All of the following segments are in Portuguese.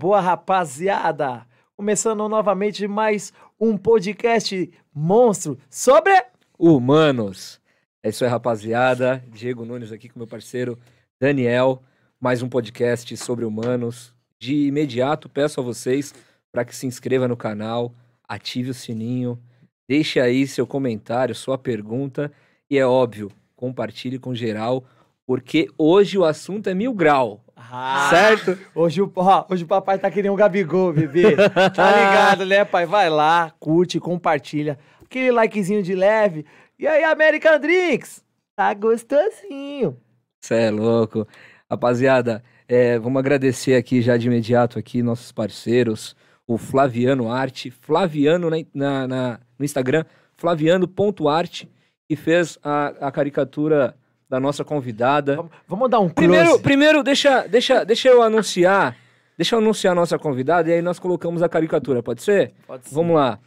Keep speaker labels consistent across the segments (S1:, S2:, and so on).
S1: Boa, rapaziada! Começando novamente mais um podcast monstro sobre
S2: humanos. É isso aí, rapaziada. Diego Nunes aqui com meu parceiro Daniel. Mais um podcast sobre humanos. De imediato, peço a vocês para que se inscreva no canal, ative o sininho, deixe aí seu comentário, sua pergunta e é óbvio, compartilhe com geral, porque hoje o assunto é mil grau.
S1: Ah, certo? Hoje o, ó, hoje o papai tá querendo um Gabigol, bebê. Tá ligado, né, pai? Vai lá, curte, compartilha. Aquele likezinho de leve. E aí, American Drinks? Tá gostosinho.
S2: Cê é louco. Rapaziada, é, vamos agradecer aqui já de imediato aqui nossos parceiros, o Flaviano Arte, Flaviano na, na, na no Instagram, flaviano.arte, que fez a, a caricatura da nossa convidada.
S1: Vamos, vamos dar um close.
S2: Primeiro, primeiro deixa, deixa, deixa eu anunciar. Deixa eu anunciar a nossa convidada e aí nós colocamos a caricatura, pode ser?
S1: Pode ser.
S2: Vamos lá.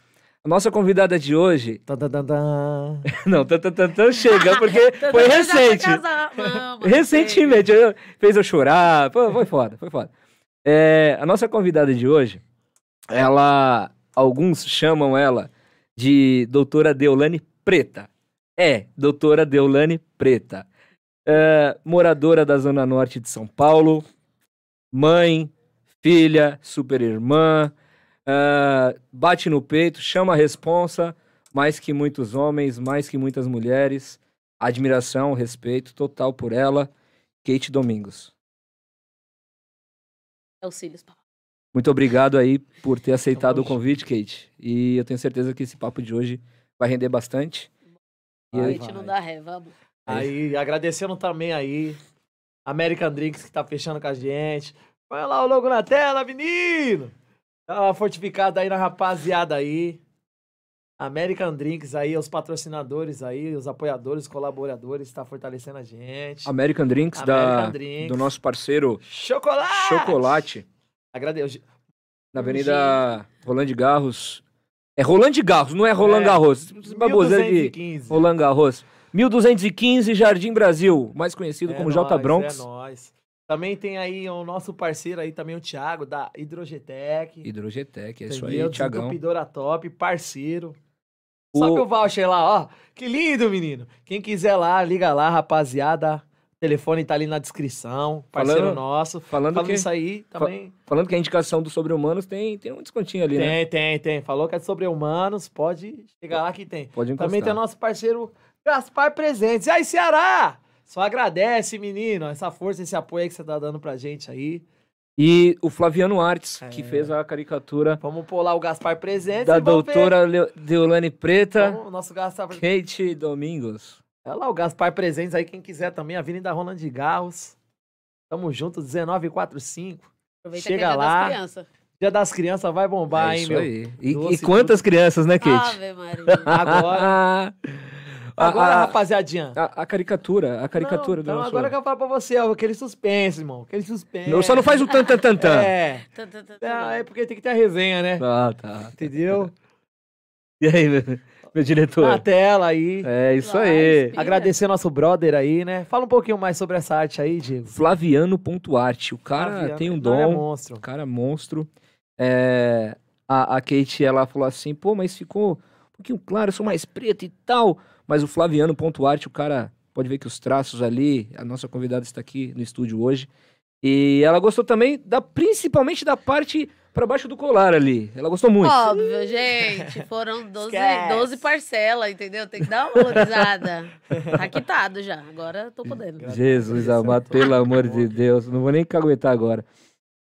S2: A nossa convidada de hoje. não, chega, porque foi recente. Recentemente, fez eu chorar. Foi, foi foda, foi foda. É, a nossa convidada de hoje, ela. Alguns chamam ela de doutora Deolane Preta. É, doutora Deolane Preta é, moradora da Zona Norte de São Paulo, mãe, filha, super irmã, é, bate no peito, chama a responsa, mais que muitos homens, mais que muitas mulheres. Admiração, respeito total por ela. Kate Domingos.
S3: Auxílios, papai.
S2: Muito obrigado aí por ter aceitado o convite, Kate. E eu tenho certeza que esse papo de hoje vai render bastante.
S3: A gente não dá ré, vamos.
S1: Aí, agradecendo também aí, American Drinks que tá fechando com a gente. Põe lá o logo na tela, menino! Dá uma fortificada aí na rapaziada aí. American Drinks aí, os patrocinadores aí, os apoiadores, colaboradores, está fortalecendo a gente.
S2: American Drinks, American da, Drinks. do nosso parceiro
S1: Chocolate!
S2: Chocolate.
S1: Agradeço.
S2: Na Avenida Roland Garros. É Roland Garros, não é Roland é, Garros. Baboseira de Roland Garros. 1215 Jardim Brasil, mais conhecido é como nóis, J Bronx.
S1: É nóis. Também tem aí o nosso parceiro aí também, o Thiago, da Hidrogetec.
S2: Hidrogetec, é isso aí, Thiagão.
S1: Desentupidora top, parceiro. O... Só que o voucher lá, ó. Que lindo, menino. Quem quiser lá, liga lá, rapaziada. O telefone tá ali na descrição. Parceiro falando, nosso.
S2: Falando, falando que
S1: isso aí também.
S2: Falando que a indicação do sobre-humanos tem, tem um descontinho ali,
S1: tem,
S2: né?
S1: Tem, tem, tem. Falou que é sobre-humanos, pode chegar lá que tem.
S2: Pode encostar.
S1: Também tem o nosso parceiro Gaspar Presentes. E aí, Ceará? Só agradece, menino, essa força, esse apoio que você tá dando pra gente aí.
S2: E o Flaviano Artes, é. que fez a caricatura.
S1: Vamos pôr lá o Gaspar Presentes.
S2: Da doutora Deolane Preta.
S1: Vamos, o nosso Gaspar
S2: Kate Domingos.
S1: É lá o Gaspar Presentes aí, quem quiser também, Avenida Roland de Garros. Tamo junto, 1945. Aproveita Chega que é lá. Das crianças. Dia das crianças vai bombar,
S2: é
S1: hein, meu?
S2: Aí. E, e quantas crianças, né, Kate?
S3: Ave Maria.
S1: Agora. Agora, a, rapaziadinha.
S2: A, a, caricatura, a caricatura
S1: não, do Então, agora que eu falo pra você, ó, aquele suspense, irmão. Aquele suspense.
S2: Não, só não faz o tan tan tan tan.
S1: É. é porque tem que ter a resenha, né?
S2: Ah, tá.
S1: Entendeu?
S2: E aí, meu, meu diretor?
S1: Na tela aí.
S2: É, isso aí.
S1: Agradecer nosso brother aí, né? Fala um pouquinho mais sobre essa arte aí, Diego.
S2: Flaviano.arte. O cara Flaviano, tem um dom. É
S1: monstro.
S2: O cara é monstro. É, a, a Kate, ela falou assim, pô, mas ficou um pouquinho claro, eu sou mais preto e tal. Mas o Flaviano Ponto Arte, o cara pode ver que os traços ali, a nossa convidada está aqui no estúdio hoje. E ela gostou também da principalmente da parte para baixo do colar ali. Ela gostou muito.
S3: Óbvio, gente. Foram 12, 12 parcelas, entendeu? Tem que dar uma valorizada. tá quitado já. Agora tô podendo.
S2: Jesus amado, pelo amor de Deus. Não vou nem caguetar agora.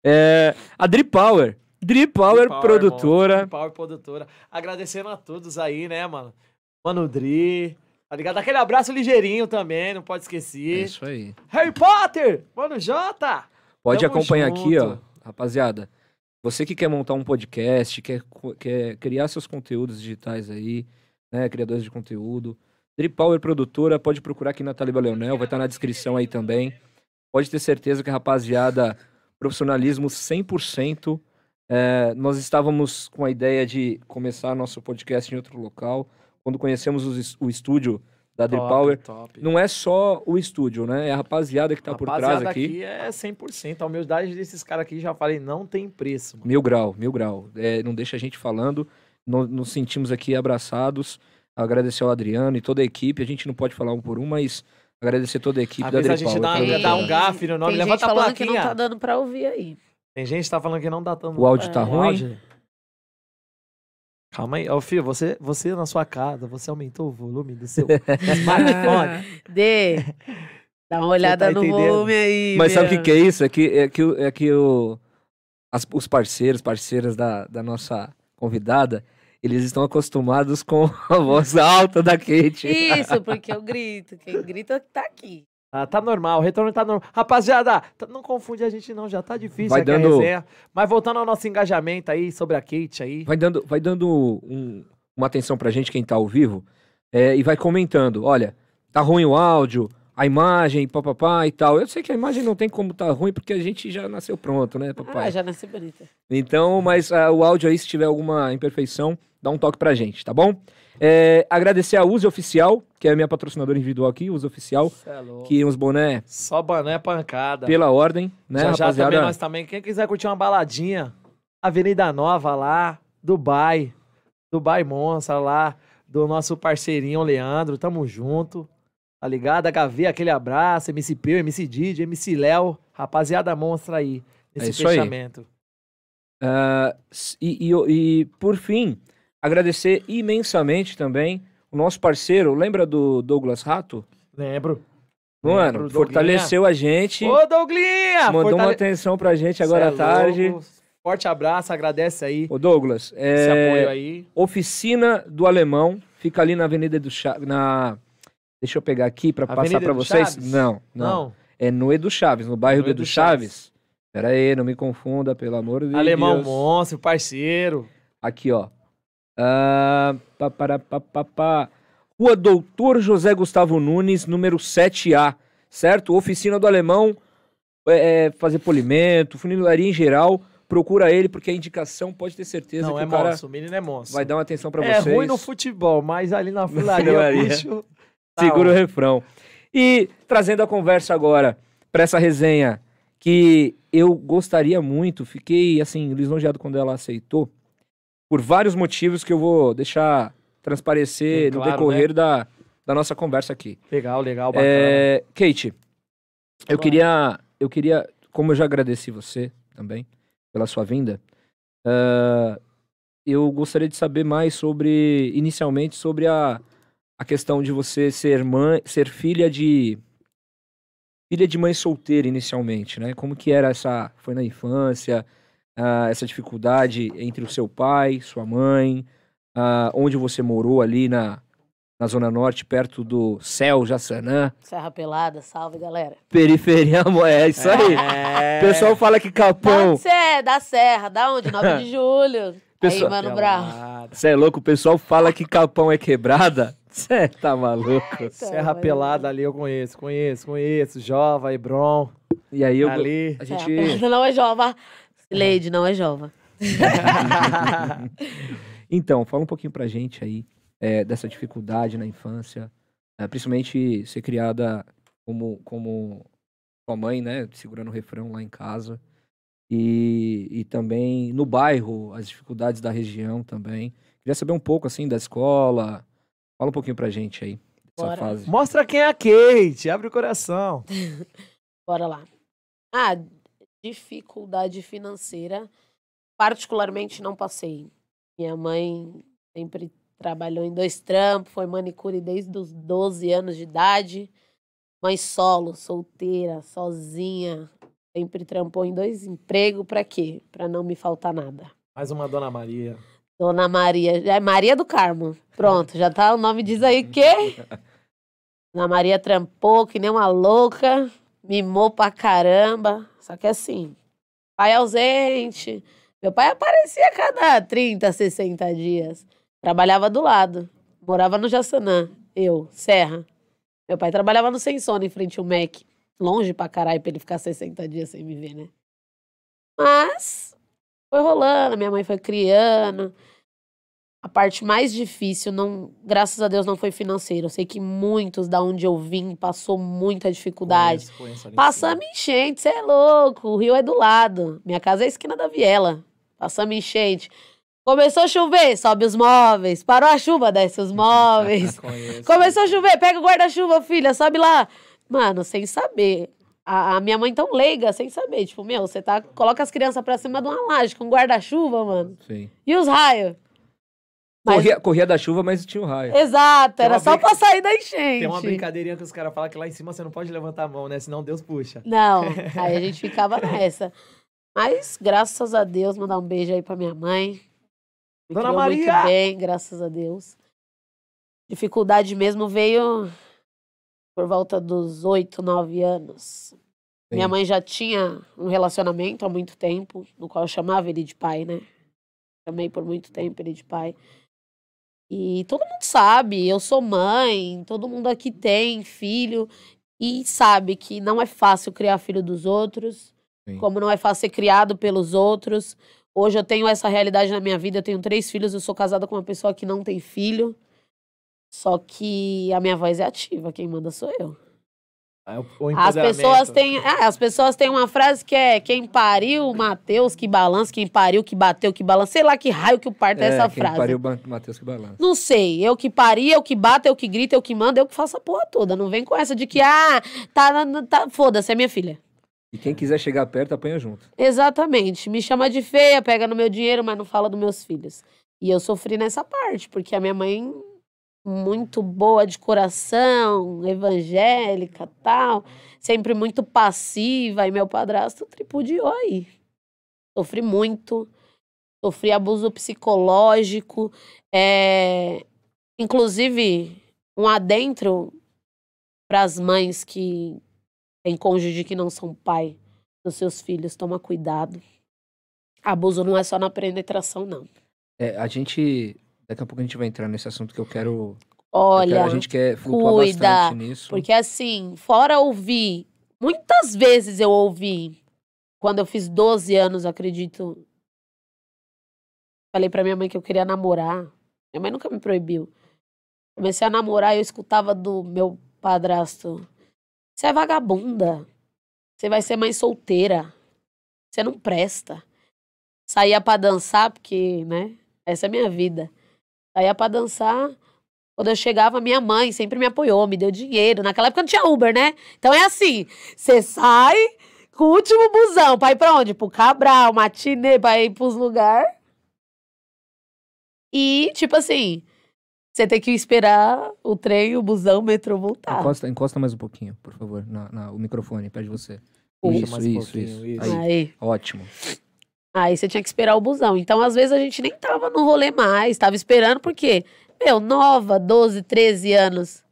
S2: É, a Drip Power. Drip Power, Power produtora.
S1: Drip Power produtora. Agradecendo a todos aí, né, mano? Mano Dri, tá ligado? Aquele abraço ligeirinho também, não pode esquecer.
S2: É isso aí.
S1: Harry Potter! Mano Jota!
S2: Pode Tamo acompanhar junto. aqui, ó, rapaziada. Você que quer montar um podcast, quer, quer criar seus conteúdos digitais aí, né, criadores de conteúdo. Drip Power Produtora, pode procurar aqui na Taliba Leonel, vai estar na descrição aí também. Pode ter certeza que a rapaziada, profissionalismo 100%. É, nós estávamos com a ideia de começar nosso podcast em outro local, quando conhecemos o estúdio da Drip Power. Top. Não é só o estúdio, né? É a rapaziada que tá rapaziada por trás aqui.
S1: aqui é 100%. A humildade desses caras aqui, já falei, não tem preço. Mano.
S2: Mil grau, mil grau. É, não deixa a gente falando. Nos, nos sentimos aqui abraçados. Agradecer ao Adriano e toda a equipe. A gente não pode falar um por um, mas agradecer toda a equipe Às
S1: da Drip Power. a gente dá, dá um gafe no nome, tem levanta gente falando
S3: que não tá dando pra ouvir aí.
S1: Tem gente que tá falando que não dá tanto.
S2: O áudio tá é. ruim? Áudio...
S1: Calma aí, ô filho, você, você na sua casa, você aumentou o volume do seu smartphone?
S3: Dê. Dá uma olhada tá no volume aí.
S2: Mas sabe o que, que, é isso? É que, é que, é que o, as, os parceiros, parceiras da, da nossa convidada, eles estão acostumados com a voz alta da Kate.
S3: Isso, porque eu grito. Quem grita tá aqui.
S1: Ah, tá normal, o retorno tá normal. Rapaziada, tá, não confunde a gente não, já tá difícil
S2: vai
S1: aqui
S2: dando...
S1: Mas voltando ao nosso engajamento aí sobre a Kate aí.
S2: Vai dando, vai dando um, uma atenção pra gente, quem tá ao vivo, é, e vai comentando. Olha, tá ruim o áudio, a imagem, papapá e tal. Eu sei que a imagem não tem como tá ruim, porque a gente já nasceu pronto, né, papai?
S3: Ah, já nasceu bonita.
S2: Então, mas uh, o áudio aí, se tiver alguma imperfeição, dá um toque pra gente, tá bom? É, agradecer a Use Oficial, que é a minha patrocinadora individual aqui, Use Oficial. É que uns boné.
S1: Só boné pancada.
S2: Pela ordem, né, já,
S1: rapaziada? Já também, nós também. Quem quiser curtir uma baladinha, Avenida Nova lá, Dubai. Dubai Monstra lá, do nosso parceirinho Leandro. Tamo junto. Tá ligado? HV, aquele abraço. MC Peu, MC Didi, MC Léo. Rapaziada monstra aí. Nesse é fechamento.
S2: Uh, e, e, e, por fim, Agradecer imensamente também o nosso parceiro, lembra do Douglas Rato?
S1: Lembro.
S2: Mano, Lembro, fortaleceu a gente.
S1: Ô, Douglinha!
S2: Mandou Fortale... uma atenção pra gente agora à é tarde. Louco.
S1: Forte abraço, agradece aí.
S2: Ô, Douglas, é... esse apoio aí. Oficina do Alemão, fica ali na Avenida do Chaves, na... Deixa eu pegar aqui pra Avenida passar pra vocês. Não, não, não. É no Edu Chaves, no bairro no do Edu Chaves. Chaves. Pera aí, não me confunda, pelo amor de
S1: Alemão
S2: Deus.
S1: Alemão monstro, parceiro.
S2: Aqui, ó. Uh, pá, pá, pá, pá. Rua Doutor José Gustavo Nunes, número 7A, certo? Oficina do Alemão, é, é, fazer polimento, funilaria em geral. Procura ele, porque a indicação pode ter certeza
S1: Não,
S2: que
S1: é
S2: o cara
S1: monstro, o menino é monstro.
S2: vai dar uma atenção para
S1: é
S2: vocês.
S1: É ruim no futebol, mas ali na funilaria.
S2: Tá Segura ó. o refrão. E trazendo a conversa agora para essa resenha que eu gostaria muito, fiquei assim lisonjeado quando ela aceitou por vários motivos que eu vou deixar transparecer claro, no decorrer né? da, da nossa conversa aqui.
S1: Legal, legal,
S2: bacana. É, Kate, eu queria, eu queria, como eu já agradeci você também pela sua vinda, uh, eu gostaria de saber mais sobre, inicialmente, sobre a, a questão de você ser mãe, ser filha de filha de mãe solteira inicialmente, né? Como que era essa, foi na infância? Uh, essa dificuldade entre o seu pai, sua mãe, uh, onde você morou ali na, na Zona Norte, perto do Céu Jaçanã.
S3: Serra Pelada, salve galera.
S2: Periferia, é isso aí. É. O pessoal fala que Capão.
S3: Você é? Da Serra, da onde? 9 de julho. Pessoal... Aí, Mano Bravo.
S2: Você é louco? O pessoal fala que Capão é quebrada. Você tá maluco?
S1: Serra Pelada ali eu conheço, conheço, conheço. Jova, Hebron.
S2: E aí eu.
S1: Ali.
S2: A gente.
S3: Não é Jova. Leide, não é Jova.
S2: então, fala um pouquinho pra gente aí é, dessa dificuldade na infância, é, principalmente ser criada como, como sua mãe, né, segurando o refrão lá em casa. E, e também no bairro, as dificuldades da região também. Queria saber um pouco, assim, da escola. Fala um pouquinho pra gente aí, dessa fase.
S1: Mostra quem é a Kate, abre o coração.
S3: Bora lá. Ah, dificuldade financeira, particularmente não passei. Minha mãe sempre trabalhou em dois trampos, foi manicure desde os 12 anos de idade. Mãe solo, solteira, sozinha, sempre trampou em dois empregos para quê? Para não me faltar nada.
S1: Mais uma Dona Maria.
S3: Dona Maria, é Maria do Carmo. Pronto, já tá, o nome diz aí que Dona Maria trampou que nem uma louca, mimou pra caramba. Só que assim, pai ausente. Meu pai aparecia a cada 30, 60 dias. Trabalhava do lado. Morava no Jaçanã. Eu, Serra. Meu pai trabalhava no Sensona, em frente ao MEC. Longe pra caralho pra ele ficar 60 dias sem me ver, né? Mas foi rolando, minha mãe foi criando. A parte mais difícil, não, graças a Deus, não foi financeiro. Eu sei que muitos da onde eu vim passou muita dificuldade. Conheço, conheço Passamos enchente, você é louco. O rio é do lado. Minha casa é a esquina da viela. Passamos enchente. Começou a chover, sobe os móveis. Parou a chuva, desce os móveis. Começou a chover, pega o guarda-chuva, filha, sobe lá. Mano, sem saber. A, a, minha mãe tão leiga, sem saber. Tipo, meu, você tá. Coloca as crianças pra cima de uma laje com guarda-chuva, mano. Sim. E os raios?
S2: Mas... Corria, corria da chuva, mas tinha o um raio.
S3: Exato, era só brinca... pra sair da enchente.
S1: Tem uma brincadeirinha que os caras falam que lá em cima você não pode levantar a mão, né? Senão Deus puxa.
S3: Não, aí a gente ficava nessa. Mas, graças a Deus, mandar um beijo aí pra minha mãe. Me Dona Maria! Muito bem, graças a Deus. Dificuldade mesmo veio por volta dos oito, nove anos. Sim. Minha mãe já tinha um relacionamento há muito tempo, no qual eu chamava ele de pai, né? Chamei por muito tempo ele de pai. E todo mundo sabe, eu sou mãe, todo mundo aqui tem filho e sabe que não é fácil criar filho dos outros, Sim. como não é fácil ser criado pelos outros. Hoje eu tenho essa realidade na minha vida, eu tenho três filhos, eu sou casada com uma pessoa que não tem filho. Só que a minha voz é ativa, quem manda sou eu. É as pessoas têm, é, as pessoas têm uma frase que é quem pariu, Mateus que balança, quem pariu que bateu que balança, sei lá que raio que o parto é, é essa quem frase.
S2: pariu, Mateus que balança.
S3: Não sei, eu que pari, eu que bato, eu que grito, eu que mando, eu que faço a porra toda. Não vem com essa de que ah, tá, tá foda-se, é minha filha.
S2: E quem quiser chegar perto, apanha junto.
S3: Exatamente. Me chama de feia, pega no meu dinheiro, mas não fala dos meus filhos. E eu sofri nessa parte, porque a minha mãe muito boa de coração, evangélica, tal, sempre muito passiva e meu padrasto tripudiou aí. Sofri muito, sofri abuso psicológico, é... inclusive um adentro para as mães que têm cônjuge que não são pai dos seus filhos, toma cuidado. Abuso não é só na penetração, não.
S2: É, a gente Daqui a pouco a gente vai entrar nesse assunto que eu quero.
S3: Olha,
S2: eu quero, a gente quer flutuar cuida, bastante nisso.
S3: Porque assim, fora ouvir, muitas vezes eu ouvi, quando eu fiz 12 anos, acredito. Falei pra minha mãe que eu queria namorar. Minha mãe nunca me proibiu. Comecei a namorar e eu escutava do meu padrasto: Você é vagabunda. Você vai ser mãe solteira. Você não presta. Saía para dançar, porque, né? Essa é a minha vida. Saía pra dançar. Quando eu chegava, minha mãe sempre me apoiou, me deu dinheiro. Naquela época não tinha Uber, né? Então é assim: você sai com o último busão pra ir pra onde? Pro Cabral, matinê, pra ir pros lugares. E, tipo assim, você tem que esperar o trem, o busão, o metrô voltar.
S2: Encosta, encosta mais um pouquinho, por favor, na, na o microfone, pede você. Isso, isso, isso, isso. Aí, Aí. Ótimo.
S3: Aí você tinha que esperar o busão. Então, às vezes, a gente nem tava no rolê mais, tava esperando, porque, meu, nova, 12, 13 anos.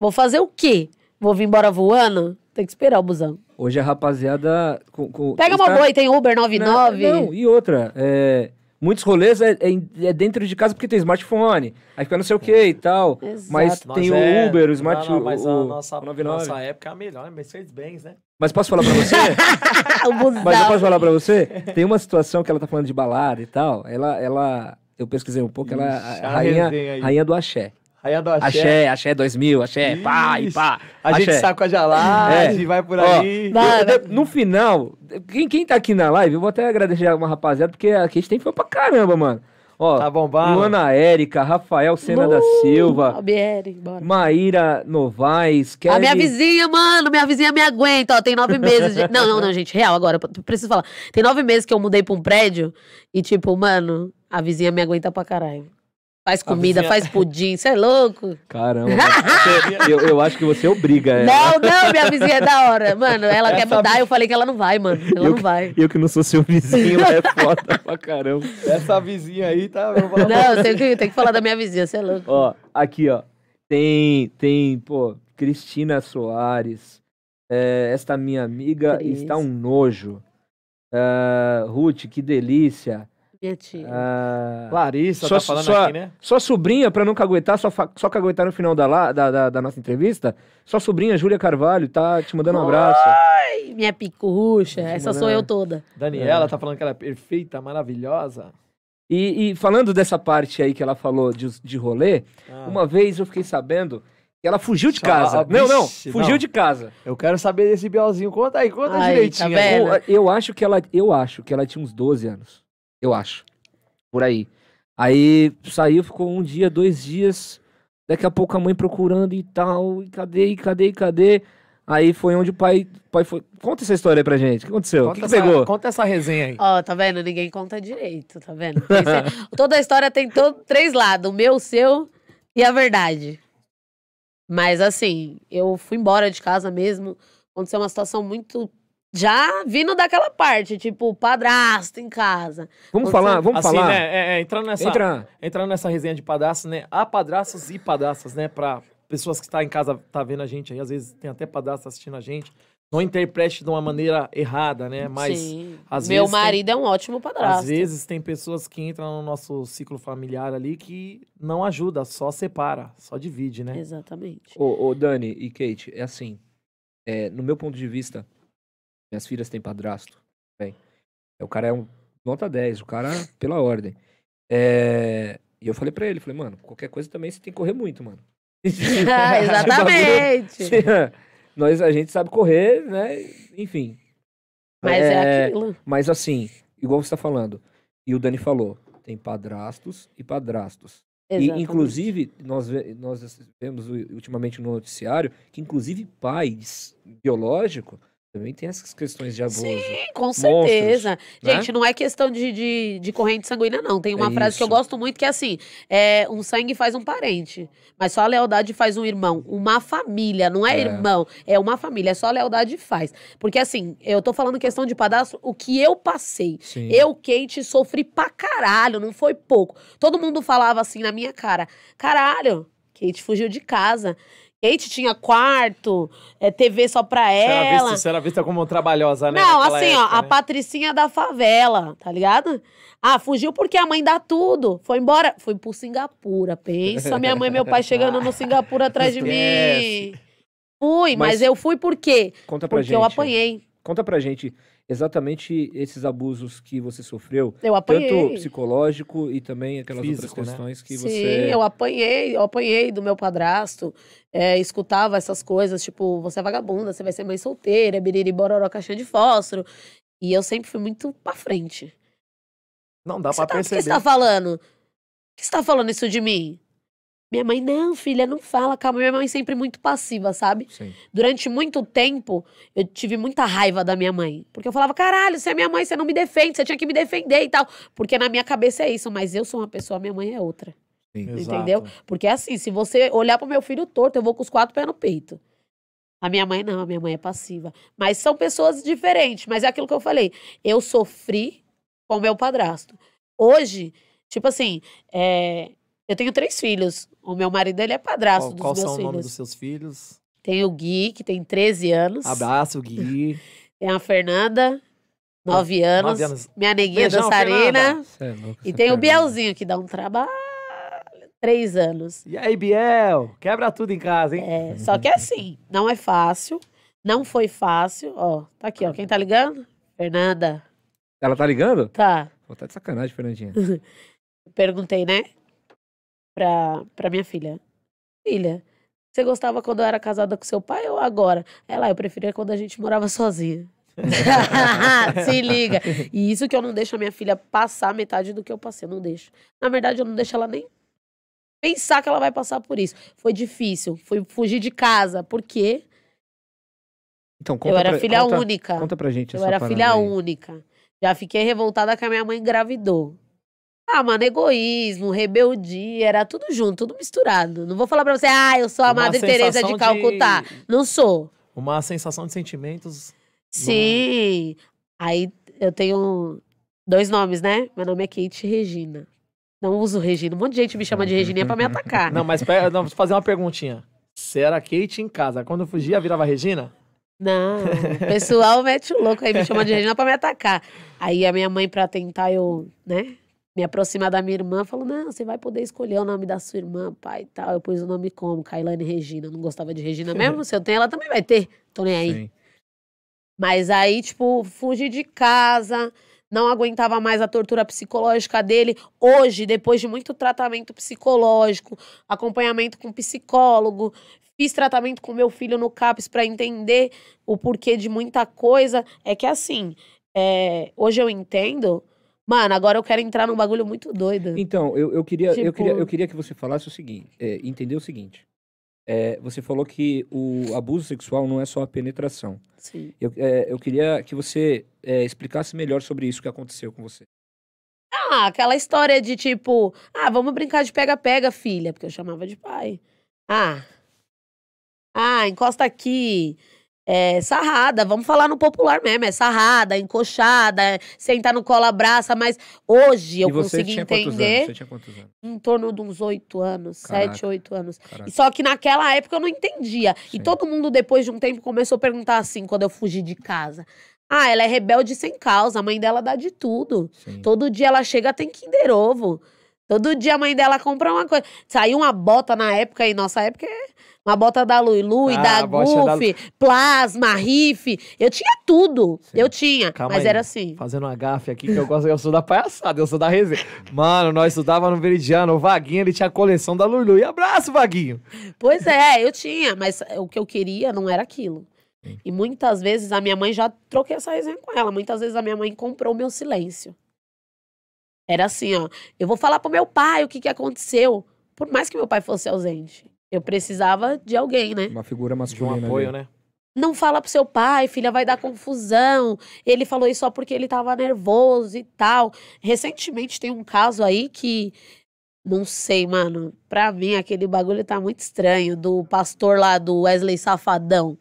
S3: Vou fazer o quê? Vou vir embora voando? Tem que esperar o busão.
S2: Hoje a rapaziada. Com, com,
S3: Pega uma boi, tem Uber 99.
S2: Não, não e outra. É, muitos rolês é, é, é, dentro de casa porque tem smartphone. Aí fica não sei o que e tal. Exato. Mas tem o é, Uber, o Smart. Não, não,
S1: mas o, a nossa, o nossa época é a melhor, Mercedes-Benz, né?
S2: Mas posso falar pra você? Mas eu posso falar pra você? Tem uma situação que ela tá falando de balada e tal. Ela, ela eu pesquisei um pouco, ela é a rainha, rainha do axé.
S1: Rainha do axé.
S2: Axé, axé 2000, axé, Ixi, pá e pá.
S1: A axé. gente saca a jalade, é. vai por aí.
S2: Ó, no final, quem, quem tá aqui na live, eu vou até agradecer uma rapaziada, porque aqui a gente tem fã pra caramba, mano. Ó,
S1: tá bombado.
S2: Luana Érica, Rafael Sena uh, da Silva.
S3: bora.
S2: Maíra Novaes. Kelly...
S3: A minha vizinha, mano, minha vizinha me aguenta, ó. Tem nove meses. De... não, não, não, gente, real agora, preciso falar. Tem nove meses que eu mudei pra um prédio e, tipo, mano, a vizinha me aguenta pra caralho. Faz comida, vizinha... faz pudim, você é louco?
S2: Caramba, eu, eu acho que você obriga ela.
S3: Não, não, minha vizinha é da hora. Mano, ela Essa quer mudar, eu falei que ela não vai, mano. Ela eu não
S2: que,
S3: vai.
S2: Eu que não sou seu vizinho, é foda pra caramba.
S1: Essa vizinha aí tá.
S3: Não, tem que, tem que falar da minha vizinha, você é louco.
S2: Ó, aqui, ó. Tem, tem, pô, Cristina Soares. É, esta minha amiga Cris. está um nojo. Uh, Ruth, que delícia.
S3: Tia.
S1: Ah, Larissa, sua, tá falando
S2: sua,
S1: aqui, né?
S2: Sua sobrinha, pra não caguetar, só, só caguetar no final da, da, da, da, nossa entrevista, sua sobrinha, Júlia Carvalho, tá te mandando um abraço.
S3: Ai, minha picucha, essa sou eu toda.
S1: Daniela é. tá falando que ela é perfeita, maravilhosa.
S2: E, e, falando dessa parte aí que ela falou de, de rolê, ah. uma vez eu fiquei sabendo que ela fugiu de casa. Ah, não, não, fugiu não. de casa.
S1: Eu quero saber desse Bielzinho. Conta aí, conta aí, direitinho. Tá
S2: eu, eu, acho que ela, eu acho que ela tinha uns 12 anos. Eu acho. Por aí. Aí saiu, ficou um dia, dois dias. Daqui a pouco a mãe procurando e tal. E cadê, cadê, cadê? Aí foi onde o pai, pai foi. Conta essa história aí pra gente. O que aconteceu? Conta o que,
S1: essa,
S2: pegou?
S1: Conta essa resenha aí.
S3: Ó, oh, tá vendo? Ninguém conta direito, tá vendo? Toda a história tem todo, três lados: o meu, o seu e a verdade. Mas assim, eu fui embora de casa mesmo. Aconteceu uma situação muito. Já vindo daquela parte, tipo, padrasto em casa.
S2: Vamos falar, vamos
S1: assim,
S2: falar.
S1: Né, é, é, entrando, nessa, Entra. entrando nessa resenha de padrasto, né? Há padrastos e padrastas, né? Pra pessoas que estão tá em casa, tá vendo a gente aí, às vezes tem até padrasto assistindo a gente. Não interprete de uma maneira errada, né? Mas
S3: Sim. às Meu vezes marido tem, é um ótimo padrasto.
S1: Às vezes tem pessoas que entram no nosso ciclo familiar ali que não ajuda, só separa, só divide, né?
S3: Exatamente.
S2: Ô, ô Dani e Kate, é assim. É, no meu ponto de vista, minhas filhas têm padrasto. Bem, é, o cara é um nota 10, o cara pela ordem. É, e eu falei para ele, falei, mano, qualquer coisa também você tem que correr muito, mano.
S3: ah, exatamente.
S2: Nós, a gente sabe correr, né? Enfim.
S3: Mas é, é aquilo.
S2: Mas assim, igual você tá falando, e o Dani falou, tem padrastos e padrastos. Exatamente. E, inclusive, nós, nós vemos ultimamente no noticiário que, inclusive, pais biológicos também tem essas questões de abuso. Sim,
S3: com certeza. Monstros, né? Gente, não é questão de, de, de, corrente sanguínea, não. Tem uma é frase isso. que eu gosto muito que é assim: é, um sangue faz um parente, mas só a lealdade faz um irmão. Uma família, não é, é. irmão, é uma família, é só a lealdade faz. Porque assim, eu tô falando questão de padastro, o que eu passei. Sim. Eu, Kate, sofri pra caralho, não foi pouco. Todo mundo falava assim na minha cara: caralho, Kate fugiu de casa. Kate tinha quarto, é, TV só pra ela.
S1: Você era vista como trabalhosa, né?
S3: Não, assim, época, ó, né? a patricinha da favela, tá ligado? Ah, fugiu porque a mãe dá tudo. Foi embora. Foi pro Singapura, pensa. Minha mãe e meu pai chegando no Singapura atrás de mim. Fui, mas, mas, eu fui por quê?
S2: Conta pra
S3: porque
S2: gente.
S3: Porque eu apanhei.
S2: Conta pra gente exatamente esses abusos que você sofreu.
S3: Eu apanhei.
S2: Tanto psicológico e também aquelas Físico, outras né? questões né? que
S3: Sim,
S2: você...
S3: Sim, eu apanhei, eu apanhei do meu padrasto. É, escutava essas coisas, tipo, você é vagabunda, você vai ser mãe solteira, biriri, bororó, caixinha de fósforo. E eu sempre fui muito pra frente.
S1: Não dá pra tá, perceber.
S3: O que você tá falando? O que você tá falando isso de mim? Minha mãe, não, filha, não fala, calma. Minha mãe sempre muito passiva, sabe? Sim. Durante muito tempo, eu tive muita raiva da minha mãe. Porque eu falava, caralho, você é minha mãe, você não me defende, você tinha que me defender e tal. Porque na minha cabeça é isso, mas eu sou uma pessoa, minha mãe é outra. Sim. Entendeu? Exato. Porque é assim, se você olhar pro meu filho torto, eu vou com os quatro pés no peito. A minha mãe não, a minha mãe é passiva. Mas são pessoas diferentes. Mas é aquilo que eu falei. Eu sofri com o meu padrasto. Hoje, tipo assim, é, eu tenho três filhos. O meu marido, ele é padrasto
S1: qual,
S3: dos
S1: qual meus filhos. Qual são o nome
S3: dos
S1: seus filhos?
S3: Tem o Gui, que tem 13 anos.
S1: Abraço, Gui.
S3: tem a Fernanda, 9 anos. 9 anos. Minha neguinha Beijão, dançarina. É louco, e tem o Bielzinho, que dá um trabalho. Três anos.
S1: E aí, Biel? Quebra tudo em casa, hein?
S3: É, só que é assim, não é fácil. Não foi fácil. Ó, tá aqui, ó. Quem tá ligando? Fernanda.
S2: Ela tá ligando?
S3: Tá.
S2: Pô, tá de sacanagem, Fernandinha.
S3: Perguntei, né? Pra, pra minha filha. Filha, você gostava quando eu era casada com seu pai ou agora? Ela, eu preferia quando a gente morava sozinha. Se liga. E isso que eu não deixo a minha filha passar metade do que eu passei, eu não deixo. Na verdade, eu não deixo ela nem pensar que ela vai passar por isso. Foi difícil, foi fugir de casa, porque
S2: então,
S3: eu era
S2: pra,
S3: filha
S2: conta,
S3: única.
S2: Conta pra gente
S3: Eu era filha
S2: aí.
S3: única. Já fiquei revoltada que a minha mãe engravidou. Ah, mano, egoísmo, rebeldia, era tudo junto, tudo misturado. Não vou falar pra você, ah, eu sou a Uma Madre Teresa de Calcutá. De... Não sou.
S1: Uma sensação de sentimentos.
S3: Sim. Aí eu tenho dois nomes, né? Meu nome é Kate Regina. Não uso Regina. Um monte de gente me chama de Regininha pra me atacar.
S1: Não, mas não, vou fazer uma perguntinha. Você era Kate em casa. Quando eu fugia, virava Regina?
S3: Não, o pessoal mete o louco aí, me chama de Regina pra me atacar. Aí a minha mãe, pra tentar eu, né, me aproximar da minha irmã, falou: não, você vai poder escolher o nome da sua irmã, pai e tal. Eu pus o nome como? Kailane Regina. Eu não gostava de Regina mesmo. Se eu tenho, ela também vai ter. Tô nem aí. Sim. Mas aí, tipo, fugi de casa. não aguentava mais a tortura psicológica dele. Hoje, depois de muito tratamento psicológico, acompanhamento com psicólogo, fiz tratamento com meu filho no CAPS para entender o porquê de muita coisa. É que assim, é, hoje eu entendo. Mano, agora eu quero entrar num bagulho muito doido.
S2: Então, eu, eu, queria, tipo... eu, queria, eu queria que você falasse o seguinte: é, entender o seguinte. É, você falou que o abuso sexual não é só a penetração.
S3: Sim.
S2: Eu, é, eu queria que você é, explicasse melhor sobre isso que aconteceu com você.
S3: Ah, aquela história de tipo, ah, vamos brincar de pega-pega, filha, porque eu chamava de pai. Ah. Ah, encosta aqui é, sarrada, vamos falar no popular mesmo, é sarrada, encoxada, é, sentar no colo abraça, mas hoje eu consegui entender.
S2: Você tinha quantos anos?
S3: Em torno de uns oito anos, sete, oito anos. Caraca. Só que naquela época eu não entendia. Sim. E todo mundo, depois de um tempo, começou a perguntar assim, quando eu fugi de casa. Ah, ela é rebelde sem causa, a mãe dela dá de tudo. Sim. Todo dia ela chega, tem Kinder Ovo. Todo dia a mãe dela compra uma coisa. Saiu uma bota na época, e nossa época é uma bota da Lui Lui, ah, da Goof, da... Plasma, Riff. Eu tinha tudo. Sim. Eu tinha. Calma mas aí. era assim.
S1: Fazendo uma gafe aqui, que eu gosto, eu sou da palhaçada, eu sou da resenha. Mano, nós estudava no Veridiano, o Vaguinho, ele tinha a coleção da Lui Lui. Abraço, Vaguinho.
S3: Pois é, eu tinha, mas o que eu queria não era aquilo. Sim. E muitas vezes a minha mãe já troquei essa resenha com ela. Muitas vezes a minha mãe comprou o meu silêncio. Era assim, ó. Eu vou falar pro meu pai o que, que aconteceu. Por mais que meu pai fosse ausente. Eu precisava de alguém, né?
S2: Uma figura masculina.
S1: De um apoio, ali. né?
S3: Não fala pro seu pai, filha, vai dar confusão. Ele falou isso só porque ele tava nervoso e tal. Recentemente tem um caso aí que. Não sei, mano. Pra mim, aquele bagulho tá muito estranho. Do pastor lá do Wesley Safadão.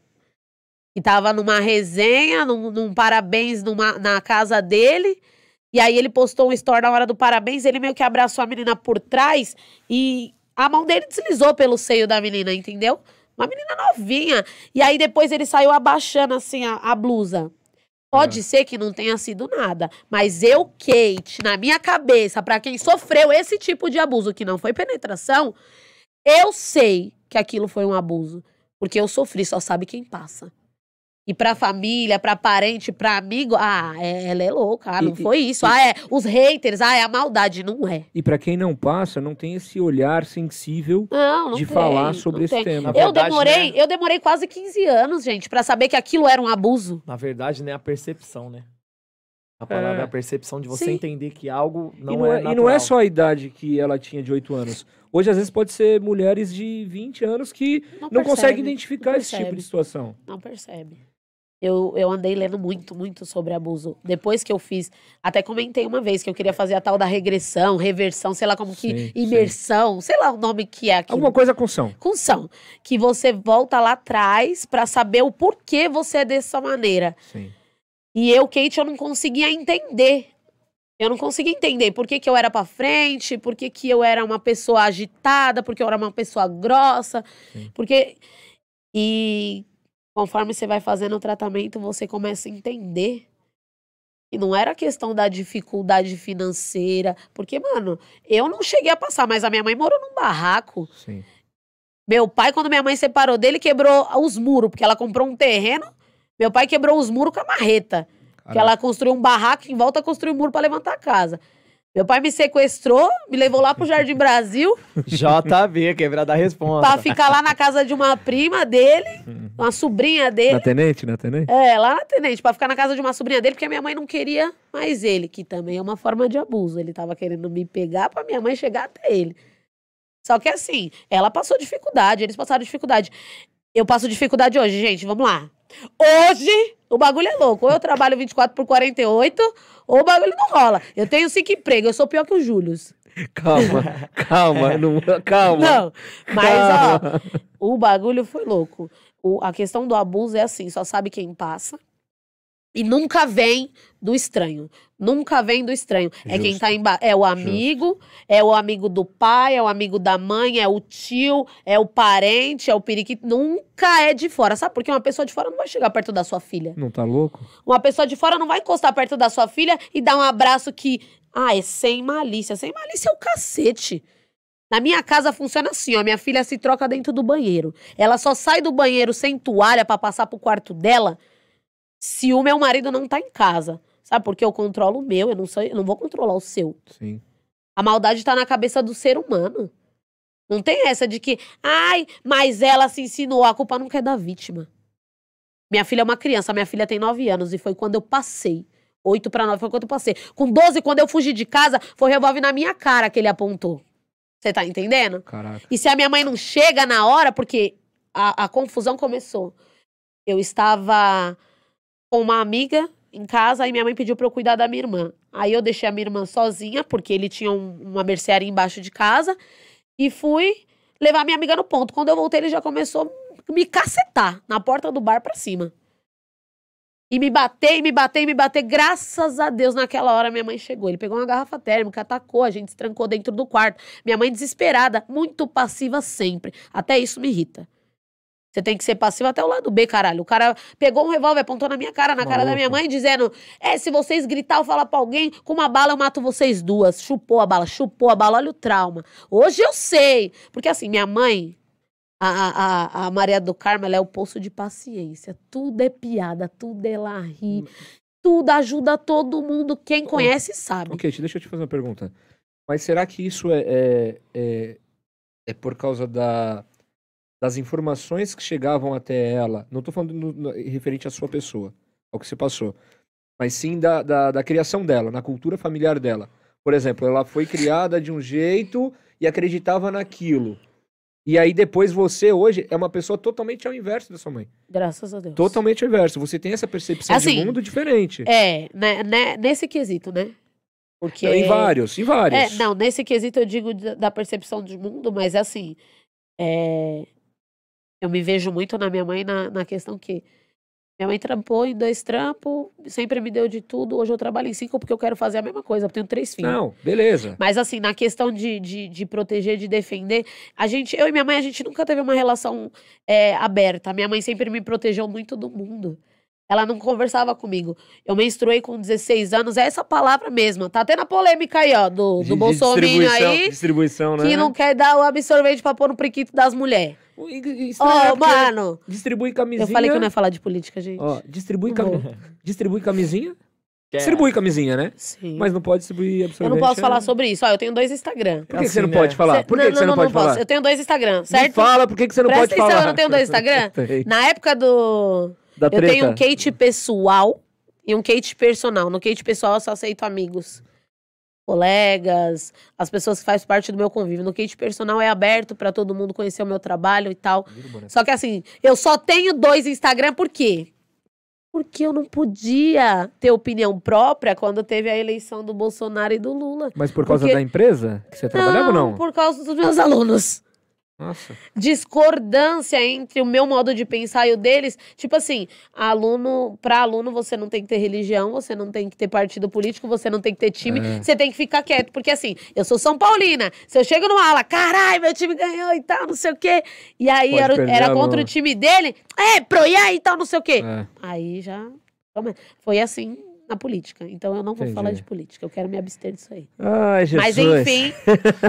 S3: Que tava numa resenha, num, num parabéns numa, na casa dele. E aí ele postou um story na hora do parabéns. Ele meio que abraçou a menina por trás e a mão dele deslizou pelo seio da menina, entendeu? Uma menina novinha. E aí depois ele saiu abaixando assim a, a blusa. Pode é. ser que não tenha sido nada, mas eu, Kate, na minha cabeça, para quem sofreu esse tipo de abuso, que não foi penetração, eu sei que aquilo foi um abuso. Porque eu sofri, só sabe quem passa. E pra família, pra parente, pra amigo, ah, é, ela é louca, ah, não e, foi isso. E, ah, é os haters, ah, é a maldade, não é.
S2: E para quem não passa, não tem esse olhar sensível
S3: não, não
S2: de
S3: tem,
S2: falar sobre esse
S3: tem.
S2: tema.
S3: eu verdade, demorei, né? eu demorei quase 15 anos, gente, para saber que aquilo era um abuso.
S1: Na verdade, né, a percepção, né? A palavra é, a percepção de você Sim. entender que algo não, e não é,
S2: é E não é só a idade que ela tinha de 8 anos. Hoje, às vezes, pode ser mulheres de 20 anos que não, não conseguem identificar esse tipo de situação.
S3: Não percebe. Eu, eu andei lendo muito, muito sobre abuso. Depois que eu fiz, até comentei uma vez que eu queria fazer a tal da regressão, reversão, sei lá como que, sim, imersão, sim. sei lá o nome que é aqui.
S2: Alguma coisa com são.
S3: Com são. Que você volta lá atrás para saber o porquê você é dessa maneira.
S2: Sim.
S3: E eu, Kate, eu não conseguia entender. Eu não conseguia entender por que, que eu era para frente, por que, que eu era uma pessoa agitada, porque eu era uma pessoa grossa, Sim. porque. E Conforme você vai fazendo o tratamento, você começa a entender que não era questão da dificuldade financeira. Porque, mano, eu não cheguei a passar, mas a minha mãe morou num barraco.
S2: Sim.
S3: Meu pai, quando minha mãe separou dele, quebrou os muros, porque ela comprou um terreno. Meu pai quebrou os muros com a marreta. Que ela construiu um barraco em volta construiu um muro para levantar a casa. Meu pai me sequestrou, me levou lá pro Jardim Brasil.
S1: JB, quebrada a resposta.
S3: Pra ficar lá na casa de uma prima dele, uma sobrinha dele.
S2: Na Tenente, na Tenente?
S3: É, lá na Tenente, pra ficar na casa de uma sobrinha dele, porque minha mãe não queria mais ele, que também é uma forma de abuso. Ele tava querendo me pegar pra minha mãe chegar até ele. Só que assim, ela passou dificuldade, eles passaram dificuldade. Eu passo dificuldade hoje, gente, vamos lá. Hoje, o bagulho é louco. Ou eu trabalho 24 por 48, ou o bagulho não rola. Eu tenho cinco empregos, eu sou pior que o Júlio.
S2: Calma, calma, não, calma.
S3: Não, mas calma. ó, o bagulho foi louco. O, a questão do abuso é assim, só sabe quem passa. E nunca vem do estranho. Nunca vem do estranho. Justo. É quem tá embaixo. É o amigo, Justo. é o amigo do pai, é o amigo da mãe, é o tio, é o parente, é o periquito. Nunca é de fora. Sabe? Porque uma pessoa de fora não vai chegar perto da sua filha.
S2: Não tá louco?
S3: Uma pessoa de fora não vai encostar perto da sua filha e dar um abraço que. Ah, é sem malícia. Sem malícia é o cacete. Na minha casa funciona assim, ó. Minha filha se troca dentro do banheiro. Ela só sai do banheiro sem toalha para passar pro quarto dela se o meu marido não tá em casa. Sabe? Porque eu controlo o meu, eu não, sou, eu não vou controlar o seu.
S2: Sim.
S3: A maldade tá na cabeça do ser humano. Não tem essa de que, ai, mas ela se ensinou, a culpa nunca é da vítima. Minha filha é uma criança, minha filha tem 9 anos e foi quando eu passei. 8 para 9 foi quando eu passei. Com 12, quando eu fugi de casa, foi revólver na minha cara que ele apontou. Você tá entendendo?
S2: Caraca.
S3: E se a minha mãe não chega na hora, porque a, a confusão começou. Eu estava com uma amiga em casa e minha mãe pediu para eu cuidar da minha irmã. Aí eu deixei a minha irmã sozinha, porque ele tinha um, uma mercearia embaixo de casa, e fui levar minha amiga no ponto. Quando eu voltei, ele já começou a me cacetar na porta do bar pra cima. E me bater, e me bater, e me bater. Graças a Deus, naquela hora minha mãe chegou. Ele pegou uma garrafa térmica, atacou, a gente se trancou dentro do quarto. Minha mãe desesperada, muito passiva sempre. Até isso me irrita. Você tem que ser passivo até o lado B, caralho. O cara pegou um revólver, apontou na minha cara, na Maluco. cara da minha mãe, dizendo: É, se vocês gritar ou falar pra alguém, com uma bala eu mato vocês duas. Chupou a bala, chupou a bala, olha o trauma. Hoje eu sei. Porque assim, minha mãe, a, a, a Maria do Carmo, ela é o poço de paciência. Tudo é piada, tudo é lá rir. Tudo ajuda todo mundo. Quem conhece sabe.
S2: Ok, deixa eu te fazer uma pergunta. Mas será que isso é, é, é, é por causa da das informações que chegavam até ela, não estou falando no, no, referente à sua pessoa, ao que se passou, mas sim da, da, da, criação dela, na cultura familiar dela. Por exemplo, ela foi criada de um jeito e acreditava naquilo. E aí depois você hoje é uma pessoa totalmente ao inverso da sua mãe.
S3: Graças a Deus.
S2: Totalmente ao inverso. Você tem essa percepção assim, de mundo diferente.
S3: É, né, né, nesse quesito, né?
S2: Porque em vários, em vários.
S3: É, não, nesse quesito eu digo da percepção de mundo, mas é assim, é, eu me vejo muito na minha mãe na, na questão que minha mãe trampou em dois trampos, sempre me deu de tudo. Hoje eu trabalho em cinco porque eu quero fazer a mesma coisa. Eu tenho três filhos.
S2: Não, beleza.
S3: Mas assim, na questão de, de, de proteger, de defender, a gente, eu e minha mãe, a gente nunca teve uma relação é, aberta. Minha mãe sempre me protegeu muito do mundo. Ela não conversava comigo. Eu menstruei com 16 anos, é essa palavra mesmo. Tá tendo a polêmica aí, ó, do, do Bolsonaro aí.
S2: Distribuição, né?
S3: Que não quer dar o absorvente pra pôr no priquito das mulheres. Ó, oh, mano.
S2: Distribui camisinha.
S3: Eu falei que eu não ia falar de política, gente.
S2: Ó, distribui, cam... distribui camisinha. Quer. Distribui camisinha, né?
S3: Sim.
S2: Mas não pode distribuir absorvente.
S3: Eu não posso é... falar sobre isso. Ó, eu tenho dois Instagram.
S2: Por que, assim, que você não né? pode falar? Por que, não, que você não, não, pode não falar? Posso.
S3: Eu tenho dois Instagram, certo? Me
S2: fala, por que, que você não Presta pode atenção, falar?
S3: eu não tenho dois Instagram? Na época do... Da eu tenho um Kate pessoal e um Kate personal. No Kate pessoal eu só aceito amigos colegas, as pessoas que fazem parte do meu convívio. No kit personal é aberto para todo mundo conhecer o meu trabalho e tal. Só que assim, eu só tenho dois Instagram por quê? Porque eu não podia ter opinião própria quando teve a eleição do Bolsonaro e do Lula.
S2: Mas por causa Porque... da empresa que você trabalhava
S3: não,
S2: ou não?
S3: Por causa dos meus alunos.
S2: Nossa.
S3: discordância entre o meu modo de pensar e o deles. Tipo assim, aluno, para aluno você não tem que ter religião, você não tem que ter partido político, você não tem que ter time, é. você tem que ficar quieto, porque assim, eu sou São Paulina. Se eu chego numa aula, caralho, meu time ganhou e tal, não sei o quê. E aí era, era contra o time dele, é, pro e aí e tal, não sei o quê. É. Aí já foi assim na política. Então eu não vou Entendi. falar de política, eu quero me abster disso aí.
S2: Ai, Jesus.
S3: Mas enfim.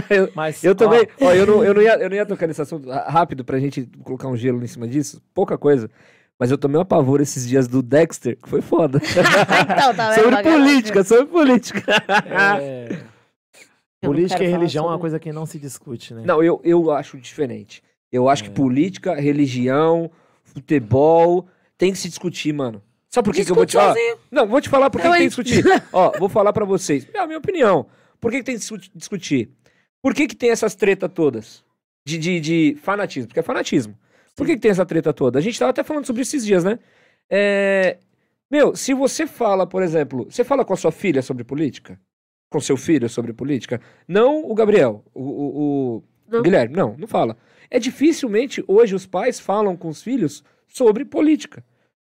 S2: eu, Mas, eu ó. também. Ó, eu, não, eu, não ia, eu não ia tocar nesse assunto rápido pra gente colocar um gelo em cima disso, pouca coisa. Mas eu tomei um apavoro esses dias do Dexter, que foi foda.
S3: então, tá
S2: sobre política, sobre política.
S1: É... Política e religião sobre... é uma coisa que não se discute, né?
S2: Não, eu, eu acho diferente. Eu acho é. que política, religião, futebol tem que se discutir, mano. Sabe por que, que eu vou te falar? Não, vou te falar por que, tem que discutir. Ó, vou falar para vocês. É a minha opinião. Por que, que tem que discutir? Por que, que tem essas tretas todas? De, de, de fanatismo. Porque é fanatismo. Por que, que tem essa treta toda? A gente tava até falando sobre esses dias, né? É... Meu, se você fala, por exemplo, você fala com a sua filha sobre política? Com seu filho sobre política? Não o Gabriel, o, o, o Guilherme. Não, não fala. É dificilmente hoje os pais falam com os filhos sobre política.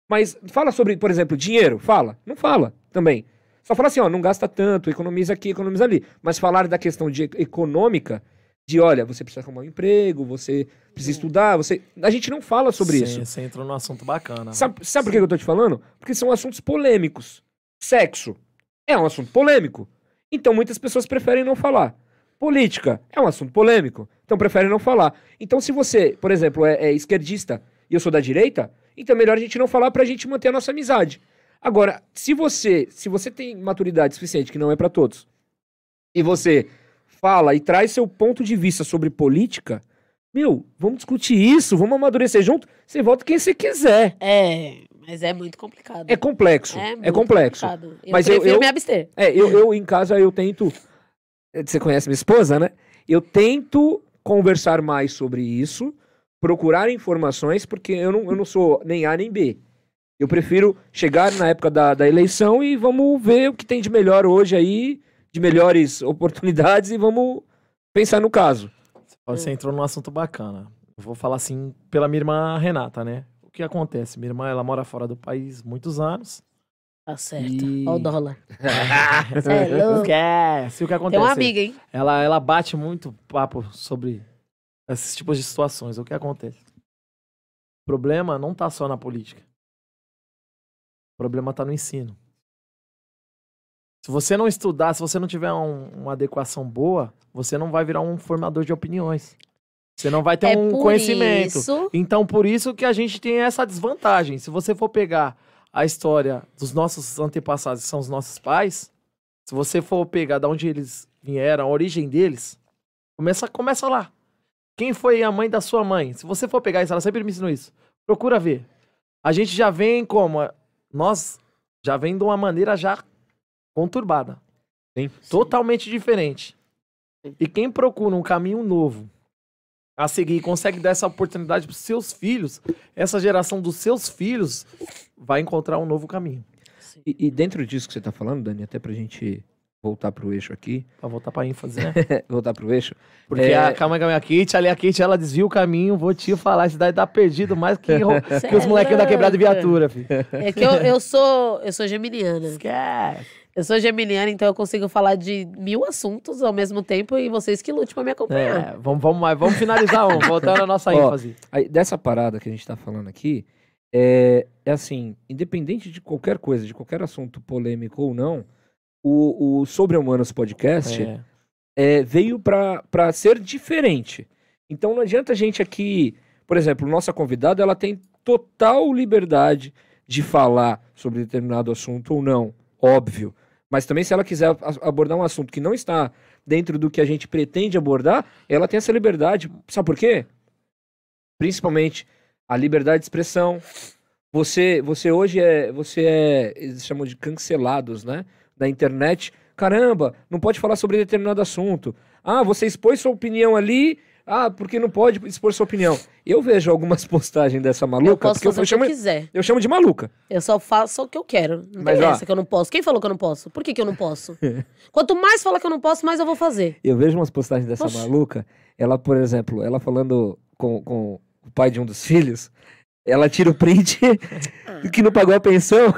S2: Mas fala sobre, por exemplo, dinheiro. Fala. Não fala também. Só fala assim, ó, não gasta tanto, economiza aqui, economiza ali. Mas falar da questão de econômica, de olha, você precisa arrumar um emprego, você precisa estudar, você. A gente não fala sobre
S1: Sim,
S2: isso.
S1: Você entrou num assunto bacana.
S2: Sabe, sabe por que eu tô te falando? Porque são assuntos polêmicos. Sexo é um assunto polêmico. Então muitas pessoas preferem não falar. Política é um assunto polêmico. Então preferem não falar. Então, se você, por exemplo, é, é esquerdista e eu sou da direita, então é melhor a gente não falar pra gente manter a nossa amizade. Agora, se você, se você tem maturidade suficiente, que não é para todos, e você fala e traz seu ponto de vista sobre política, meu, vamos discutir isso, vamos amadurecer junto, você vota quem você quiser.
S3: É, mas é muito complicado.
S2: É complexo, é, é complexo.
S3: Complicado. Eu mas eu, eu, me abster.
S2: É, eu, eu em casa eu tento, você conhece minha esposa, né? Eu tento conversar mais sobre isso, procurar informações, porque eu não, eu não sou nem A nem B. Eu prefiro chegar na época da, da eleição e vamos ver o que tem de melhor hoje aí, de melhores oportunidades e vamos pensar no caso.
S1: Você entrou num assunto bacana. Eu vou falar assim pela minha irmã Renata, né? O que acontece? Minha irmã, ela mora fora do país muitos anos.
S3: Tá certo. E... Olha o dólar.
S1: é louco. Esquece o que acontece.
S3: Tem uma amiga, hein?
S1: Ela, ela bate muito papo sobre esses tipos de situações. O que acontece? O problema não tá só na política. O problema tá no ensino. Se você não estudar, se você não tiver um, uma adequação boa, você não vai virar um formador de opiniões. Você não vai ter é um conhecimento. Isso... Então, por isso que a gente tem essa desvantagem. Se você for pegar a história dos nossos antepassados, que são os nossos pais, se você for pegar de onde eles vieram, a origem deles, começa, começa lá. Quem foi a mãe da sua mãe? Se você for pegar isso, ela sempre me ensinou isso. Procura ver. A gente já vem como? Nós já vem de uma maneira já conturbada. Sim. Totalmente diferente. E quem procura um caminho novo a seguir consegue dar essa oportunidade para seus filhos, essa geração dos seus filhos vai encontrar um novo caminho.
S2: E, e dentro disso que você está falando, Dani, até para a gente voltar pro eixo aqui.
S1: Pra voltar pra ênfase, né?
S2: voltar pro eixo.
S1: Porque é... a, calma, calma, a Kate, ali a Kate, ela desvia o caminho, vou te falar, isso daí tá perdido mais que, que os molequinhos da quebrada de viatura, filho.
S3: É que eu, eu sou eu sou geminiana. Esquece. Eu sou geminiana, então eu consigo falar de mil assuntos ao mesmo tempo e vocês que lute pra me acompanhar.
S1: É, vamos, vamos, vamos finalizar um, voltando à nossa ênfase.
S2: Aí, dessa parada que a gente tá falando aqui, é, é assim, independente de qualquer coisa, de qualquer assunto polêmico ou não, o, o Sobre Humanos Podcast é. É, veio para ser diferente. Então não adianta a gente aqui, por exemplo, nossa convidada, ela tem total liberdade de falar sobre determinado assunto ou não, óbvio. Mas também se ela quiser abordar um assunto que não está dentro do que a gente pretende abordar, ela tem essa liberdade. Sabe por quê? Principalmente a liberdade de expressão. Você, você hoje é, você é, eles chamam de cancelados, né? Da internet. Caramba, não pode falar sobre determinado assunto. Ah, você expôs sua opinião ali. Ah, porque não pode expor sua opinião. Eu vejo algumas postagens dessa maluca. Eu
S3: posso fazer
S2: eu,
S3: eu, chamo, que eu quiser.
S2: Eu chamo de maluca.
S3: Eu só faço o que eu quero. Não Mas, tem ó, essa que eu não posso. Quem falou que eu não posso? Por que, que eu não posso? Quanto mais fala que eu não posso, mais eu vou fazer.
S2: Eu vejo umas postagens dessa Oxi. maluca. Ela, por exemplo, ela falando com, com o pai de um dos filhos. Ela tira o print ah. que não pagou a pensão.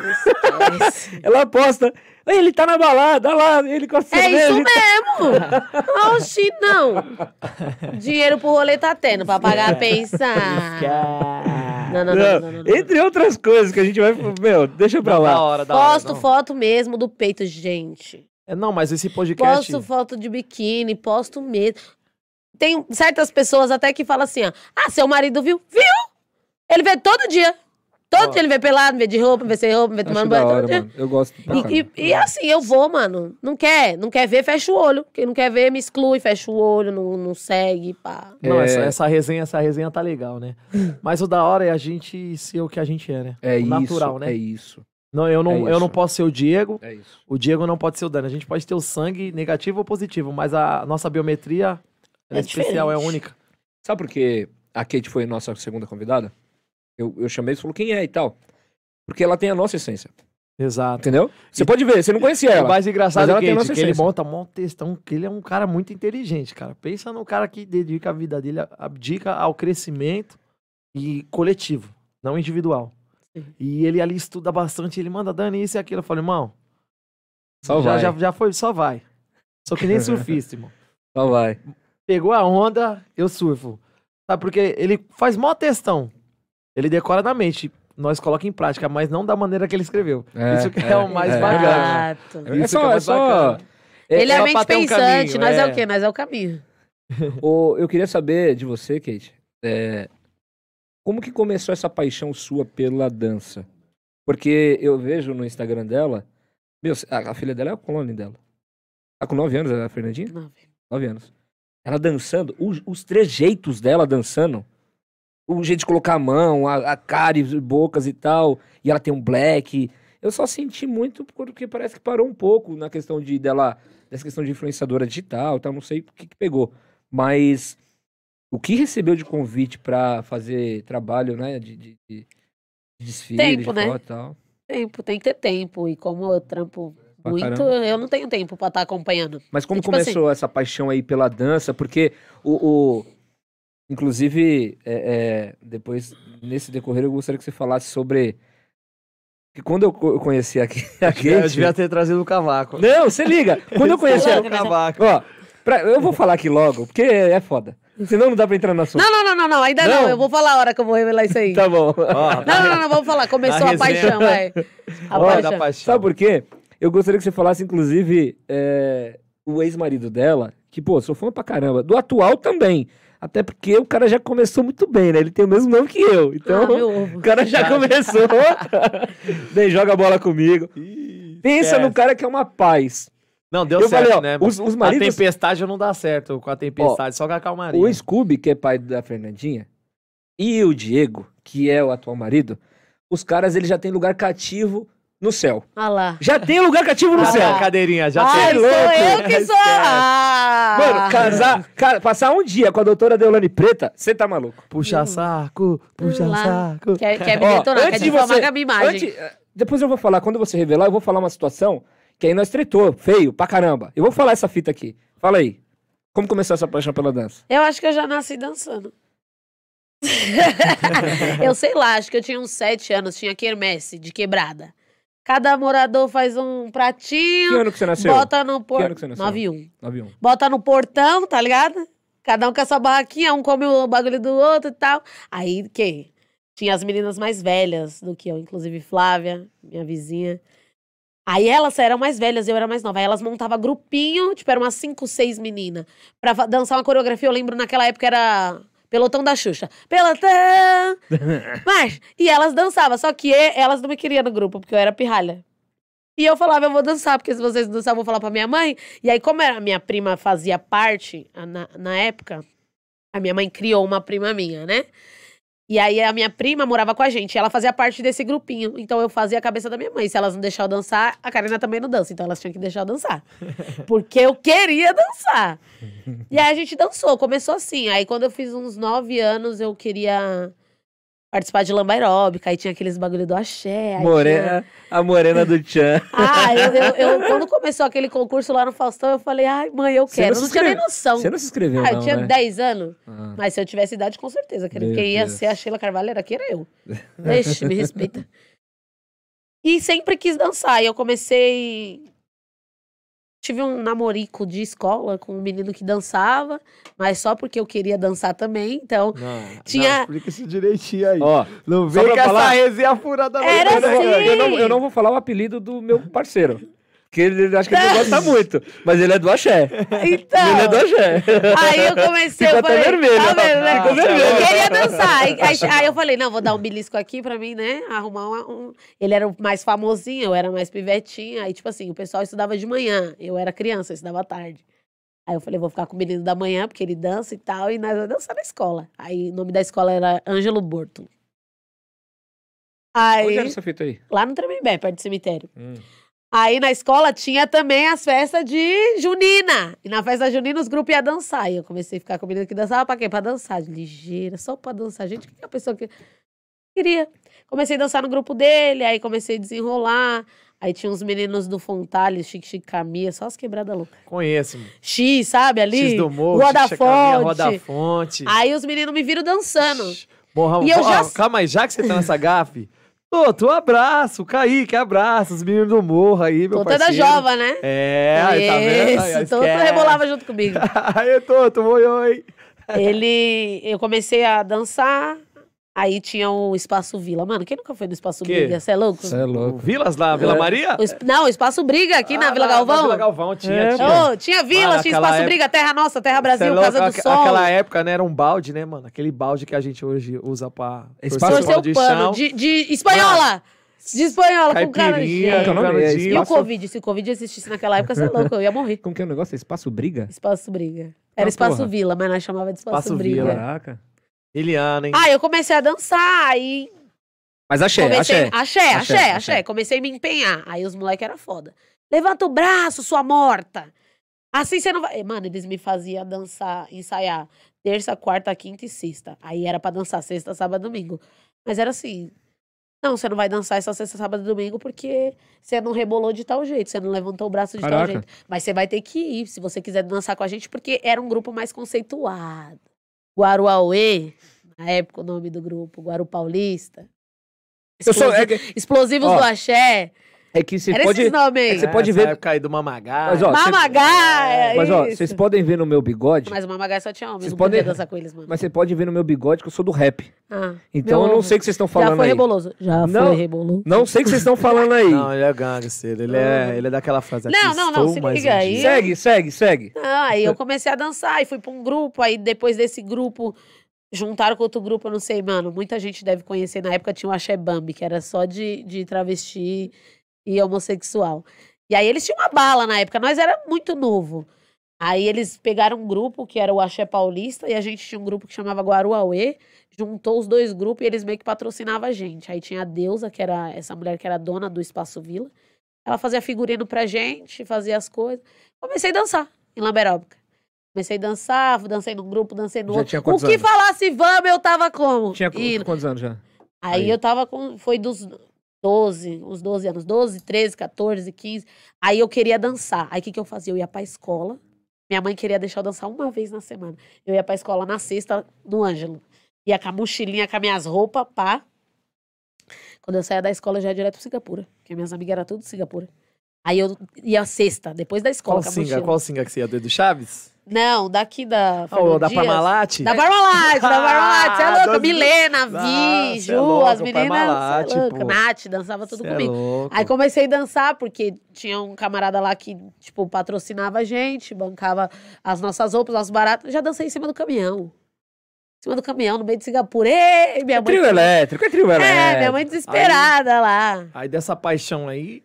S2: ela posta. Ele tá na balada, lá, ele com a
S3: É isso mesmo! Oxi, não! Dinheiro pro rolê tá tendo pra pagar a pensão.
S2: Não, não, não, não, não, Entre outras coisas que a gente vai. Meu, deixa pra lá. Da
S3: hora, da Posto hora, foto mesmo do peito, gente.
S1: É, não, mas esse podcast.
S3: Posto foto de biquíni, posto mesmo. Tem certas pessoas até que falam assim: ó, ah, seu marido viu? Viu? Ele vê todo dia. Todo dia ele vê pelado, vê de roupa, vê sem roupa, vê tomando banho.
S2: Hora, mano. Eu gosto.
S3: E, e, e, assim, eu vou, mano. Não quer, não quer ver, fecha o olho. Quem não quer ver, me exclui, fecha o olho, não, não segue, pá.
S1: Não, é... essa, essa, resenha, essa resenha tá legal, né? Mas o da hora é a gente ser o que a gente é, né?
S2: É
S1: o
S2: isso, natural, né? É isso.
S1: Não, eu não, é eu não posso ser o Diego. É isso. O Diego não pode ser o Dani. A gente pode ter o sangue negativo ou positivo, mas a nossa biometria é, é especial, é única.
S2: Sabe por que a Kate foi nossa segunda convidada? Eu, eu chamei e falou quem é e tal. Porque ela tem a nossa essência.
S1: Exato.
S2: Entendeu? Você e... pode ver, você não conhecia ela.
S1: O mais engraçado é que, ele monta um textão, que ele é um cara muito inteligente, cara. Pensa no cara que dedica a vida dele, abdica ao crescimento e coletivo, não individual. Sim. E ele ali estuda bastante, ele manda Dani isso e aquilo. Eu falo, irmão, só já, vai. Já, já foi, só vai. Sou que nem surfista, irmão.
S2: Só vai.
S1: Pegou a onda, eu surfo. Sabe, porque ele faz mó textão. Ele decora na mente. Nós coloca em prática, mas não da maneira que ele escreveu. É, Isso que é, é o mais é, bacana.
S3: Exato. Isso é só, é, é só... Ele é a mente pensante, um nós é. o quê? Nós é o caminho.
S2: o, eu queria saber de você, Kate, é, como que começou essa paixão sua pela dança? Porque eu vejo no Instagram dela. Meu, a, a filha dela é a clone dela. Tá com 9 anos, a Fernandinha? 9. 9 anos. Ela dançando, os, os trejeitos dela dançando. O jeito de colocar a mão, a, a cara e bocas e tal. E ela tem um black. Eu só senti muito porque parece que parou um pouco na questão de dela. Dessa questão de influenciadora digital tal. Não sei o que, que pegou. Mas o que recebeu de convite para fazer trabalho, né? De, de, de desfile,
S3: tempo,
S2: de
S3: né?
S2: e tal.
S3: Tempo, tem que ter tempo. E como eu trampo pra muito, caramba. eu não tenho tempo para estar tá acompanhando.
S2: Mas como tipo começou assim... essa paixão aí pela dança? Porque o. o... Inclusive, é, é, depois, nesse decorrer, eu gostaria que você falasse sobre. Que quando eu conheci aqui.
S1: A Kate, eu devia ter trazido o cavaco.
S2: Não, você liga. Quando eu conheci a. cavaco. Ó, pra... eu vou falar aqui logo, porque é foda. Senão não dá pra entrar no assunto.
S3: Não, não, não, não, não. ainda não. não. Eu vou falar a hora que eu vou revelar isso aí.
S2: tá bom. Oh,
S3: não, não, não, não, vamos falar. Começou a, a paixão, vai. A
S2: oh, paixão. paixão. Sabe por quê? Eu gostaria que você falasse, inclusive, é, o ex-marido dela, que, pô, sou fã pra caramba. Do atual também. Até porque o cara já começou muito bem, né? Ele tem o mesmo nome que eu. Então, ah, o cara já começou. Daí joga a bola comigo. Ih, Pensa é. no cara que é uma paz.
S1: Não, deu eu certo, falei, ó, né? Os, os maridos... A tempestade não dá certo com a tempestade, ó, só com a calmaria.
S2: O Scooby, que é pai da Fernandinha, e o Diego, que é o atual marido, os caras, eles já têm lugar cativo no céu.
S3: Ah lá.
S2: Já tem lugar cativo no ah céu.
S1: Lá. Cadeirinha, já
S3: Ai,
S1: tem.
S3: Sou eu que sou. Ah.
S2: Mano, casar, cara, passar um dia com a doutora Deolane Preta, você tá maluco.
S1: Puxa hum. saco, puxa lá. saco.
S3: Quer, quer me detonar, quer de você, a minha imagem. Antes,
S2: eh, depois eu vou falar, quando você revelar, eu vou falar uma situação que aí nós tretou, feio, pra caramba. Eu vou falar essa fita aqui. Fala aí. Como começou essa paixão pela dança?
S3: Eu acho que eu já nasci dançando. eu sei lá, acho que eu tinha uns sete anos, tinha quermesse de quebrada. Cada morador faz um pratinho.
S2: Que ano que você nasceu?
S3: Bota no portão.
S2: 91.
S3: 91. Bota no portão, tá ligado? Cada um com a sua barraquinha, um come o bagulho do outro e tal. Aí, que? Tinha as meninas mais velhas do que eu, inclusive Flávia, minha vizinha. Aí elas eram mais velhas, eu era mais nova. Aí elas montavam grupinho, tipo, eram umas cinco, seis meninas. Pra dançar uma coreografia, eu lembro naquela época era Pelotão da Xuxa. Pelotão! Mas, e elas dançavam, só que elas não me queriam no grupo, porque eu era pirralha. E eu falava, eu vou dançar, porque se vocês não dançar, eu vou falar pra minha mãe. E aí, como a minha prima fazia parte, na, na época, a minha mãe criou uma prima minha, né? E aí a minha prima morava com a gente, ela fazia parte desse grupinho. Então eu fazia a cabeça da minha mãe. Se elas não deixaram eu dançar, a Karina também não dança. Então elas tinham que deixar eu dançar. Porque eu queria dançar. E aí a gente dançou, começou assim. Aí quando eu fiz uns nove anos, eu queria participar de lamba aeróbica, aí tinha aqueles bagulho do axé.
S2: Morena, tinha... a morena do Tchan.
S3: Ah, eu, eu, eu, quando começou aquele concurso lá no Faustão, eu falei, ai, mãe, eu quero. Não, não tinha nem noção.
S2: Você não se inscreveu,
S3: ah,
S2: não,
S3: eu tinha
S2: né?
S3: 10 anos, ah. mas se eu tivesse idade, com certeza. Quem ia Deus. ser a Sheila Carvalho era aqui, era eu. Deixa, me respeita. E sempre quis dançar, e eu comecei Tive um namorico de escola com um menino que dançava, mas só porque eu queria dançar também, então
S1: não,
S3: tinha...
S1: Não, explica isso direitinho aí. Ó, não vem com falar... essa resenha furada.
S3: Era
S2: assim. eu, não, eu não vou falar o apelido do meu parceiro. Que ele acho que ele não gosta muito, mas ele é do axé.
S3: Então.
S2: Ele é do axé.
S3: Aí eu comecei, Fica
S2: eu falei, vermelho,
S3: tá
S2: vendo,
S3: né? Ficou vermelho. Eu queria dançar. Aí, aí, aí, eu falei, não, vou dar um belisco aqui pra mim, né? Arrumar um. Ele era o mais famosinho, eu era mais pivetinha. Aí, tipo assim, o pessoal estudava de manhã. Eu era criança, eu estudava tarde. Aí eu falei, vou ficar com o menino da manhã, porque ele dança e tal, e nós vamos dançar na escola. Aí o nome da escola era Ângelo Borto.
S2: Aí, Onde era essa fita aí?
S3: Lá no Tremembé, perto do cemitério. Hum. Aí na escola tinha também as festas de junina. E na festa junina os grupos iam dançar. E eu comecei a ficar com menina que dançava pra quê? Pra dançar. Ligeira, só pra dançar. Gente, o que a pessoa que queria? Comecei a dançar no grupo dele, aí comecei a desenrolar. Aí tinha uns meninos do Fontales, Chique Chique Camia, só as quebradas loucas.
S1: Conheço.
S3: X, sabe, ali?
S1: X do Morro, Rua da Fonte. Rua da Fonte.
S3: Aí os meninos me viram dançando.
S1: Morra, e eu já... calma aí, já que você tá nessa gafe, Tô, tu abraço, Kaique, abraço, os meninos do morro aí, meu Tô
S3: toda jova, né?
S1: É, aí, tá vendo? Aí,
S3: Toto rebolava junto comigo.
S1: aí, Toto, oi, oi.
S3: Ele, eu comecei a dançar, Aí tinha o Espaço Vila. Mano, quem nunca foi no Espaço que? Briga? Você é louco?
S1: Você é louco. Vilas lá, Vila é. Maria?
S3: O, não, o Espaço Briga aqui ah, na Vila Galvão. Na
S1: Vila Galvão tinha. É.
S3: Tinha, oh, tinha Vilas, tinha Espaço época... Briga, Terra Nossa, Terra Brasil, é Casa do Sol.
S1: Aquela época, né, era um balde, né, mano? Aquele balde que a gente hoje usa pra...
S3: Espaço de pano, chão. De, de espanhola! Mano, De espanhola, com cara de...
S1: canudinho.
S3: E o Covid? Se o Covid existisse naquela época, você é louco, eu ia morrer.
S2: Como que é o negócio? Espaço Briga?
S3: Espaço Briga. Era
S2: Ah,
S3: Espaço
S2: porra.
S3: Vila, mas nós chamava de Espaço,
S1: Espaço
S3: Briga.
S1: Vila.
S2: Caraca.
S1: Eliana, hein?
S3: Ah, eu comecei a dançar, aí
S2: Mas axé,
S3: comecei...
S2: Axé,
S3: axé,
S2: axé.
S3: axé. Comecei a me empenhar. Aí os moleques eram foda. Levanta o braço, sua morta. Assim você não vai... Mano, eles me faziam dançar, ensaiar terça, quarta, quinta e sexta. Aí era pra dançar sexta, sábado, domingo. Mas era assim... Não, você não vai dançar essa sexta, sábado e domingo porque você não rebolou de tal jeito, você não levantou o braço de tal
S2: Caraca.
S3: jeito. Mas você vai ter que ir, se você quiser dançar com a gente, porque era um grupo mais conceituado. Guaruauê, na época o nome do grupo, Guaru Paulista.
S2: Eu sou, é, que-
S3: Explosivos
S2: Ó,
S3: do Axé.
S2: É que você pode...
S3: esses nomes aí.
S2: é você pode ver-
S1: aí do Mamagá.
S2: Mas, ó, cê-
S3: Mamagaia,
S2: Mas, ó, vocês podem ver no meu bigode,
S3: Mas o Mamagaia só tinha homem,
S2: Vocês
S3: não
S2: podem-
S3: podia dançar com eles, mano.
S2: mas você pode ver no meu bigode que eu sou do rap.
S3: Ah,
S2: Então eu não
S3: ovo.
S2: sei o que vocês estão
S3: Já
S2: falando
S3: foi
S2: aí.
S3: reboloso. Já
S2: Não.
S3: foi reboloso.
S2: Não sei o que vocês estão falando aí.
S1: Não, ele é gangster. Ele é, ele é daquela frase aqui.
S3: Não, não, não, se liga aí.
S2: Segue, segue, segue.
S3: Ah, aí eu comecei a dançar e fui pra um grupo. Aí depois desse grupo, juntaram com outro grupo, eu não sei, mano. Muita gente deve conhecer. Na época tinha o Axé Bambi, que era só de, de travesti e homossexual. E aí eles tinham uma bala na época, nós era muito novo. Aí eles pegaram um grupo que era o Axé Paulista e a gente tinha um grupo que chamava Guaruauê. Juntou os dois grupos e eles meio que patrocinavam a gente. Aí tinha a Deusa, que era essa mulher que era dona do Espaço Vila. Ela fazia figurino pra gente, fazia as coisas. Comecei a dançar em Lamberóbica. Comecei a dançar, dancei num grupo, dancei no
S2: Já
S3: outro.
S2: tinha
S3: O que
S2: anos?
S3: falasse vamos, eu tava como?
S2: Tinha
S3: Indo.
S2: quantos anos já?
S3: Aí,
S2: Aí.
S3: eu tava com. Foi dos 12, uns 12 anos. 12, 13, 14, 15. Aí eu queria dançar. Aí o que, que eu fazia? Eu ia pra escola. Minha mãe queria deixar eu dançar uma vez na semana. Eu ia pra escola na sexta, no Ângelo. Ia com a mochilinha, com as minhas roupas, pá. Quando eu saía da escola, eu já ia direto pra Singapura. Porque minhas amigas eram tudo de Singapura. Aí eu ia sexta, depois da escola
S1: Qual singa? Qual singa que você ia? Do Edu Chaves?
S3: Não, daqui da.
S1: Ah,
S3: Fernando
S1: o da. Parmalat?
S3: Da Parmalat, da Parmalat. Você é
S1: Ah,
S3: louca? Milena,
S1: Ah,
S3: Vi,
S1: é
S3: Ju,
S1: louca,
S3: as meninas.
S1: Parmalat,
S3: Cê é louca.
S1: pô.
S3: Nath, dançava tudo
S1: Cê é
S3: comigo.
S1: louco.
S3: Aí comecei a dançar, porque tinha um camarada lá que, tipo, patrocinava a gente, bancava as nossas roupas, nossos baratos. Já dancei em cima do caminhão. Em cima do caminhão, no meio de Singapura. Ei, minha mãe.
S2: Trio elétrico, é trio elétrico.
S3: É, minha mãe desesperada lá.
S1: Aí dessa paixão aí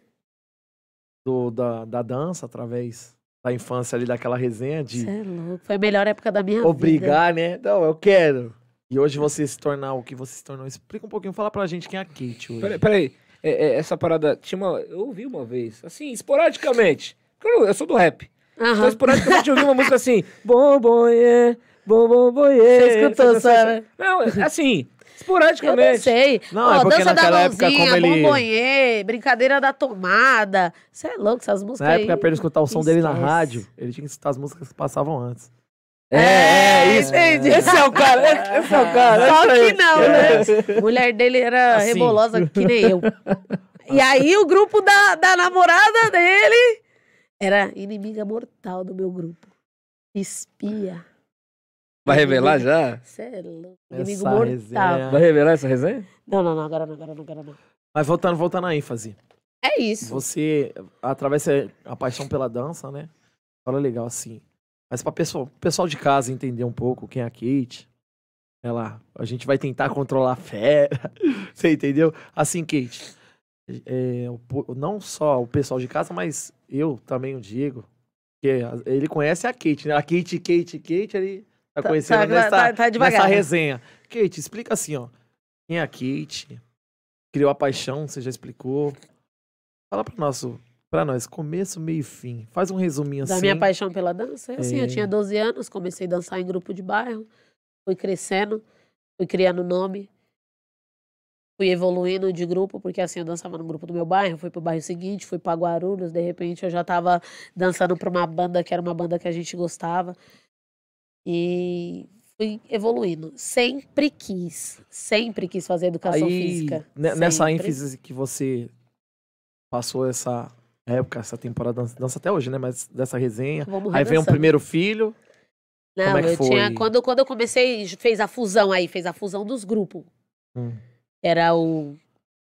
S1: do, da, da dança, através da infância ali, daquela resenha de
S3: é louco. Foi a melhor época da minha vida.
S1: obrigar, né? Não, eu quero. E hoje você se tornar o que você se tornou. Explica um pouquinho, fala pra gente quem é a Kate hoje.
S2: Peraí, peraí. É, é, essa parada, tinha uma, eu ouvi uma vez, assim, esporadicamente. Eu, eu sou do rap. Então,
S3: Aham.
S2: esporadicamente eu ouvi uma música assim, bom, bom, yeah, bom, bom, bom, yeah.
S3: Você escutou, Sara?
S2: Não, é assim,
S3: Eu
S2: esporadicamente.
S3: dancei.
S1: Não,
S3: Ó,
S1: é porque
S3: dança da
S1: naquela época,
S3: mãozinha,
S1: como ele-
S3: bombonhê, brincadeira da tomada. Você é louco, essas músicas
S1: Na época,
S3: aí.
S1: pra ele escutar o som dele na
S3: Esquece.
S1: rádio, ele tinha que escutar as músicas que passavam antes.
S2: É, é, isso.
S3: entendi.
S2: Esse é o cara, esse é o cara.
S3: Só que não, né? A mulher dele era
S1: Assim.
S3: rebolosa que nem eu. E aí o grupo da, da namorada dele era inimiga mortal do meu grupo. Espia.
S2: Vai revelar já?
S3: Você é louco. Inimigo
S1: Essa
S3: mortal.
S1: resenha.
S2: Vai revelar essa resenha?
S3: Não, não, não, agora não, agora não, agora não.
S1: Mas voltando, voltando à ênfase.
S3: É isso.
S1: Você atravessa a paixão pela dança, né? Fala legal assim. Mas pra pessoal, pessoal de casa entender um pouco quem é a Kate. Ela, a gente vai tentar controlar a fera. Você entendeu? Assim, Kate. é, não só o pessoal de casa, mas eu também o Diego. Que ele conhece a Kate, né? A Kate, Kate, Kate, ele tá
S3: Tá-
S1: conhecendo
S3: tá-
S1: nessa,
S3: tá- tá
S1: nessa resenha. Kate, explica assim, ó. Quem é a Kate? Criou a paixão, você já explicou. Fala pra, nosso, pra nós, começo, meio e fim. Faz um resuminho
S3: Da
S1: assim.
S3: minha paixão pela dança. É assim,
S1: É.
S3: eu tinha 12 anos, comecei a dançar em grupo de bairro, fui crescendo, fui criando nome, fui evoluindo de grupo, porque assim, eu dançava no grupo do meu bairro, fui pro bairro seguinte, fui pra Guarulhos, de repente eu já tava dançando pra uma banda que era uma banda que a gente gostava. E fui evoluindo. Sempre quis, sempre quis fazer educação
S1: Aí,
S3: física.
S1: ne- nessa
S3: sempre.
S1: ênfase que você passou essa época, essa temporada, dança, até hoje, né? Mas dessa resenha.
S3: Vamos
S1: Aí vem o
S3: redançando.
S1: primeiro filho.
S3: Não,
S1: Como é que
S3: eu tinha.
S1: foi?
S3: Quando, quando eu comecei, fez a fusão aí, fez a fusão dos grupos.
S1: Hum.
S3: Era o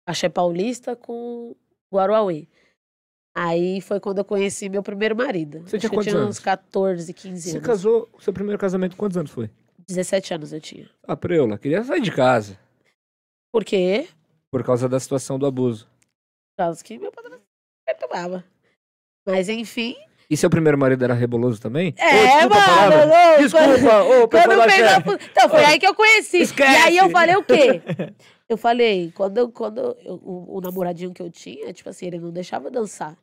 S3: Axé Paulista com Guaruauê. Aí foi quando eu conheci meu primeiro marido.
S2: Você
S3: Acho
S2: tinha
S3: que eu
S2: quantos
S3: tinha
S2: anos?
S3: uns 14, 15
S2: Você
S3: anos.
S2: casou, seu primeiro casamento, quantos anos foi?
S3: 17 anos eu tinha.
S2: Ah, Preula, queria sair de casa.
S3: Por quê?
S2: Por causa da situação do abuso.
S3: causa que meu padrasto perturbava. Mas enfim.
S2: E seu primeiro marido era reboloso também?
S3: É,
S2: Ô,
S3: mano.
S2: Não, desculpa, ô,
S3: quando fez a... Então, foi aí que eu conheci. Esquece. E aí eu falei o quê? Eu falei, quando, quando eu, o, o namoradinho que eu tinha, tipo assim, ele não deixava dançar.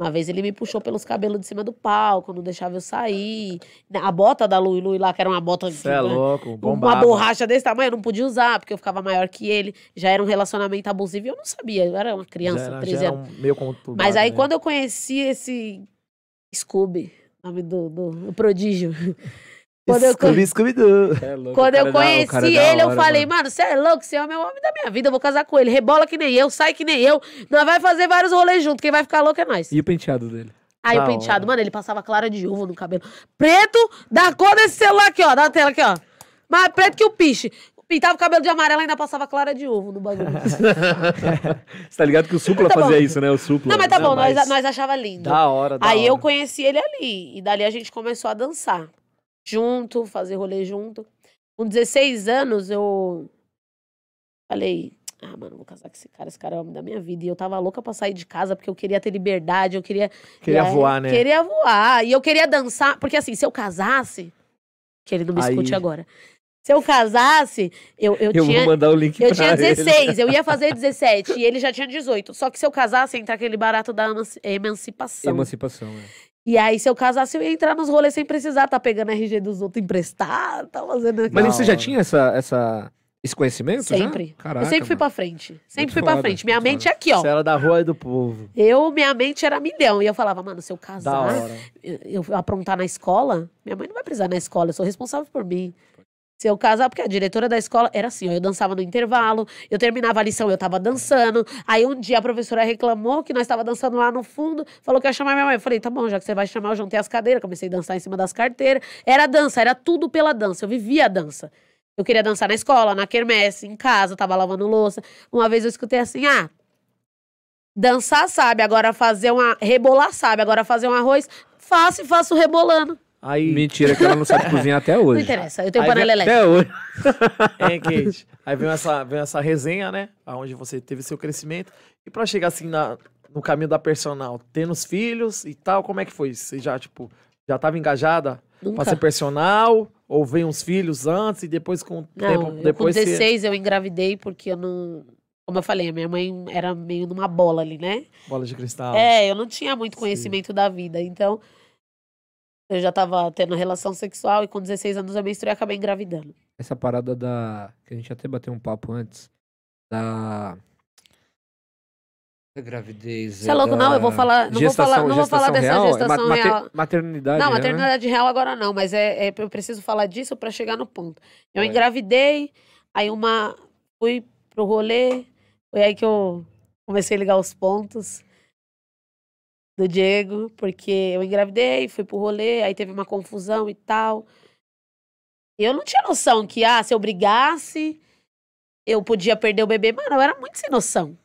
S3: Uma vez ele me puxou pelos cabelos de cima do palco, não deixava eu sair. A bota da Lui Lui lá, que era uma bota.
S1: Você é louco,
S3: bombava. Uma borracha desse tamanho, eu não podia usar, porque eu ficava maior que ele. Já era um relacionamento abusivo e eu não sabia. Eu era uma criança, já era, 13 anos. Um meio Mas aí, né? quando eu conheci esse Scooby, nome do, do, do prodígio.
S1: Quando eu, Scooby, Scooby.
S3: É Quando eu conheci é ele, hora, eu falei, mano, você é louco, você é o meu homem da minha vida, eu vou casar com ele. Rebola que nem eu, sai que nem eu. Nós vai fazer vários rolês juntos, quem vai ficar louco é nós.
S2: E o penteado dele?
S3: Aí o penteado, hora. mano, ele passava clara de uva no cabelo. Preto, da cor desse celular aqui, ó, da tela aqui, ó. Mais preto que o piche. Pintava o cabelo de amarelo e ainda passava clara de ovo no bagulho.
S2: Você tá ligado que o Supla tá fazia isso, né? O Supla.
S3: Não, mas tá não, bom, mas... Nós, nós achava lindo.
S1: Da hora, da
S3: Aí
S1: hora.
S3: eu conheci ele ali. E dali a gente começou a dançar junto, fazer rolê junto. Com 16 anos, eu falei, ah, mano, vou casar com esse cara, esse cara é o homem da minha vida. E eu tava louca pra sair de casa, porque eu queria ter liberdade, eu queria...
S1: Queria voar, né?
S3: Queria voar. E eu queria dançar, porque assim, se eu casasse, que ele não me Aí... escute agora, se eu casasse, eu, eu,
S2: eu
S3: tinha.
S2: Vou mandar o link
S3: Eu tinha 16, ele. eu ia fazer 17 e ele já tinha 18. Só que se eu casasse, ia entrar aquele barato da emancipação.
S2: Emancipação, é.
S3: E aí, se eu casasse, eu ia entrar nos rolês sem precisar tá pegando RG dos outros emprestado, tá fazendo
S2: aquilo. Mas você já tinha essa, essa, esse conhecimento?
S3: Sempre. Caraca, eu sempre fui mano. pra frente. Sempre muito fui foda, pra frente. Minha mente é aqui, ó.
S1: Você era da rua e do povo.
S3: Eu, minha mente era milhão. E eu falava, mano, se eu casar, eu, eu aprontar na escola, minha mãe não vai precisar na escola, eu sou responsável por mim. Se eu casar, porque a diretora da escola era assim, ó, eu dançava no intervalo, eu terminava a lição, eu tava dançando. Aí um dia a professora reclamou que nós tava dançando lá no fundo, falou que ia chamar minha mãe. Eu falei, tá bom, já que você vai chamar, eu juntei as cadeiras, comecei a dançar em cima das carteiras. Era dança, era tudo pela dança, eu vivia a dança. Eu queria dançar na escola, na quermesse, em casa, tava lavando louça. Uma vez eu escutei assim, ah, dançar sabe, agora fazer uma, rebolar sabe, agora fazer um arroz, faço e faço rebolando.
S2: Aí... Mentira que ela não sabe cozinhar até hoje.
S3: Não interessa, eu tenho panela elétrica.
S2: Até hoje.
S1: hein, Kate? Aí vem essa, vem essa resenha, né? Onde você teve seu crescimento. E pra chegar assim na, no caminho da personal, tendo os filhos e tal, como é que foi? Você já, tipo, já tava engajada Nunca. pra ser personal? Ou vem uns filhos antes e depois com o tempo... Depois
S3: com 16 você... eu engravidei porque eu não... Como eu falei, a minha mãe era meio numa bola ali, né?
S1: Bola de cristal.
S3: É, eu não tinha muito conhecimento Sim. da vida. Então, eu já tava tendo relação sexual e com 16 anos eu menstruei e acabei engravidando.
S2: Essa parada da. que a gente até bateu um papo antes. Da. Da gravidez.
S3: Você é louco, não? Eu vou falar. Não gestação, vou falar, não vou falar dessa real? gestação
S2: é
S3: real.
S2: Maternidade.
S3: Não, maternidade real agora não, mas é, é, eu preciso falar disso para chegar no ponto. Eu engravidei, aí uma. fui pro rolê, foi aí que eu comecei a ligar os pontos do Diego, porque eu engravidei, fui pro rolê, aí teve uma confusão e tal. Eu não tinha noção que, ah, se eu brigasse, eu podia perder o bebê. Mano, eu era muito sem noção.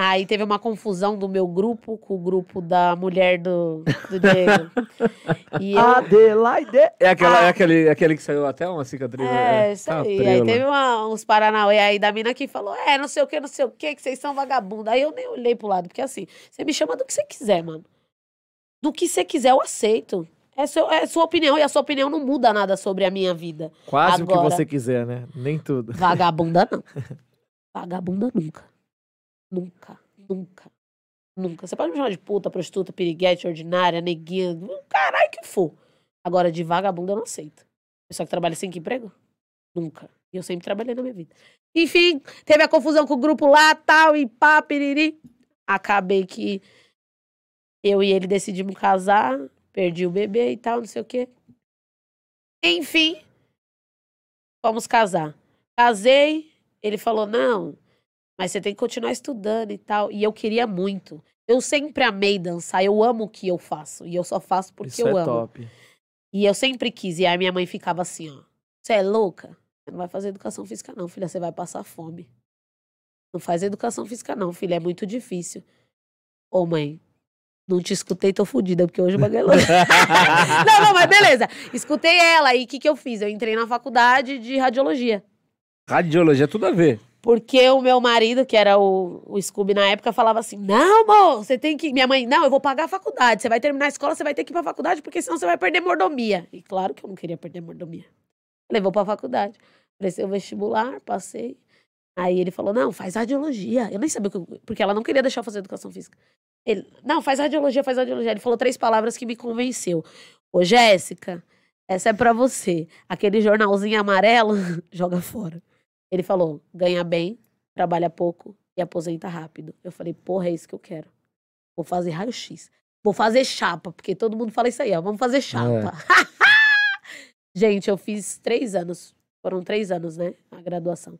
S3: Aí teve uma confusão do meu grupo com o grupo da mulher do, do Diego.
S1: e eu... Adelaide!
S2: É, aquela, ah, é aquele, aquele que saiu até uma cicatriz.
S3: É, né? isso tá aí. Aí teve uma, uns Paranauê aí da mina que falou: é, não sei o que, não sei o que, que vocês são vagabundos. Aí eu nem olhei pro lado, porque assim, você me chama do que você quiser, mano. Do que você quiser, eu aceito. É, seu, é sua opinião, e a sua opinião não muda nada sobre a minha vida.
S1: Quase Agora, o que você quiser, né? Nem tudo.
S3: Vagabunda não. Vagabunda nunca. Nunca, nunca, nunca. Você pode me chamar de puta, prostituta, piriguete, ordinária, neguinha, caralho que for. Agora, de vagabunda eu não aceito. Pessoa que trabalha sem emprego? Nunca. E eu sempre trabalhei na minha vida. Enfim, teve a confusão com o grupo lá, tal, e pá, piriri. Acabei que eu e ele decidimos casar, perdi o bebê e tal, não sei o quê. Enfim, fomos casar. Casei, ele falou: não, mas você tem que continuar estudando e tal. E eu queria muito. Eu sempre amei dançar, eu amo o que eu faço. E eu só faço porque
S1: Isso
S3: eu
S1: é
S3: amo.
S1: Top.
S3: E eu sempre quis. E aí minha mãe ficava assim, ó. Você é louca? Você não vai fazer educação física, não, filha. Você vai passar fome. Não faz educação física, não, filha. É muito difícil. Ô, mãe, não te escutei, tô fodida, porque hoje o bagulho é Não, não, mas beleza. Escutei ela. E o que, que eu fiz? Eu entrei na faculdade de radiologia.
S2: Radiologia, tudo a ver.
S3: Porque o meu marido, que era o, o Scooby na época, falava assim: Não, amor, você tem que. Minha mãe, não, eu vou pagar a faculdade. Você vai terminar a escola, você vai ter que ir pra faculdade, porque senão você vai perder mordomia. E claro que eu não queria perder mordomia. Levou pra faculdade. Prestei o vestibular, passei. Aí ele falou: Não, faz radiologia. Eu nem sabia, que eu, porque ela não queria deixar eu fazer educação física. Ele, não, faz radiologia, faz radiologia. Ele falou três palavras que me convenceu. Ô, Jéssica, essa é para você. Aquele jornalzinho amarelo, joga fora. Ele falou: ganha bem, trabalha pouco e aposenta rápido. Eu falei: porra, é isso que eu quero. Vou fazer raio-x. Vou fazer chapa, porque todo mundo fala isso aí, ó. Vamos fazer chapa. É. Gente, eu fiz três anos. Foram três anos, né? A graduação.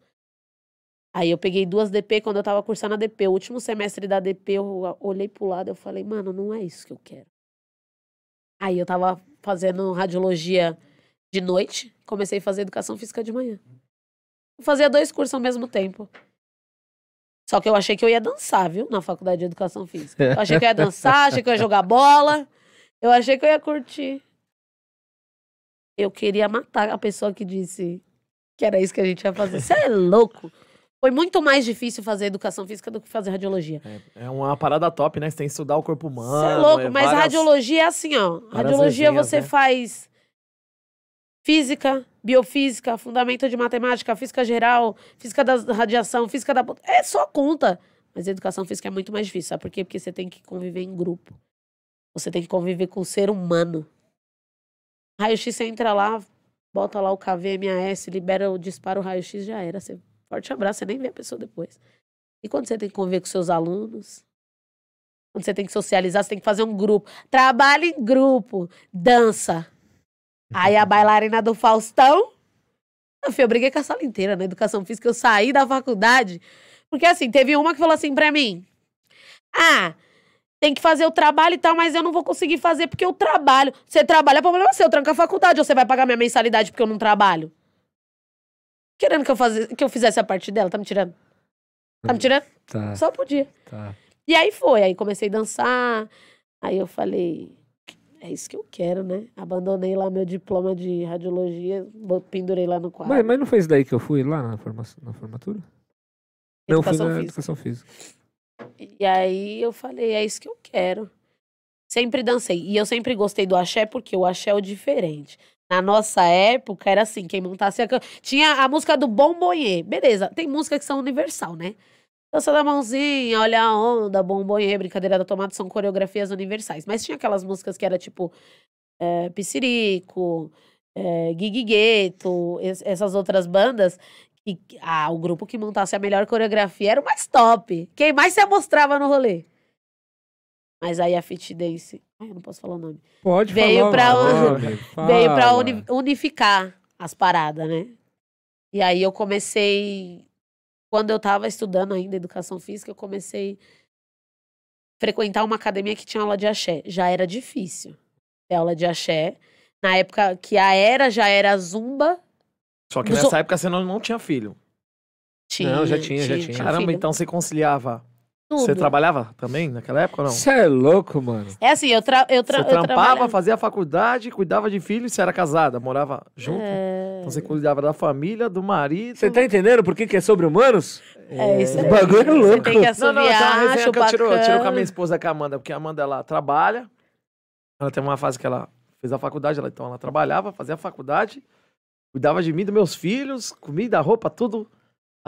S3: Aí eu peguei duas DP quando eu tava cursando a DP. O último semestre da DP, eu olhei pro lado e eu falei, mano, não é isso que eu quero. Aí eu tava fazendo radiologia de noite, comecei a fazer educação física de manhã. Eu fazia dois cursos ao mesmo tempo. Só que eu achei que eu ia dançar, viu? Na faculdade de educação física. Eu achei que eu ia dançar, achei que eu ia jogar bola. Eu achei que eu ia curtir. Eu queria matar a pessoa que disse que era isso que a gente ia fazer. Você é louco. Foi muito mais difícil fazer educação física do que fazer radiologia.
S1: É, é uma parada top, né? Você tem que estudar o corpo humano. Você
S3: é louco, é mas várias, radiologia é assim, ó. Radiologia você né? faz física, biofísica, fundamento de matemática, física geral, física da radiação, física da. É só conta. Mas educação física é muito mais difícil. Sabe por quê? Porque você tem que conviver em grupo. Você tem que conviver com o ser humano. Raio-X, você entra lá, bota lá o KVMAS, libera o disparo raio-X, já era. Você Forte abraço, você nem vê a pessoa depois. E quando você tem que conviver com seus alunos, quando você tem que socializar, você tem que fazer um grupo. Trabalho em grupo, dança. Aí a bailarina do Faustão. Eu, eu briguei com a sala inteira na educação física. Eu saí da faculdade. Porque assim, teve uma que falou assim pra mim: Ah, tem que fazer o trabalho e tal, mas eu não vou conseguir fazer porque eu trabalho. Você trabalha, problema seu, tranca a faculdade, ou você vai pagar minha mensalidade porque eu não trabalho? Querendo que eu, faz... que eu fizesse a parte dela, tá me tirando? Tá me tirando?
S2: Tá.
S3: Só podia.
S2: Tá.
S3: E aí foi, aí comecei a dançar, aí eu falei, é isso que eu quero, né? Abandonei lá meu diploma de radiologia, pendurei lá no quadro.
S2: Mas, mas não foi isso daí que eu fui lá na, forma, na formatura? Educação não, eu fui na educação física.
S3: E aí eu falei, é isso que eu quero. Sempre dancei. E eu sempre gostei do axé, porque o axé é o diferente. Na nossa época era assim, quem montasse a... Tinha a música do Bombonhê. Beleza, tem músicas que são universal, né? Dança da mãozinha, olha a onda, bombonhê, brincadeira da tomada, são coreografias universais. Mas tinha aquelas músicas que era tipo é, Piscirico, é, Guigueto, essas outras bandas. Que, ah, o grupo que montasse a melhor coreografia era o mais top. Quem mais se mostrava no rolê? Mas aí a Fit Dance. Ai, eu não posso falar o nome.
S2: Pode
S3: veio
S2: falar.
S3: Pra, veio pra uni, unificar as paradas, né? E aí eu comecei. Quando eu tava estudando ainda educação física, eu comecei a frequentar uma academia que tinha aula de axé. Já era difícil ter aula de axé. Na época que a era já era zumba.
S1: Só que nessa época você não, não tinha filho.
S2: Tinha. Não, já tinha, tinha já tinha.
S1: Caramba, então você conciliava tudo. Você trabalhava também naquela época ou não?
S2: Você é louco, mano.
S3: É assim, eu, tra eu, tra
S1: você
S3: eu
S1: trampava, fazia faculdade, cuidava de filhos, você era casada, morava junto. É... Então você cuidava da família, do marido.
S2: Você tá entendendo por que, que é sobre humanos?
S3: É, isso aí.
S2: O bagulho é louco. Você
S3: tem que assoviar, não, não, então resenha
S1: que eu tiro, eu tiro com a minha esposa, com a Amanda, porque a Amanda, ela trabalha. Ela tem uma fase que ela fez a faculdade, ela, então ela trabalhava, fazia a faculdade, cuidava de mim, dos meus filhos, comida, roupa, tudo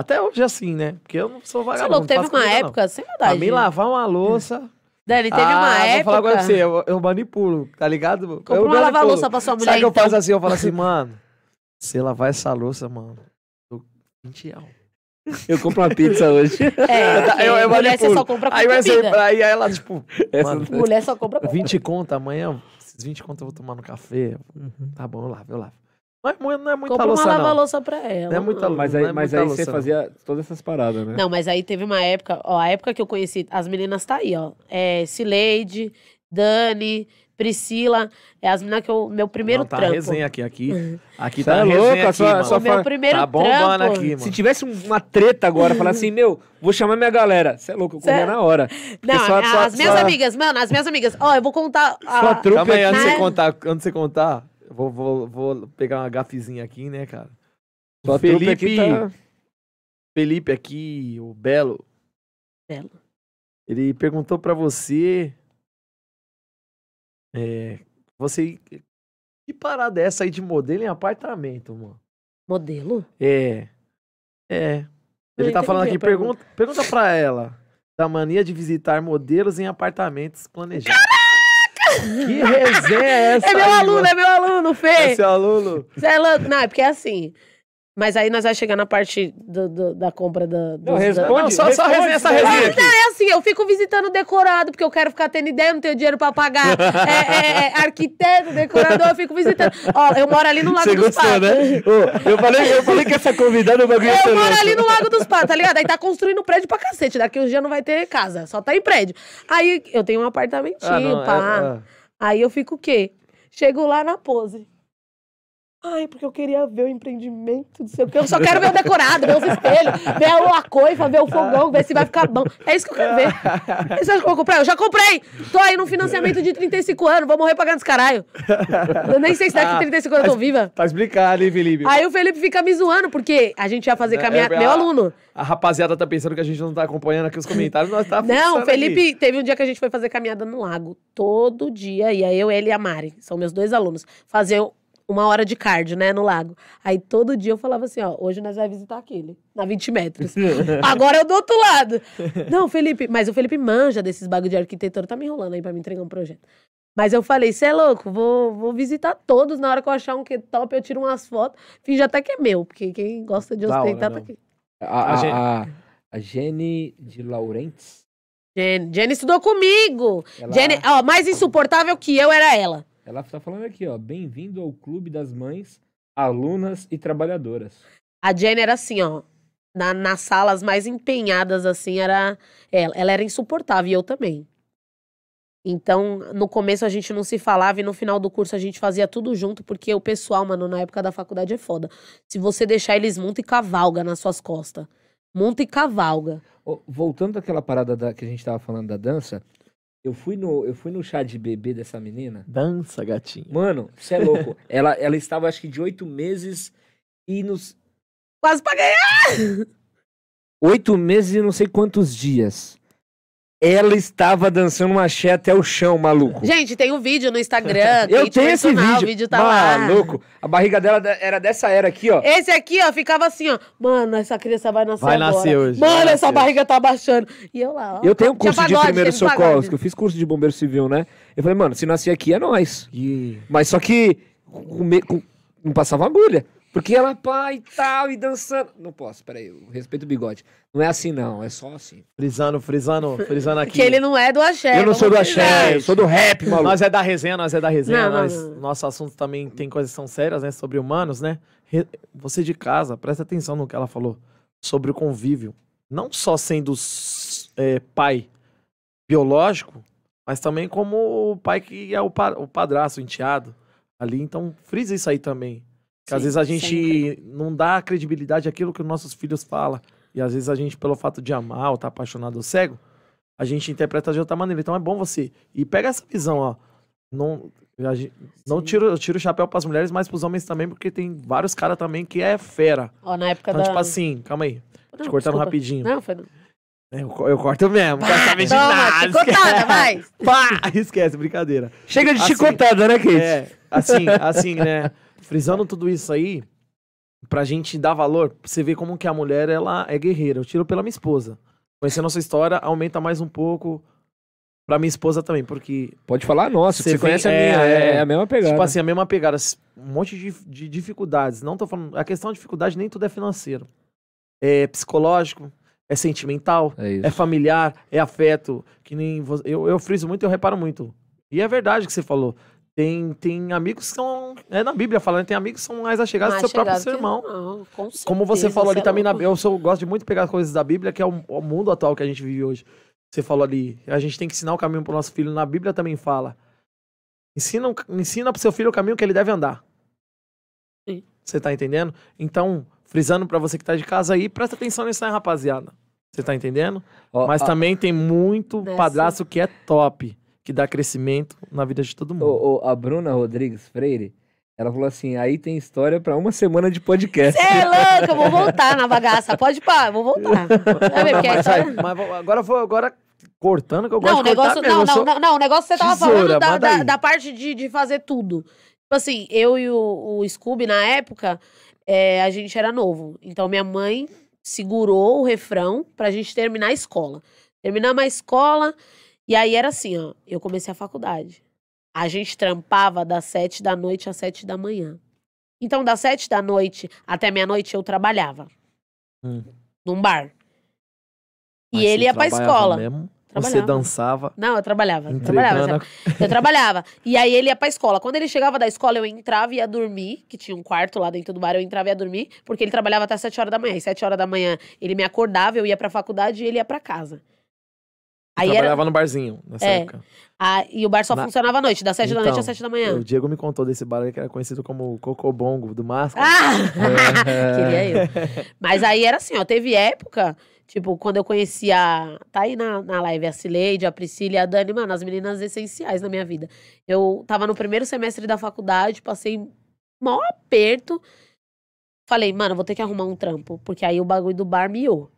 S1: até hoje é assim, né? Porque eu não sou vagabundo.
S3: Você não teve uma época, não. sem verdade.
S1: Pra mim lavar uma louça.
S3: Dani, teve ah, uma época.
S1: Vou falar agora pra você, eu, eu manipulo, tá ligado?
S3: Comprou eu uma lava-louça pra sua mulher.
S1: Sabe
S3: então.
S1: que eu faço assim? Eu falo assim, mano, você lavar essa louça, mano, eu 20 reais.
S2: Eu compro uma pizza hoje.
S3: É, eu, eu, eu mulher você só compra com aí vai ser,
S1: Aí ela, tipo, mano,
S3: mulher só compra com
S1: 20 conto amanhã, esses 20 conto eu vou tomar no café. Uhum. Tá bom, eu lavo, eu lavo. Não é, não é muita Compra louça,
S3: uma
S1: não.
S3: lava-louça pra ela.
S1: Não é muita
S2: Mas aí,
S1: é
S2: mas aí você fazia todas essas paradas, né?
S3: Não, mas aí teve uma época, ó, a época que eu conheci, as meninas tá aí, ó. É Cileide, Dani, Priscila, é as meninas que eu. Meu primeiro
S1: não, tá
S3: trampo.
S1: resenha aqui, aqui. Aqui
S2: tá
S1: é
S2: louco, a
S3: sua, sua meu primeiro
S1: tá bombando
S3: trampo.
S1: aqui, mano.
S2: Se tivesse uma treta agora, falar assim, meu, vou chamar minha galera. Você é louco, eu corria na hora.
S3: Não, só, as minhas amigas, mano, as minhas amigas. Ó, eu vou contar.
S1: A... Sua trupe Calma aí, antes de você contar, antes de você contar, Vou, vou, vou pegar uma gafezinha aqui, né, cara?
S2: Só Felipe. Aqui tá...
S1: Felipe aqui, o Belo.
S3: Belo.
S1: Ele perguntou para você. É, você. Que parada é essa aí de modelo em apartamento, mano?
S3: Modelo?
S1: É. É. Ele tá falando aqui, pergunta, pergunta pra ela da mania de visitar modelos em apartamentos planejados. Caraca! Que resenha é essa?
S3: É meu
S1: aí,
S3: aluno,
S1: mano?
S3: é meu aluno, Fê.
S1: É seu aluno.
S3: Você é louco? Não, é porque é assim. Mas aí nós vamos chegar na parte do, do- da compra da.
S2: Não,
S3: dos-
S2: responde.
S1: Não, só, só
S2: responde,
S1: resenha, essa
S2: né?
S1: resenha
S3: Não,
S1: aqui.
S3: é assim, eu fico visitando decorado, porque eu quero ficar tendo ideia, não tenho dinheiro pra pagar. É, é, é, arquiteto, decorador, eu fico visitando. Ó, eu moro ali no Lago
S2: Você
S3: dos
S2: gostou,
S3: Patos.
S2: né? Ô, eu, falei, eu falei que essa convidada é bagulho
S3: Eu moro
S2: louco.
S3: ali no Lago dos Patos, tá ligado? Aí tá construindo prédio pra cacete. Daqui uns dias não vai ter casa, só tá em prédio. Aí eu tenho um apartamentinho,
S1: Ah, não,
S3: pá.
S1: é-
S3: Aí eu fico o quê? Chego lá na pose. Ai, porque eu queria ver o empreendimento do seu Eu só quero ver o decorado, ver os espelhos, ver a coifa, ver o fogão, ver se vai ficar bom. É isso que eu quero ver. E você acha que eu vou comprar? Eu já comprei! Tô aí num financiamento de 35 anos, vou morrer pagando esse caralho. Eu nem sei se daqui
S1: Ah,
S3: 35 anos eu tô viva.
S1: Tá explicado, hein, Felipe?
S3: Aí o Felipe fica me zoando, porque a gente ia fazer
S1: É,
S3: caminhada.
S1: é,
S3: Meu aluno.
S1: A rapaziada tá pensando que a gente não tá acompanhando aqui os comentários, nós tá
S3: Não, Felipe,
S1: aqui.
S3: teve um dia que a gente foi fazer caminhada no lago. Todo dia, ia eu, ele e a Mari, são meus dois alunos, fazer uma hora de cardio, né, no lago. Aí todo dia eu falava assim, ó, hoje nós vamos visitar aquele, na 20 metros. Agora eu do outro lado. Não, Felipe, mas o Felipe manja desses bagulho de arquitetura, tá me enrolando aí pra me entregar um projeto. Mas eu falei, cê é louco, vou, vou visitar todos. Na hora que eu achar um que é top, eu tiro umas fotos. Finge até que é meu, porque quem gosta de ostentar tá aqui.
S2: A,
S1: a,
S2: a, a Jenny de Laurentes.
S3: Jenny, Jenny estudou comigo.
S2: Ela,
S3: Jenny, ó, mais insuportável que eu era ela.
S2: Ela tá falando aqui, ó. Bem-vindo ao Clube das Mães, Alunas e Trabalhadoras.
S3: A Jenny era assim, ó. Na, nas salas mais empenhadas, assim, era ela. Ela era insuportável e eu também. Então, no começo a gente não se falava e no final do curso a gente fazia tudo junto, porque o pessoal, mano, na época da faculdade é foda. Se você deixar eles monta e cavalga nas suas costas. Monta e cavalga.
S2: Voltando àquela parada da- que a gente tava falando da dança, eu fui no, eu fui no chá de bebê dessa menina.
S1: Dança, gatinho.
S2: Mano, você é louco. ela, ela estava, acho que, de oito meses e nos.
S3: Quase pra ganhar.
S2: Oito meses e não sei quantos dias. Ela estava dançando uma axé até o chão, maluco.
S3: Gente, tem um vídeo no Instagram.
S2: eu tenho esse vídeo.
S3: O vídeo tá lá.
S2: maluco. A barriga dela era dessa era aqui, ó.
S3: Esse aqui, ó, ficava assim, ó. Mano, essa criança vai nascer
S1: Vai
S3: agora.
S1: nascer hoje,
S3: Mano,
S1: vai
S3: essa
S1: nascer.
S3: barriga tá baixando. E eu lá, ó.
S2: Eu tenho um curso de
S3: pagode,
S2: primeiros
S3: teve
S2: socorros, que eu fiz curso de bombeiro civil, né? Eu falei, mano, se nascer aqui é nós.
S1: E...
S2: Mas só que com com- não passava agulha. Porque ela, pá, e tal, e dançando. Não posso, peraí, eu respeito o bigode. Não é assim, não, é só assim.
S1: Frisando, frisando, frisando aqui.
S3: Que ele não é do axé.
S2: eu não sou do axé, eu sou do rap, maluco.
S1: Nós é da resenha, nós é da resenha.
S3: Não,
S1: nós,
S3: não.
S1: Nosso assunto também tem coisas que são sérias, né? Sobre humanos, né? Você de casa, presta atenção no que ela falou. Sobre o convívio. Não só sendo é, pai biológico, mas também como o pai que é o, pa o padrasto, o enteado ali. Então, frisa isso aí também. Que às
S3: Sim,
S1: vezes a gente
S3: sempre.
S1: não dá credibilidade àquilo que os nossos filhos falam. E às vezes a gente, pelo fato de amar ou estar apaixonado ou cego, a gente interpreta de outra maneira. Então é bom você. E pega essa visão, ó. Não, a gente- não
S3: Sim.
S1: tiro, eu tiro o chapéu pras mulheres, mas pros homens também, porque tem vários caras também que é fera.
S3: Ó, na época
S1: Então,
S3: da...
S1: tipo assim, calma aí.
S3: Não,
S1: Te cortando
S3: desculpa.
S1: rapidinho.
S3: Não, foi...
S1: É, Eu, eu corto mesmo. Quero saber de
S3: Toma,
S1: nada.
S3: chicotada, vai.
S1: Pá! Esquece, brincadeira.
S2: Chega de
S1: Assim,
S2: chicotada, né, Kate?
S1: É, assim, assim, né? Frisando tudo isso aí, pra gente dar valor, pra você ver como que a mulher, ela é guerreira. Eu tiro pela minha esposa. Conhecendo a sua história, aumenta mais um pouco pra minha esposa também, porque,
S2: Pode falar, nossa,
S1: Você
S2: você, conhece a
S1: vem-
S2: minha,
S1: é,
S2: é,
S1: é.
S2: a mesma pegada.
S1: tipo assim, a mesma pegada. Um monte de, de dificuldades. Não tô falando. A questão de dificuldade nem tudo é financeiro. É psicológico, é sentimental,
S2: é
S1: é familiar, é afeto. Que nem. Eu, eu friso muito, eu reparo muito. E é verdade o que você falou. Tem, tem amigos que são. É na Bíblia falando, tem amigos que são mais achegados
S3: Mais
S1: que seu próprio sermão.
S3: Não, com
S1: Como você
S3: certeza,
S1: falou ali
S3: é
S1: também, na, eu sou, gosto de muito pegar coisas da Bíblia, que é o, o mundo atual que a gente vive hoje. Você falou ali, a gente tem que ensinar o caminho pro nosso filho. Na Bíblia também fala. Ensina, ensina pro seu filho o caminho que ele deve andar.
S3: Sim.
S1: Você tá entendendo? Então, frisando pra você que tá de casa aí, presta atenção nisso aí, rapaziada. Você tá entendendo?
S2: Ó,
S1: Mas também tem muito padrasto que é top, que dá crescimento na vida de todo mundo.
S2: Ô, ô, a Bruna Rodrigues Freire, Ela falou assim: aí tem história pra uma semana de podcast.
S3: Você é louco, eu vou voltar na bagaça. Pode pá, vou voltar. Ver,
S1: mas, mas, agora vou agora cortando que eu gosto
S3: não,
S1: de negócio,
S3: não, não, não, não, o negócio que você tava tesoura, falando da, da, da, parte de, de fazer tudo. Tipo assim, eu e o, o Scooby, na época, é, a gente era novo. Então minha mãe segurou o refrão pra gente terminar a escola. Terminamos a escola, e aí era assim, ó. Eu comecei a faculdade. A gente trampava das sete da noite às sete da manhã. Então, das sete da noite até meia-noite, eu trabalhava. Hum. Num bar. Mas e ele ia pra escola.
S1: Mesmo? Você dançava?
S3: Não, eu trabalhava. Eu trabalhava, eu trabalhava. E aí ele ia pra escola. Quando ele chegava da escola, eu entrava e ia dormir, que tinha um quarto lá dentro do bar, eu entrava e ia dormir, porque ele trabalhava até sete horas da manhã. E sete horas da manhã ele me acordava, eu ia pra faculdade e ele ia pra casa.
S1: Aí trabalhava era... no barzinho nessa é. época.
S3: Ah, e o bar só Na... funcionava à noite, das 7 então, da noite às 7 então, da manhã.
S1: O Diego me contou desse bar que era conhecido como Cocobongo do Máscara.
S3: Ah! É. Queria eu. Mas aí era assim, ó, teve época, tipo, quando eu conhecia. Tá aí na, na live a Cileide, a Priscila e a Dani, mano, as meninas essenciais na minha vida. Eu tava no primeiro semestre da faculdade, passei maior aperto. Falei, mano, vou ter que arrumar um trampo, porque aí o bagulho do bar miou.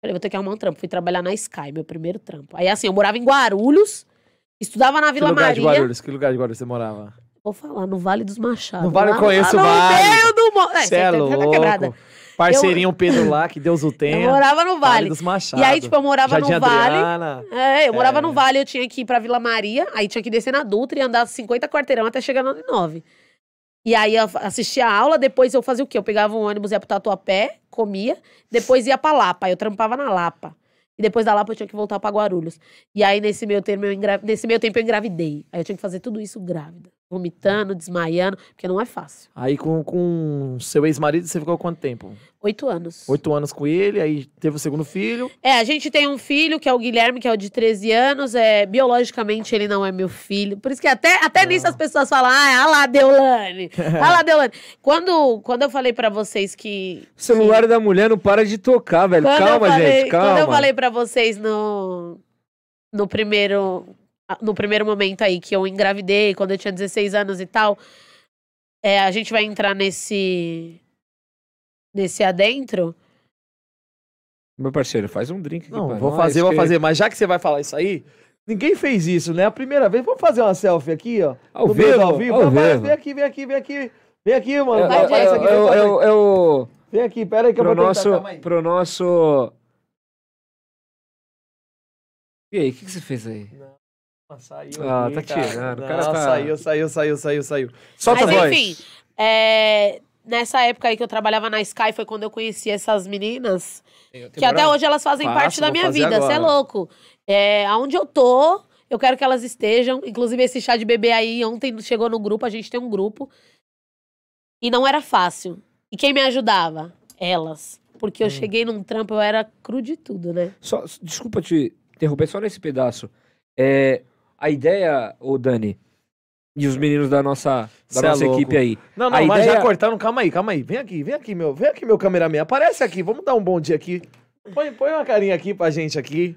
S3: Falei, vou ter que arrumar um trampo. Fui trabalhar na Sky, meu primeiro trampo. Aí, assim, eu morava em Guarulhos, estudava na Vila
S1: que lugar
S3: Maria.
S1: De Guarulhos? Que lugar de Guarulhos você morava?
S3: Vou falar, no Vale dos Machados.
S1: No Vale eu conheço o Vale. No meio
S3: do... Mo... É, você é louco. Quebrada.
S1: Parceirinho eu... Pedro lá, que Deus o tenha.
S3: Eu morava no Vale.
S1: vale dos Machados.
S3: E aí, tipo, eu morava
S1: Jardim
S3: no Vale.
S1: Adriana.
S3: É, eu morava é. no Vale, eu tinha que ir pra Vila Maria, aí tinha que descer na Dutra e andar 50 quarteirão até chegar no 9. E aí eu assistia a aula, depois eu fazia o quê? Eu pegava um ônibus, ia pro Tatuapé, comia, depois ia pra Lapa. Eu trampava na Lapa. E depois da Lapa eu tinha que voltar para Guarulhos. E aí, nesse meio, termo, engra... nesse meio tempo, eu engravidei. Aí eu tinha que fazer tudo isso grávida. Vomitando, desmaiando, porque não é fácil.
S1: Aí com, com seu ex-marido, você ficou quanto tempo?
S3: Oito anos.
S1: Oito anos com ele, aí teve o segundo filho.
S3: É, a gente tem um filho, que é o Guilherme, que é o de 13 anos. É, biologicamente, ele não é meu filho. Por isso que até, até nisso as pessoas falam, ah, lá, Deolane. ah lá, Deolane. Quando, quando eu falei para vocês que...
S2: O celular que... da mulher não para de tocar, velho. Quando calma,
S3: falei,
S2: gente, calma.
S3: Quando eu falei para vocês no, no primeiro... No primeiro momento aí que eu engravidei, quando eu tinha 16 anos e tal, é, a gente vai entrar nesse nesse adentro.
S2: Meu parceiro, faz um drink aqui
S1: Não, vou fazer, vou fazer. Mas já que você vai falar isso aí, ninguém fez isso, né? A primeira vez, vamos fazer uma selfie aqui, ó.
S2: Ao vivo, ao
S1: vivo. Ao
S2: vivo.
S1: Vem aqui, vem aqui, vem aqui. Vem aqui, mano.
S2: Eu, eu, eu, eu, eu, eu,
S1: Vem aqui, pera aí que
S2: pro
S1: eu vou
S2: nosso, tentar, Pro nosso... E aí, o que, que você fez aí?
S1: Não, saiu
S2: Ah, aqui, tá tirando. O cara
S1: Não,
S2: tá...
S1: saiu, saiu, saiu, saiu, saiu.
S2: Solta
S3: Mas,
S2: a voz.
S3: enfim, é, nessa época aí que eu trabalhava na Sky foi quando eu conheci essas meninas. que até hoje elas fazem parte da minha vida. Você é louco. É, aonde eu tô, eu quero que elas estejam. Inclusive, esse chá de bebê aí, ontem chegou no grupo, a gente tem um grupo. E não era fácil. E quem me ajudava? Elas. Porque eu
S1: Hum.
S3: cheguei num trampo, eu era cru de tudo, né?
S2: Só, desculpa te interromper só nesse pedaço. É, a ideia, ô Dani, e os meninos da nossa, da
S1: Cê é
S2: nossa
S1: louco.
S2: equipe aí.
S1: Não, não,
S2: A
S1: mas
S2: ideia-
S1: já cortaram, calma aí, calma aí. Vem aqui, vem aqui, meu. Vem aqui, meu cameraman. Aparece aqui, vamos dar um bom dia aqui. Põe, põe uma carinha aqui pra gente aqui.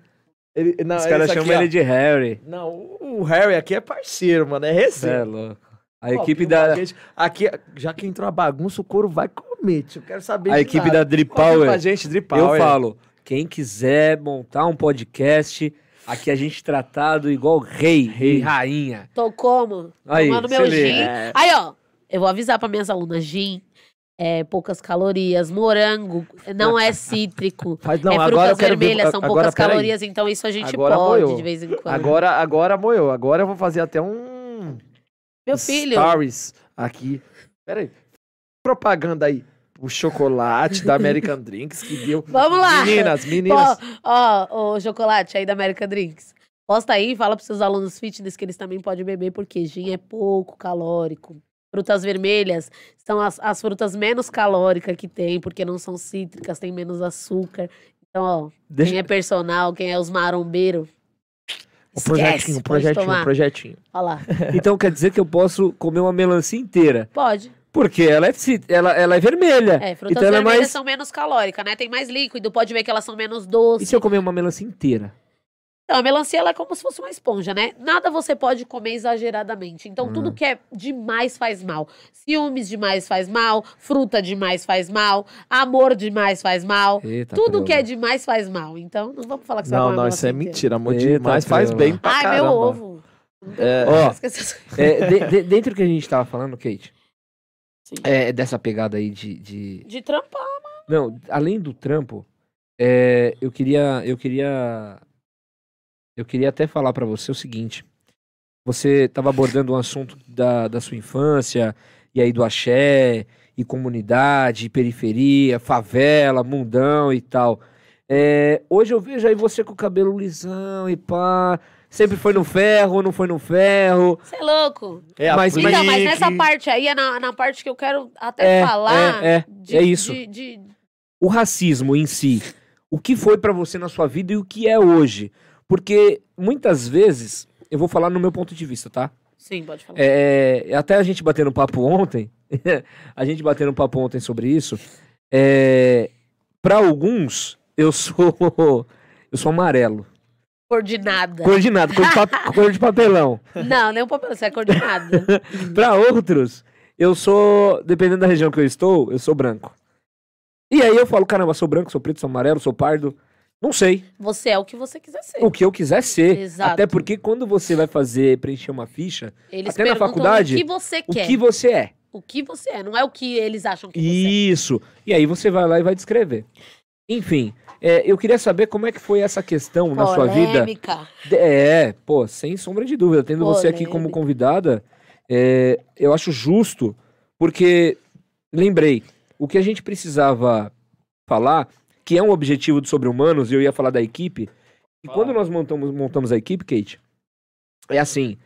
S1: Ele, não,
S2: Os caras chamam ele de Harry.
S1: Não, o Harry aqui é parceiro, mano. É
S2: Cê é louco. A
S1: Ó,
S2: equipe da.
S1: Aqui, já que entrou a bagunça, o couro vai comer. tio. Eu quero saber
S2: a equipe
S1: nada.
S2: da Drip Power.
S1: gente, Drip
S2: Eu
S1: Power.
S2: falo, quem quiser montar um podcast, aqui a gente tratado igual rei, rei, rainha.
S3: Tô como?
S2: Aí,
S3: Tomando meu
S2: liga.
S3: gin.
S1: É.
S3: Aí, ó, eu vou avisar para minhas alunas, gin, é, poucas calorias, morango, não é cítrico.
S1: Faz- não,
S3: é
S1: agora
S3: frutas
S1: eu quero ver-
S3: vermelhas, são
S1: agora,
S3: poucas
S1: peraí.
S3: calorias, então isso a gente
S1: Agora
S3: pode
S1: moiou.
S3: de vez em quando.
S1: Agora, agora moeu. Agora eu vou fazer até um...
S3: Meu filho,
S1: Stories aqui. Pera aí. Propaganda aí. O chocolate da American Drinks que deu.
S3: vamos lá.
S1: Meninas, meninas.
S3: Ó, ó, o chocolate aí da American Drinks. Posta aí e fala pros seus alunos fitness que eles também podem beber, porque gin é pouco calórico. Frutas vermelhas são as, as frutas menos calóricas que tem, porque não são cítricas, tem menos açúcar. Então, ó,
S2: Deixa-
S3: quem é personal, quem é os marombeiros.
S1: O projetinho, o projetinho, o projetinho.
S3: Olha lá.
S2: Então quer dizer que eu posso comer uma melancia inteira.
S3: Pode.
S2: Porque ela é, ela, ela é vermelha.
S3: É, frutas
S2: então é
S3: vermelhas
S2: mais.
S3: são menos calóricas, né? Tem mais líquido, pode ver que elas são menos
S2: E
S3: doces.
S2: se eu comer uma melancia inteira?
S3: Então, a melancia ela é como se fosse uma esponja, né? Nada você pode comer exageradamente. Então, tudo
S2: Hum.
S3: que é demais faz mal. Ciúmes demais faz mal, fruta demais faz mal, amor demais faz mal.
S2: Eita,
S3: tudo
S2: prela.
S3: que é demais faz mal. Então, não vamos falar que você vai
S1: Não,
S3: comer
S1: não,
S3: uma
S1: isso é mentira. Amor
S2: Eita,
S1: demais faz
S2: prela.
S1: bem pra
S3: Ai,
S1: caramba.
S3: meu ovo.
S1: É,
S2: Ó. É, de- de- dentro do que a gente tava falando, Kate,
S3: Sim.
S2: é, dessa pegada aí de, de-
S3: De trampar.
S2: Não, além do trampo, é, eu queria. Eu queria. Eu queria até falar pra você o seguinte. Você tava abordando um assunto da, da sua infância, e aí do axé, e comunidade, e periferia, favela, mundão e tal. É, hoje eu vejo aí você com o cabelo lisão e pá. Sempre foi no ferro, não foi no ferro.
S3: Você é louco.
S1: é a
S2: Mas-
S3: Então, mas nessa parte aí é na, na parte que eu quero até
S2: É,
S3: falar.
S2: é, é,
S3: de-
S2: é isso.
S3: de- de,
S2: o racismo em si, o que foi pra você na sua vida e o que é hoje. Porque muitas vezes, eu vou falar no meu ponto de vista, tá?
S3: Sim, pode falar.
S2: É, até a gente batendo papo ontem, a gente batendo papo ontem sobre isso, é, para alguns, eu sou eu sou amarelo.
S3: Coordenada.
S2: Cor de cor de, pa- cor de papelão.
S3: Não, nem um papel, você é coordenada.
S2: Pra outros, eu sou, dependendo da região que eu estou, eu sou branco. E aí eu falo, caramba, sou branco, sou preto, sou amarelo, sou pardo. Não sei.
S3: Você é o que você quiser ser.
S2: o que eu quiser ser.
S3: Exato.
S2: Até porque quando você vai fazer, preencher uma ficha,
S3: Eles
S2: até na faculdade,
S3: o que você
S2: o
S3: quer.
S2: que você é.
S3: O que você é, não é o que eles acham que você
S2: Isso. E aí você vai lá e vai descrever. Enfim, é, eu queria saber como é que foi essa questão
S3: é.
S2: na sua vida.
S3: Polêmica.
S2: De- É, pô, sem sombra de dúvida. Tendo você aqui como
S3: Polêmica.
S2: convidada, é, eu acho justo, porque, lembrei, o que a gente precisava falar, que é um objetivo do Sobre Humanos, e eu ia falar da equipe, e
S1: Fala.
S2: quando nós montamos, montamos a equipe, Kate, é assim,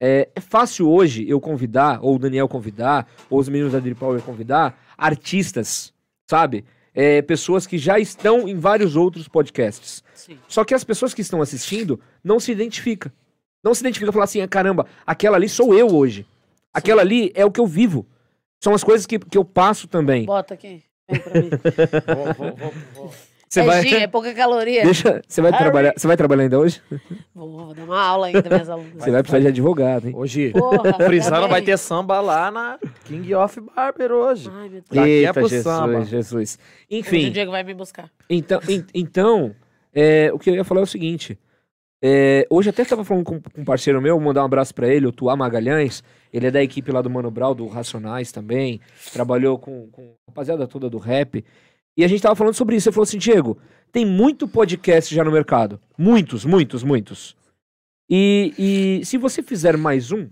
S2: é, é fácil hoje eu convidar, ou o Daniel convidar, ou os meninos da Drip Power convidar, artistas, sabe? É, pessoas que já estão em vários outros podcasts.
S3: Sim.
S2: Só que as pessoas que estão assistindo não se identificam. Não se identificam e falam assim, ah, caramba, aquela ali sou eu hoje. Aquela ali é o que eu vivo. São as coisas que, que eu passo também.
S3: Bota aqui. Vem pra mim.
S1: Vou, vou, vou, vou.
S2: Você
S3: é
S2: vai,
S3: gin, é pouca caloria.
S2: deixa, você vai
S3: Harry.
S2: trabalhar, você vai trabalhar ainda hoje?
S3: Vou, vou dar uma aula ainda, minhas alunas.
S2: Você vai precisar de advogado, hein?
S1: Hoje,
S3: Porra,
S1: vai ter samba lá na King of Barber hoje.
S3: Ai, meu Deus.
S1: Daqui é pro
S2: Jesus,
S1: samba.
S2: Jesus.
S3: Hoje o
S2: Enfim,
S3: Diego vai me buscar.
S2: então, en- então é, o que eu ia falar é o seguinte. é, hoje até tava falando com, com um parceiro meu, vou mandar um abraço pra ele, o Tuá Magalhães. Ele é da equipe lá do Mano Brown, do Racionais também. Trabalhou com, com a rapaziada toda do rap. E a gente tava falando sobre isso. Ele falou assim, Diego, tem muito podcast já no mercado. Muitos, muitos, muitos. E, e se você fizer mais um,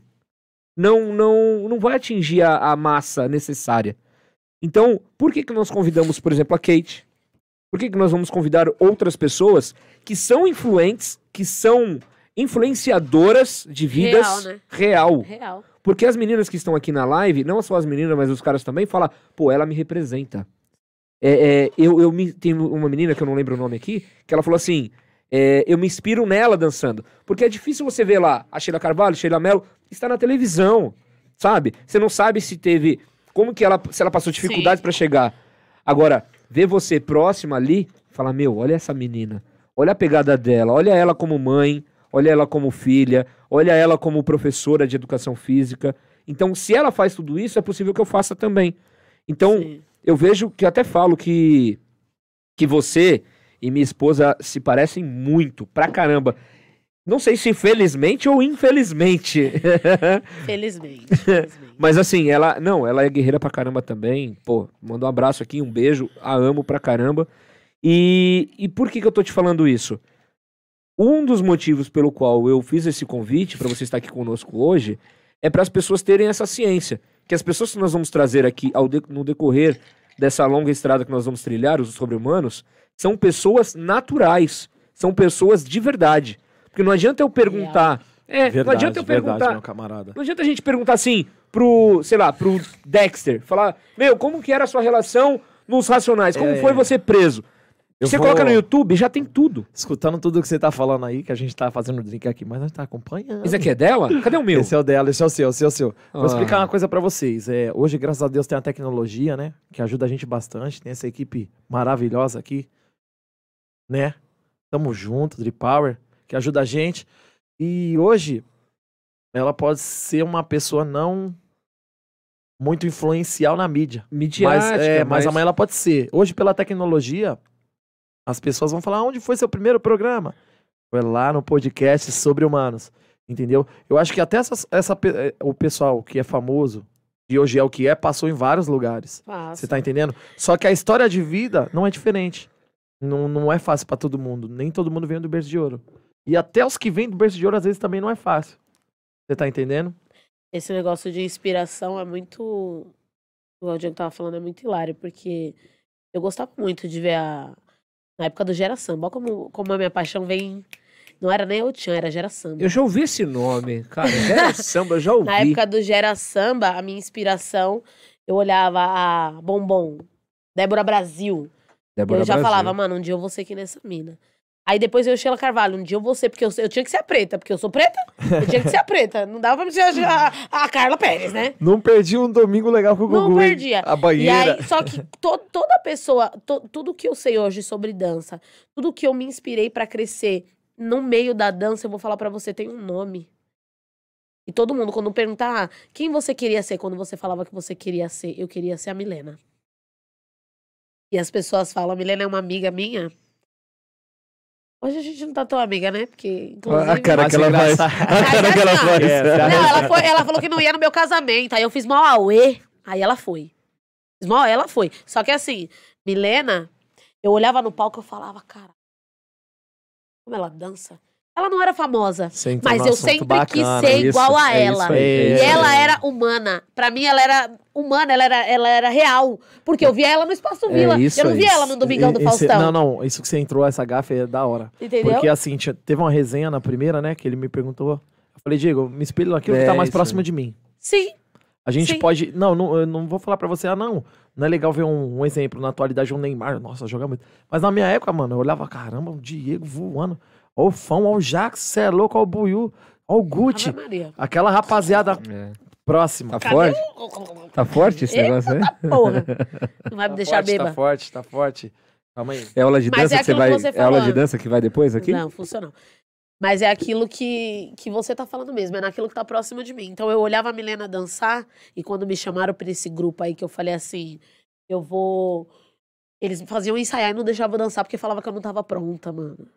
S2: não não, não vai atingir a, a massa necessária. Então, por que, que nós convidamos, por exemplo, a Kate? Por que, que nós vamos convidar outras pessoas que são influentes, que são influenciadoras de vidas
S3: Real, né?
S2: real?
S3: Real.
S2: Porque as meninas que estão aqui na live, não só as meninas, mas os caras também, falam, pô, ela me representa. É, é, eu, eu me, tem uma menina que eu não lembro o nome aqui, que ela falou assim: é, eu me inspiro nela dançando. Porque é difícil você ver lá a Sheila Carvalho, Sheila Mello, está na televisão, sabe? Você não sabe se teve. Como que ela. Se ela passou dificuldades para chegar. Agora, ver você próxima ali, falar, meu, olha essa menina. Olha a pegada dela, olha ela como mãe, olha ela como filha, olha ela como professora de educação física. Então, se ela faz tudo isso, é possível que eu faça também. Então,
S3: Sim.
S2: Eu vejo que até falo que que você e minha esposa se parecem muito, pra caramba. Não sei se felizmente ou infelizmente.
S3: Felizmente. felizmente.
S2: Mas assim, ela. Não, ela é guerreira pra caramba também. Pô, manda um abraço aqui, um beijo. A amo pra caramba. E, e por que, que eu tô te falando isso? Um dos motivos pelo qual eu fiz esse convite pra você estar aqui conosco hoje é para as pessoas terem essa ciência. Que as pessoas que nós vamos trazer aqui ao de- no decorrer dessa longa estrada que nós vamos trilhar, os sobre-humanos, são pessoas naturais. São pessoas de verdade. Porque não adianta eu perguntar. É, não adianta eu perguntar.
S1: verdade, meu camarada.
S2: Não adianta a gente perguntar assim pro, sei lá, pro Dexter, falar, meu, como que era a sua relação nos Racionais? Como
S1: É.
S2: foi você preso?
S1: Eu
S2: você
S1: vou-
S2: coloca no YouTube, já tem tudo.
S1: Escutando tudo que você tá falando aí, que a gente tá fazendo drink aqui, mas nós tá acompanhando.
S2: Esse aqui é dela? Cadê o meu?
S1: Esse é o dela, esse é o seu, esse é o seu. Vou
S2: Ah.
S1: explicar uma coisa pra vocês. É, hoje, graças a Deus, tem a tecnologia, né? Que ajuda a gente bastante. Tem essa equipe maravilhosa aqui, né? Tamo junto, Drip Power. que ajuda a gente. E hoje, ela pode ser uma pessoa não muito influencial na mídia.
S2: Midiática,
S1: mas, é, mas... mas amanhã ela pode ser. Hoje, pela tecnologia, as pessoas vão falar: onde foi seu primeiro programa? Foi lá no podcast sobre humanos. Entendeu? Eu acho que até essa, essa, eh, o pessoal que é famoso, e hoje é o que é, passou em vários lugares. Você tá entendendo? Só que a história de vida não é diferente. Não, não é fácil para todo mundo. Nem todo mundo vem do berço de ouro. E até os que vêm do berço de ouro, às vezes, também não é fácil. Você tá entendendo?
S3: Esse negócio de inspiração é muito. O Diego tava falando, é muito hilário, porque eu gostava muito de ver a. Na época do Gera Samba. Olha como, como a minha paixão vem. Não era nem o Tchan, era Gera Samba.
S2: Eu já ouvi esse nome, cara. Gera Samba, eu já ouvi.
S3: Na época do Gera Samba, a minha inspiração, eu olhava a Bombom, Débora Brasil. Débora eu já Brasil. falava, mano, um dia eu vou ser aqui nessa mina. Aí depois eu Sheila Carvalho, um dia eu vou ser, porque eu, eu tinha que ser a preta, porque eu sou preta, eu tinha que ser a preta. Não dava pra ser a, a, a Carla Pérez, né?
S1: Não perdi um domingo legal com o Gugu.
S3: Não perdia.
S1: A banheira.
S3: E aí, só que to, toda pessoa, to, tudo que eu sei hoje sobre dança, tudo que eu me inspirei para crescer no meio da dança, eu vou falar para você, tem um nome. E todo mundo, quando perguntar ah, quem você queria ser, quando você falava que você queria ser, eu queria ser a Milena. E as pessoas falam, a Milena é uma amiga minha. Hoje a gente não tá tão amiga, né? Porque, inclusive...
S2: A cara que ela faz. A cara que ela faz.
S3: Não, ela, foi, ela falou que não ia no meu casamento. Aí eu fiz mal auê. Aí ela foi. Fiz mal ela foi. Só que assim, Milena, eu olhava no palco e eu falava, cara, como ela dança. Ela não era famosa, mas eu sempre bacana, quis ser isso, igual a é ela. Aí, e é ela era humana. Para mim, ela era humana, ela era, ela era real. Porque eu via ela no Espaço é Vila. Isso, eu não via ela no Domingão do Faustão.
S1: Não, não, isso que você entrou, essa gafe é da hora. Entendeu? Porque assim, tinha, teve uma resenha na primeira, né, que ele me perguntou. Eu falei, Diego, me espelho naquilo que tá mais próximo de mim.
S3: Sim.
S1: A gente
S3: Sim.
S1: pode. Não, não, eu não vou falar pra você, ah, não. Não é legal ver um, um exemplo na atualidade, um Neymar. Nossa, joga muito. Mas na minha época, mano, eu olhava, caramba, o Diego voando. Ó o Fão, ó o Jax, cê é louco, ó o Buiu, ó o Gucci. Aquela rapaziada é. próxima.
S2: Tá forte? Tá forte esse negócio aí?
S3: Porra. Não vai me tá deixar
S1: forte,
S3: beba.
S1: Tá forte, tá forte. Calma aí.
S2: É aula de Mas dança é que você vai. Você é aula de dança que vai depois aqui?
S3: Não, funciona. Mas é aquilo que, que você tá falando mesmo, é naquilo que tá próximo de mim. Então eu olhava a Milena dançar e quando me chamaram pra esse grupo aí que eu falei assim, eu vou. Eles faziam ensaiar e não deixavam dançar porque falava que eu não tava pronta, mano.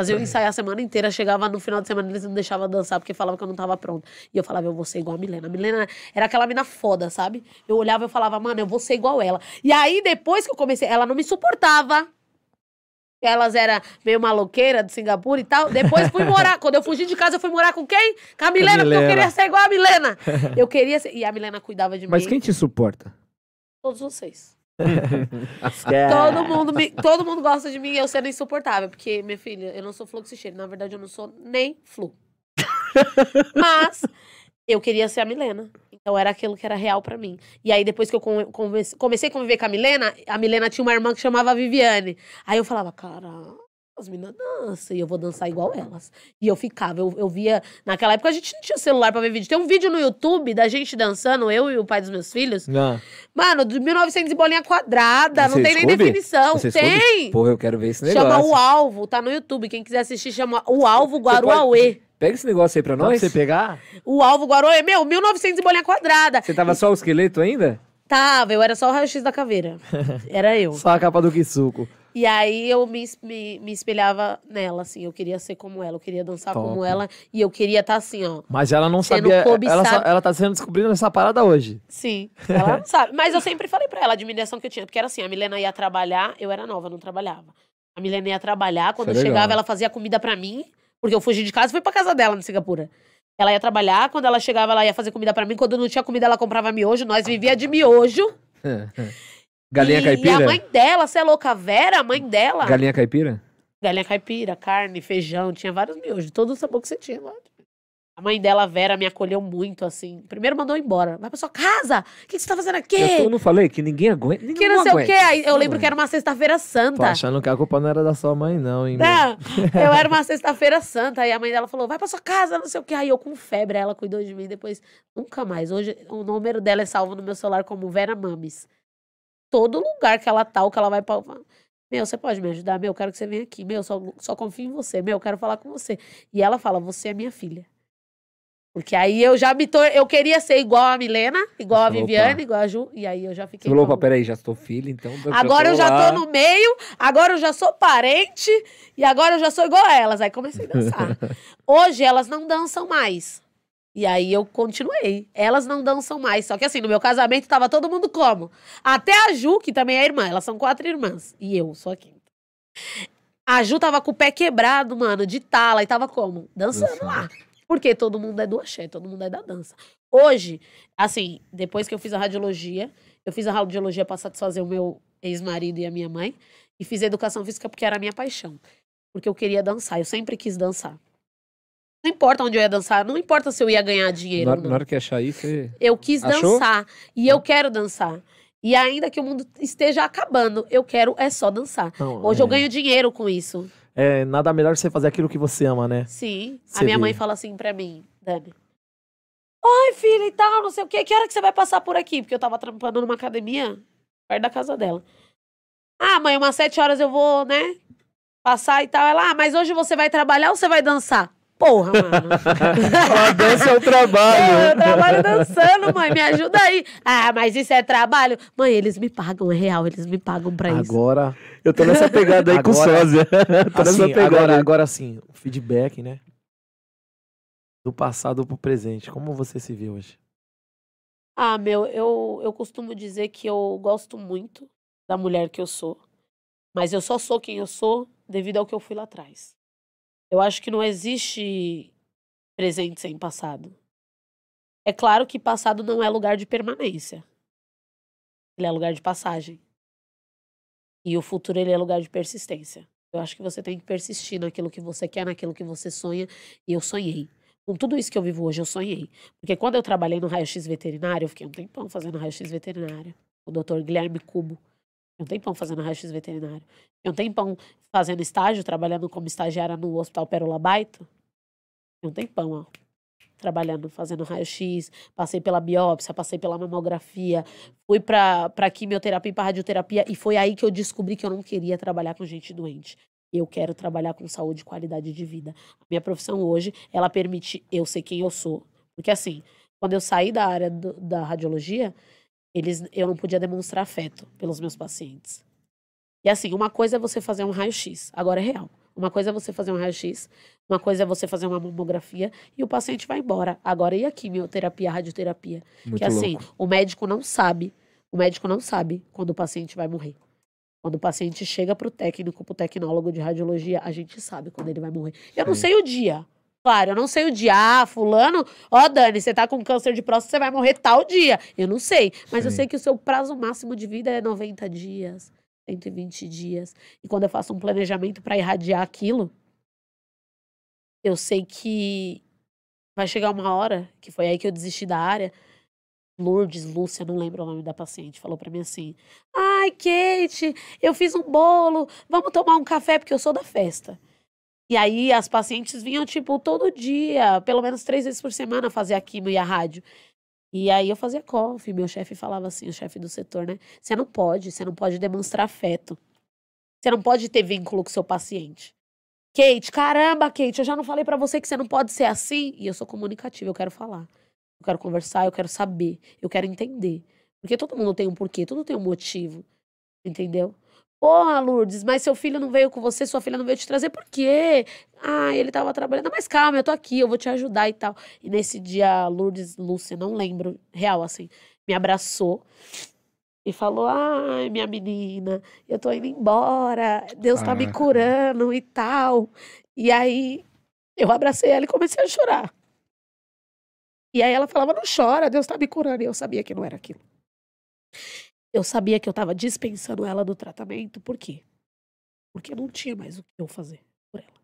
S3: Fazia eu é. ensaiar a semana inteira, chegava no final de semana, eles não deixavam dançar porque falavam que eu não tava pronta. E eu falava, eu vou ser igual a Milena. A Milena era aquela mina foda, sabe? Eu olhava e falava, mano, eu vou ser igual ela. E aí, depois que eu comecei, ela não me suportava. Elas eram meio maloqueira de Singapura e tal. Depois fui morar. Quando eu fugi de casa, eu fui morar com quem? Com a Milena, porque eu queria ser igual a Milena. Eu queria ser. E a Milena cuidava de
S2: Mas
S3: mim.
S2: Mas quem te suporta?
S3: Todos vocês. todo, mundo me, todo mundo gosta de mim e eu sendo insuportável. Porque, minha filha, eu não sou fluxicheira. Na verdade, eu não sou nem flu. Mas eu queria ser a Milena. Então era aquilo que era real para mim. E aí, depois que eu comecei a conviver com a Milena, a Milena tinha uma irmã que chamava Viviane. Aí eu falava, cara, as meninas dançam e eu vou dançar igual elas. E eu ficava, eu, eu via. Naquela época a gente não tinha celular pra ver vídeo. Tem um vídeo no YouTube da gente dançando, eu e o pai dos meus filhos.
S1: Não.
S3: Mano, de 1900 e bolinha quadrada, Você não tem nem definição. Você tem!
S2: Pô, eu quero ver esse negócio.
S3: Chama O Alvo, tá no YouTube. Quem quiser assistir, chama O Alvo Guaruauê.
S2: Pega esse negócio aí pra nós.
S1: Pra você pegar?
S3: O Alvo Guaruauê, meu, 1900 e bolinha quadrada.
S2: Você tava só o esqueleto ainda?
S3: Tava, eu era só o raio-x da caveira. Era eu.
S1: só a capa do Kisuko.
S3: E aí eu me, me, me, espelhava nela, assim. Eu queria ser como ela, eu queria dançar Top. como ela. E eu queria estar tá, assim, ó.
S1: Mas ela não sabia. Ela, ela tá sendo descobrindo essa parada hoje.
S3: Sim, ela não sabe. Mas eu sempre falei pra ela a admiração que eu tinha. Porque era assim, a Milena ia trabalhar, eu era nova, não trabalhava. A Milena ia trabalhar, quando eu é chegava, ela fazia comida pra mim. Porque eu fugi de casa e fui pra casa dela, em Singapura. Ela ia trabalhar, quando ela chegava, ela ia fazer comida pra mim. Quando não tinha comida, ela comprava miojo. Nós vivia de miojo.
S2: Galinha
S3: e,
S2: caipira?
S3: E a mãe dela, você é louca, Vera, a mãe dela.
S2: Galinha caipira?
S3: Galinha caipira, carne, feijão, tinha vários miojos, todo o sabor que você tinha lá. A mãe dela, Vera, me acolheu muito, assim. Primeiro mandou embora. Vai pra sua casa! O que, você tá fazendo aqui?
S2: Eu não falei que ninguém aguenta. Ninguém
S3: que não, sei o quê. Aí eu lembro que era uma sexta-feira santa. Tô
S1: achando que a culpa não era da sua mãe, não, hein?
S3: Não, eu era uma sexta-feira santa. Aí a mãe dela falou: vai pra sua casa, não sei o quê. Aí eu com febre, ela cuidou de mim. Depois, nunca mais. Hoje, o número dela é salvo no meu celular como Vera Mames todo lugar que ela tá, ou que ela vai pra. Meu, você pode me ajudar? Meu, eu quero que você venha aqui. Meu, só, só confio em você. Meu, eu quero falar com você. E ela fala: Você é minha filha. Porque aí eu já me tor... eu queria ser igual a Milena, igual a Viviane, Opa. igual a Ju, e aí eu já fiquei.
S2: Você falou, opa, peraí, já sou filha, então.
S3: Agora eu já lá. tô no meio, agora eu já sou parente, e agora eu já sou igual a elas. Aí comecei a dançar. Hoje elas não dançam mais. E aí eu continuei. Elas não dançam mais. Só que assim, no meu casamento tava todo mundo como? Até a Ju, que também é irmã. Elas são quatro irmãs. E eu sou a quinta. A Ju tava com o pé quebrado, mano, de tala. E tava como? Dançando lá. Porque todo mundo é do axé, todo mundo é da dança. Hoje, assim, depois que eu fiz a radiologia, eu fiz a radiologia para satisfazer o meu ex-marido e a minha mãe, e fiz a educação física porque era a minha paixão. Porque eu queria dançar, eu sempre quis dançar. Não importa onde eu ia dançar, não importa se eu ia ganhar dinheiro.
S2: Na, na hora que achar isso, você.
S3: Eu quis Achou? dançar. E eu quero dançar. E ainda que o mundo esteja acabando, eu quero é só dançar. Não, Hoje é... eu ganho dinheiro com isso
S1: é nada melhor você fazer aquilo que você ama, né?
S3: Sim. Você a minha vê. mãe fala assim pra mim, Dani. Oi, filha e tal, não sei o quê. Que hora que você vai passar por aqui? Porque eu tava trampando numa academia perto da casa dela. Ah, mãe, umas sete horas eu vou, né? Passar e tal. Ela, ah, mas hoje você vai trabalhar ou você vai dançar? Porra, mano.
S2: A dança é o trabalho.
S3: eu trabalho dançando, mãe. Me ajuda aí. Ah, mas isso é trabalho. Mãe, eles me pagam, é real. Eles me pagam pra
S1: isso. Agora.
S2: Eu tô nessa pegada aí agora, com sósia. tô
S1: assim, nessa pegada. Agora, agora sim, o feedback, né? Do passado pro presente. Como você se vê hoje?
S3: Ah, meu, eu, eu costumo dizer que eu gosto muito da mulher que eu sou. Mas eu só sou quem eu sou devido ao que eu fui lá atrás. Eu acho que não existe presente sem passado. É claro que passado não é lugar de permanência. Ele é lugar de passagem. E o futuro ele é lugar de persistência. Eu acho que você tem que persistir naquilo que você quer, naquilo que você sonha. E eu sonhei. Com tudo isso que eu vivo hoje, eu sonhei. Porque quando eu trabalhei no raio-x veterinário, eu fiquei um tempão fazendo raio-x veterinário. O doutor Guilherme Cubo um tempão fazendo raio-x veterinário. um tempão fazendo estágio, trabalhando como estagiária no Hospital Pérola Baito. um tempão, ó. Trabalhando, fazendo raio-x, passei pela biópsia, passei pela mamografia, fui pra, pra quimioterapia e pra radioterapia, e foi aí que eu descobri que eu não queria trabalhar com gente doente. Eu quero trabalhar com saúde e qualidade de vida. A minha profissão hoje, ela permite eu ser quem eu sou. Porque assim, quando eu saí da área do, da radiologia, eles, eu não podia demonstrar afeto pelos meus pacientes. E assim, uma coisa é você fazer um raio-x, agora é real. Uma coisa é você fazer um raio-x, uma coisa é você fazer uma mamografia e o paciente vai embora. Agora e a quimioterapia, a radioterapia? Muito que assim, louco. o médico não sabe, o médico não sabe quando o paciente vai morrer. Quando o paciente chega para o técnico, para o tecnólogo de radiologia, a gente sabe quando ele vai morrer. Eu Sim. não sei o dia. Claro, eu não sei o dia. Ah, fulano, ó, Dani, você tá com câncer de próstata, você vai morrer tal dia. Eu não sei. Mas Sim. eu sei que o seu prazo máximo de vida é 90 dias, 120 dias. E quando eu faço um planejamento para irradiar aquilo, eu sei que vai chegar uma hora, que foi aí que eu desisti da área. Lourdes, Lúcia, não lembro o nome da paciente, falou para mim assim: Ai, Kate, eu fiz um bolo, vamos tomar um café porque eu sou da festa. E aí as pacientes vinham, tipo, todo dia, pelo menos três vezes por semana, fazer a quimio e a rádio. E aí eu fazia coffee, meu chefe falava assim, o chefe do setor, né? Você não pode, você não pode demonstrar afeto. Você não pode ter vínculo com seu paciente. Kate, caramba, Kate, eu já não falei para você que você não pode ser assim. E eu sou comunicativa, eu quero falar. Eu quero conversar, eu quero saber, eu quero entender. Porque todo mundo tem um porquê, tudo tem um motivo. Entendeu? Porra, Lourdes, mas seu filho não veio com você, sua filha não veio te trazer, por quê? Ah, ele tava trabalhando, mas calma, eu tô aqui, eu vou te ajudar e tal. E nesse dia, Lourdes, Lúcia, não lembro, real, assim, me abraçou e falou: Ai, minha menina, eu tô indo embora, Deus tá me curando e tal. E aí eu abracei ela e comecei a chorar. E aí ela falava: Não chora, Deus tá me curando. E eu sabia que não era aquilo. Eu sabia que eu estava dispensando ela do tratamento, por quê? Porque não tinha mais o que eu fazer por ela.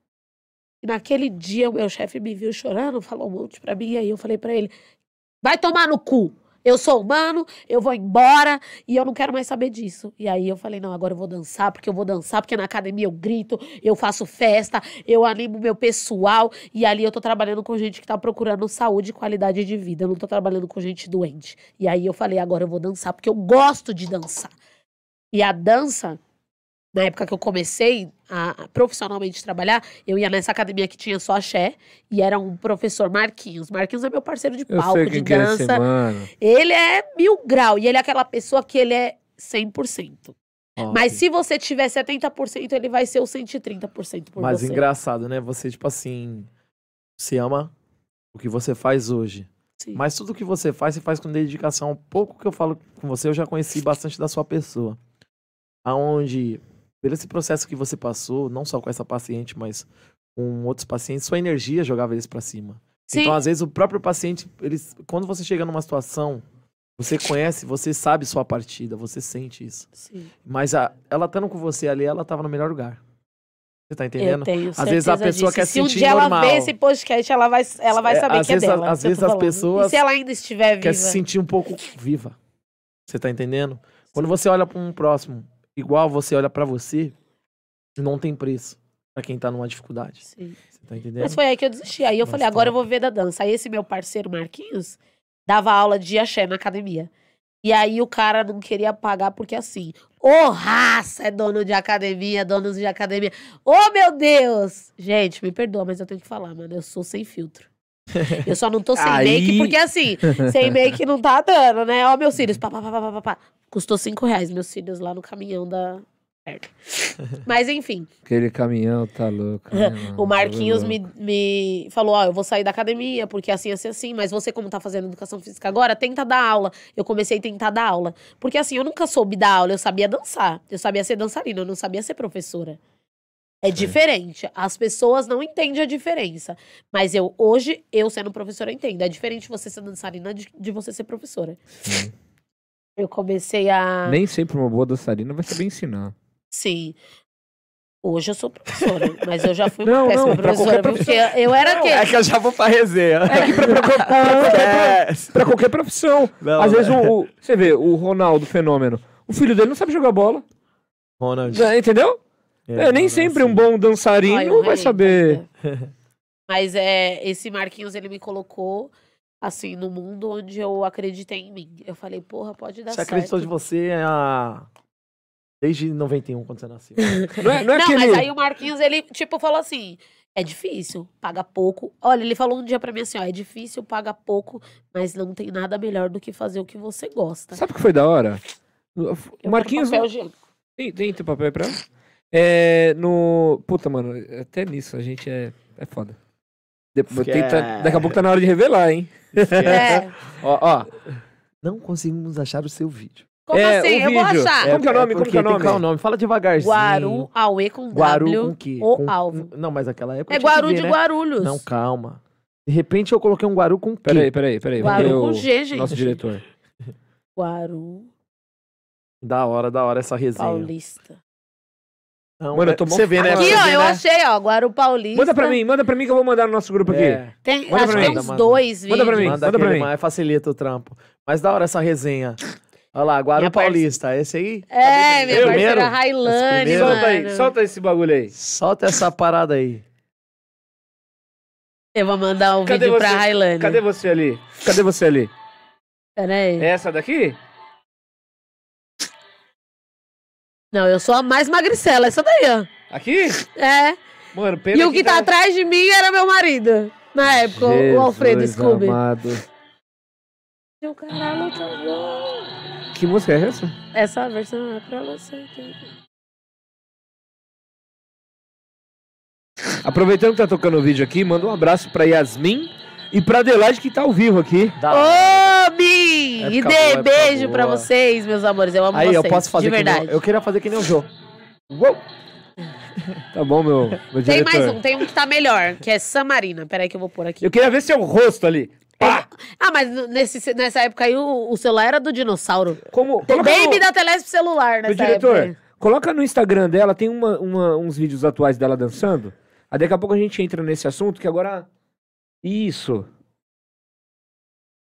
S3: E naquele dia o meu chefe me viu chorando, falou um monte pra mim, e aí eu falei para ele: vai tomar no cu! Eu sou humano, eu vou embora e eu não quero mais saber disso. E aí eu falei: não, agora eu vou dançar, porque eu vou dançar, porque na academia eu grito, eu faço festa, eu animo meu pessoal. E ali eu tô trabalhando com gente que tá procurando saúde e qualidade de vida. Eu não tô trabalhando com gente doente. E aí eu falei: agora eu vou dançar, porque eu gosto de dançar. E a dança na época que eu comecei a profissionalmente trabalhar, eu ia nessa academia que tinha só axé e era um professor Marquinhos. Marquinhos é meu parceiro de palco, de dança. É ele é mil grau e ele é aquela pessoa que ele é 100%. Óbvio. Mas se você tiver 70%, ele vai ser o 130% por
S1: Mas
S3: você.
S1: engraçado, né? Você, tipo assim, se ama o que você faz hoje. Sim. Mas tudo que você faz, você faz com dedicação. Um pouco que eu falo com você, eu já conheci bastante da sua pessoa. Aonde, pelo esse processo que você passou, não só com essa paciente, mas com outros pacientes, sua energia jogava eles para cima. Sim. Então, às vezes, o próprio paciente, eles, quando você chega numa situação você conhece, você sabe sua partida, você sente isso. Sim. Mas a, ela estando com você ali, ela estava no melhor lugar. Você tá entendendo?
S3: Eu tenho
S1: Às vezes a pessoa
S3: disso.
S1: quer
S3: se
S1: sentir
S3: um dia
S1: normal.
S3: ela ver esse podcast, ela vai, ela vai é, saber é, que é dela.
S1: Às vezes as pessoas.
S3: E se ela ainda estiver viva?
S1: Quer se sentir um pouco viva. Você tá entendendo? Quando você olha para um próximo, igual você olha para você, não tem preço para quem tá numa dificuldade. Sim. Você tá entendendo?
S3: Mas foi aí que eu desisti. Aí eu Mas falei, agora eu vou ver da dança. Aí esse meu parceiro, Marquinhos, dava aula de axé na academia. E aí o cara não queria pagar porque assim, ô oh, raça é dono de academia, donos de academia. Ô oh, meu Deus! Gente, me perdoa, mas eu tenho que falar, mano, eu sou sem filtro. Eu só não tô sem aí... make porque assim, sem make não tá dando, né? Ó, meus cílios, pá, pá, pá, pá, pá, pá. Custou cinco reais meus cílios lá no caminhão da, Mas enfim.
S2: Aquele caminhão tá louco. Né,
S3: o tá Marquinhos me, me falou: Ó, eu vou sair da academia, porque assim, assim, assim. Mas você, como tá fazendo educação física agora, tenta dar aula. Eu comecei a tentar dar aula. Porque assim, eu nunca soube dar aula, eu sabia dançar. Eu sabia ser dançarina, eu não sabia ser professora. É diferente. As pessoas não entendem a diferença. Mas eu, hoje, eu sendo professora, entendo. É diferente você ser dançarina de, de você ser professora. Sim. Eu comecei a.
S2: Nem sempre uma boa dançarina vai saber ensinar.
S3: Sim. Hoje eu sou professora, mas eu já fui uma não, péssima não, professora, porque eu era não, quê?
S1: É que eu já vou pra resenha. É que pra, pra, pra,
S2: pra, pra qualquer profissão. Não, Às vezes, o, o, você vê, o Ronaldo, fenômeno, o filho dele não sabe jogar bola.
S1: Ronald.
S2: É, entendeu? É, é nem sempre assim. um bom dançarino Ai, vai saber.
S3: Mas é, esse Marquinhos, ele me colocou assim, no mundo onde eu acreditei em mim. Eu falei, porra, pode dar
S1: você
S3: certo.
S1: Você acreditou de você a Desde 91, quando você nasceu.
S3: não é, não é não, aquele... mas aí o Marquinhos, ele, tipo, falou assim: é difícil, paga pouco. Olha, ele falou um dia pra mim assim: ó, é difícil, paga pouco, mas não tem nada melhor do que fazer o que você gosta.
S2: Sabe o que foi da hora? O Marquinhos. Papel, tem, tem teu papel pra É. No. Puta, mano, até nisso a gente é, é foda. De... Tenta... Daqui a pouco tá na hora de revelar, hein?
S3: É.
S1: ó, ó. Não conseguimos achar o seu vídeo.
S3: Como é, assim? Eu vou achar.
S2: É, como que é o nome? Como que é o nome?
S1: Qual é o nome? Fala devagarzinho.
S3: Guaru, Aue com
S1: Guaru
S3: W,
S1: com que?
S3: o
S1: com...
S3: alvo.
S1: Não, mas aquela época
S3: É Guaru ver, de né? Guarulhos.
S1: Não, calma. De repente eu coloquei um Guaru com que?
S2: Peraí, peraí, peraí.
S3: Guaru com G, gente.
S2: Nosso diretor.
S3: Guaru.
S1: Da hora, da hora essa resenha.
S3: Paulista.
S1: Não, Mano, eu tô você vê, né?
S3: Aqui, ó, eu né? achei, ó, Guaru Paulista.
S2: Manda pra mim, manda pra mim que eu vou mandar no nosso grupo aqui.
S3: É. Tem, manda acho que tem uns manda. dois
S2: manda vídeos. Manda pra mim, manda, manda pra mim.
S1: Mais facilita o trampo. Mas da hora essa resenha. Olha lá, Guarulhos Paulista, esse aí?
S3: É, minha primeiro, parceira Railane,
S2: Solta aí, solta esse bagulho aí.
S1: Solta essa parada aí.
S3: Eu vou mandar um Cadê vídeo você? pra Railane.
S2: Cadê você ali? Cadê você ali?
S3: Pera aí.
S2: É essa daqui?
S3: Não, eu sou a mais magricela, essa daí, ó.
S2: Aqui?
S3: É.
S2: Mano, pena
S3: E o que, que tá... tá atrás de mim era meu marido. Na época, Jesus o Alfredo Scooby.
S2: Amado.
S3: Meu caralho, tá bom.
S2: Que música é essa?
S3: Essa versão é pra você.
S2: Aproveitando que tá tocando o vídeo aqui, manda um abraço pra Yasmin e pra Adelaide que tá ao vivo aqui.
S3: Bi! E dê beijo boa. pra vocês, meus amores. Eu amo
S1: Aí,
S3: vocês.
S1: eu posso fazer
S3: de verdade.
S1: Nem, eu queria fazer que nem o Jô. Uou!
S2: Tá bom, meu, meu
S3: Tem mais um, tem um que tá melhor, que é Samarina. Peraí que eu vou pôr aqui.
S2: Eu queria ver seu rosto ali.
S3: Pá! Ah, mas nesse, nessa época aí o, o celular era do dinossauro.
S2: Como?
S3: Baby no... da Telesp celular, né?
S2: diretor, época. coloca no Instagram dela, tem uma, uma, uns vídeos atuais dela dançando. Aí daqui a pouco a gente entra nesse assunto que agora. Isso.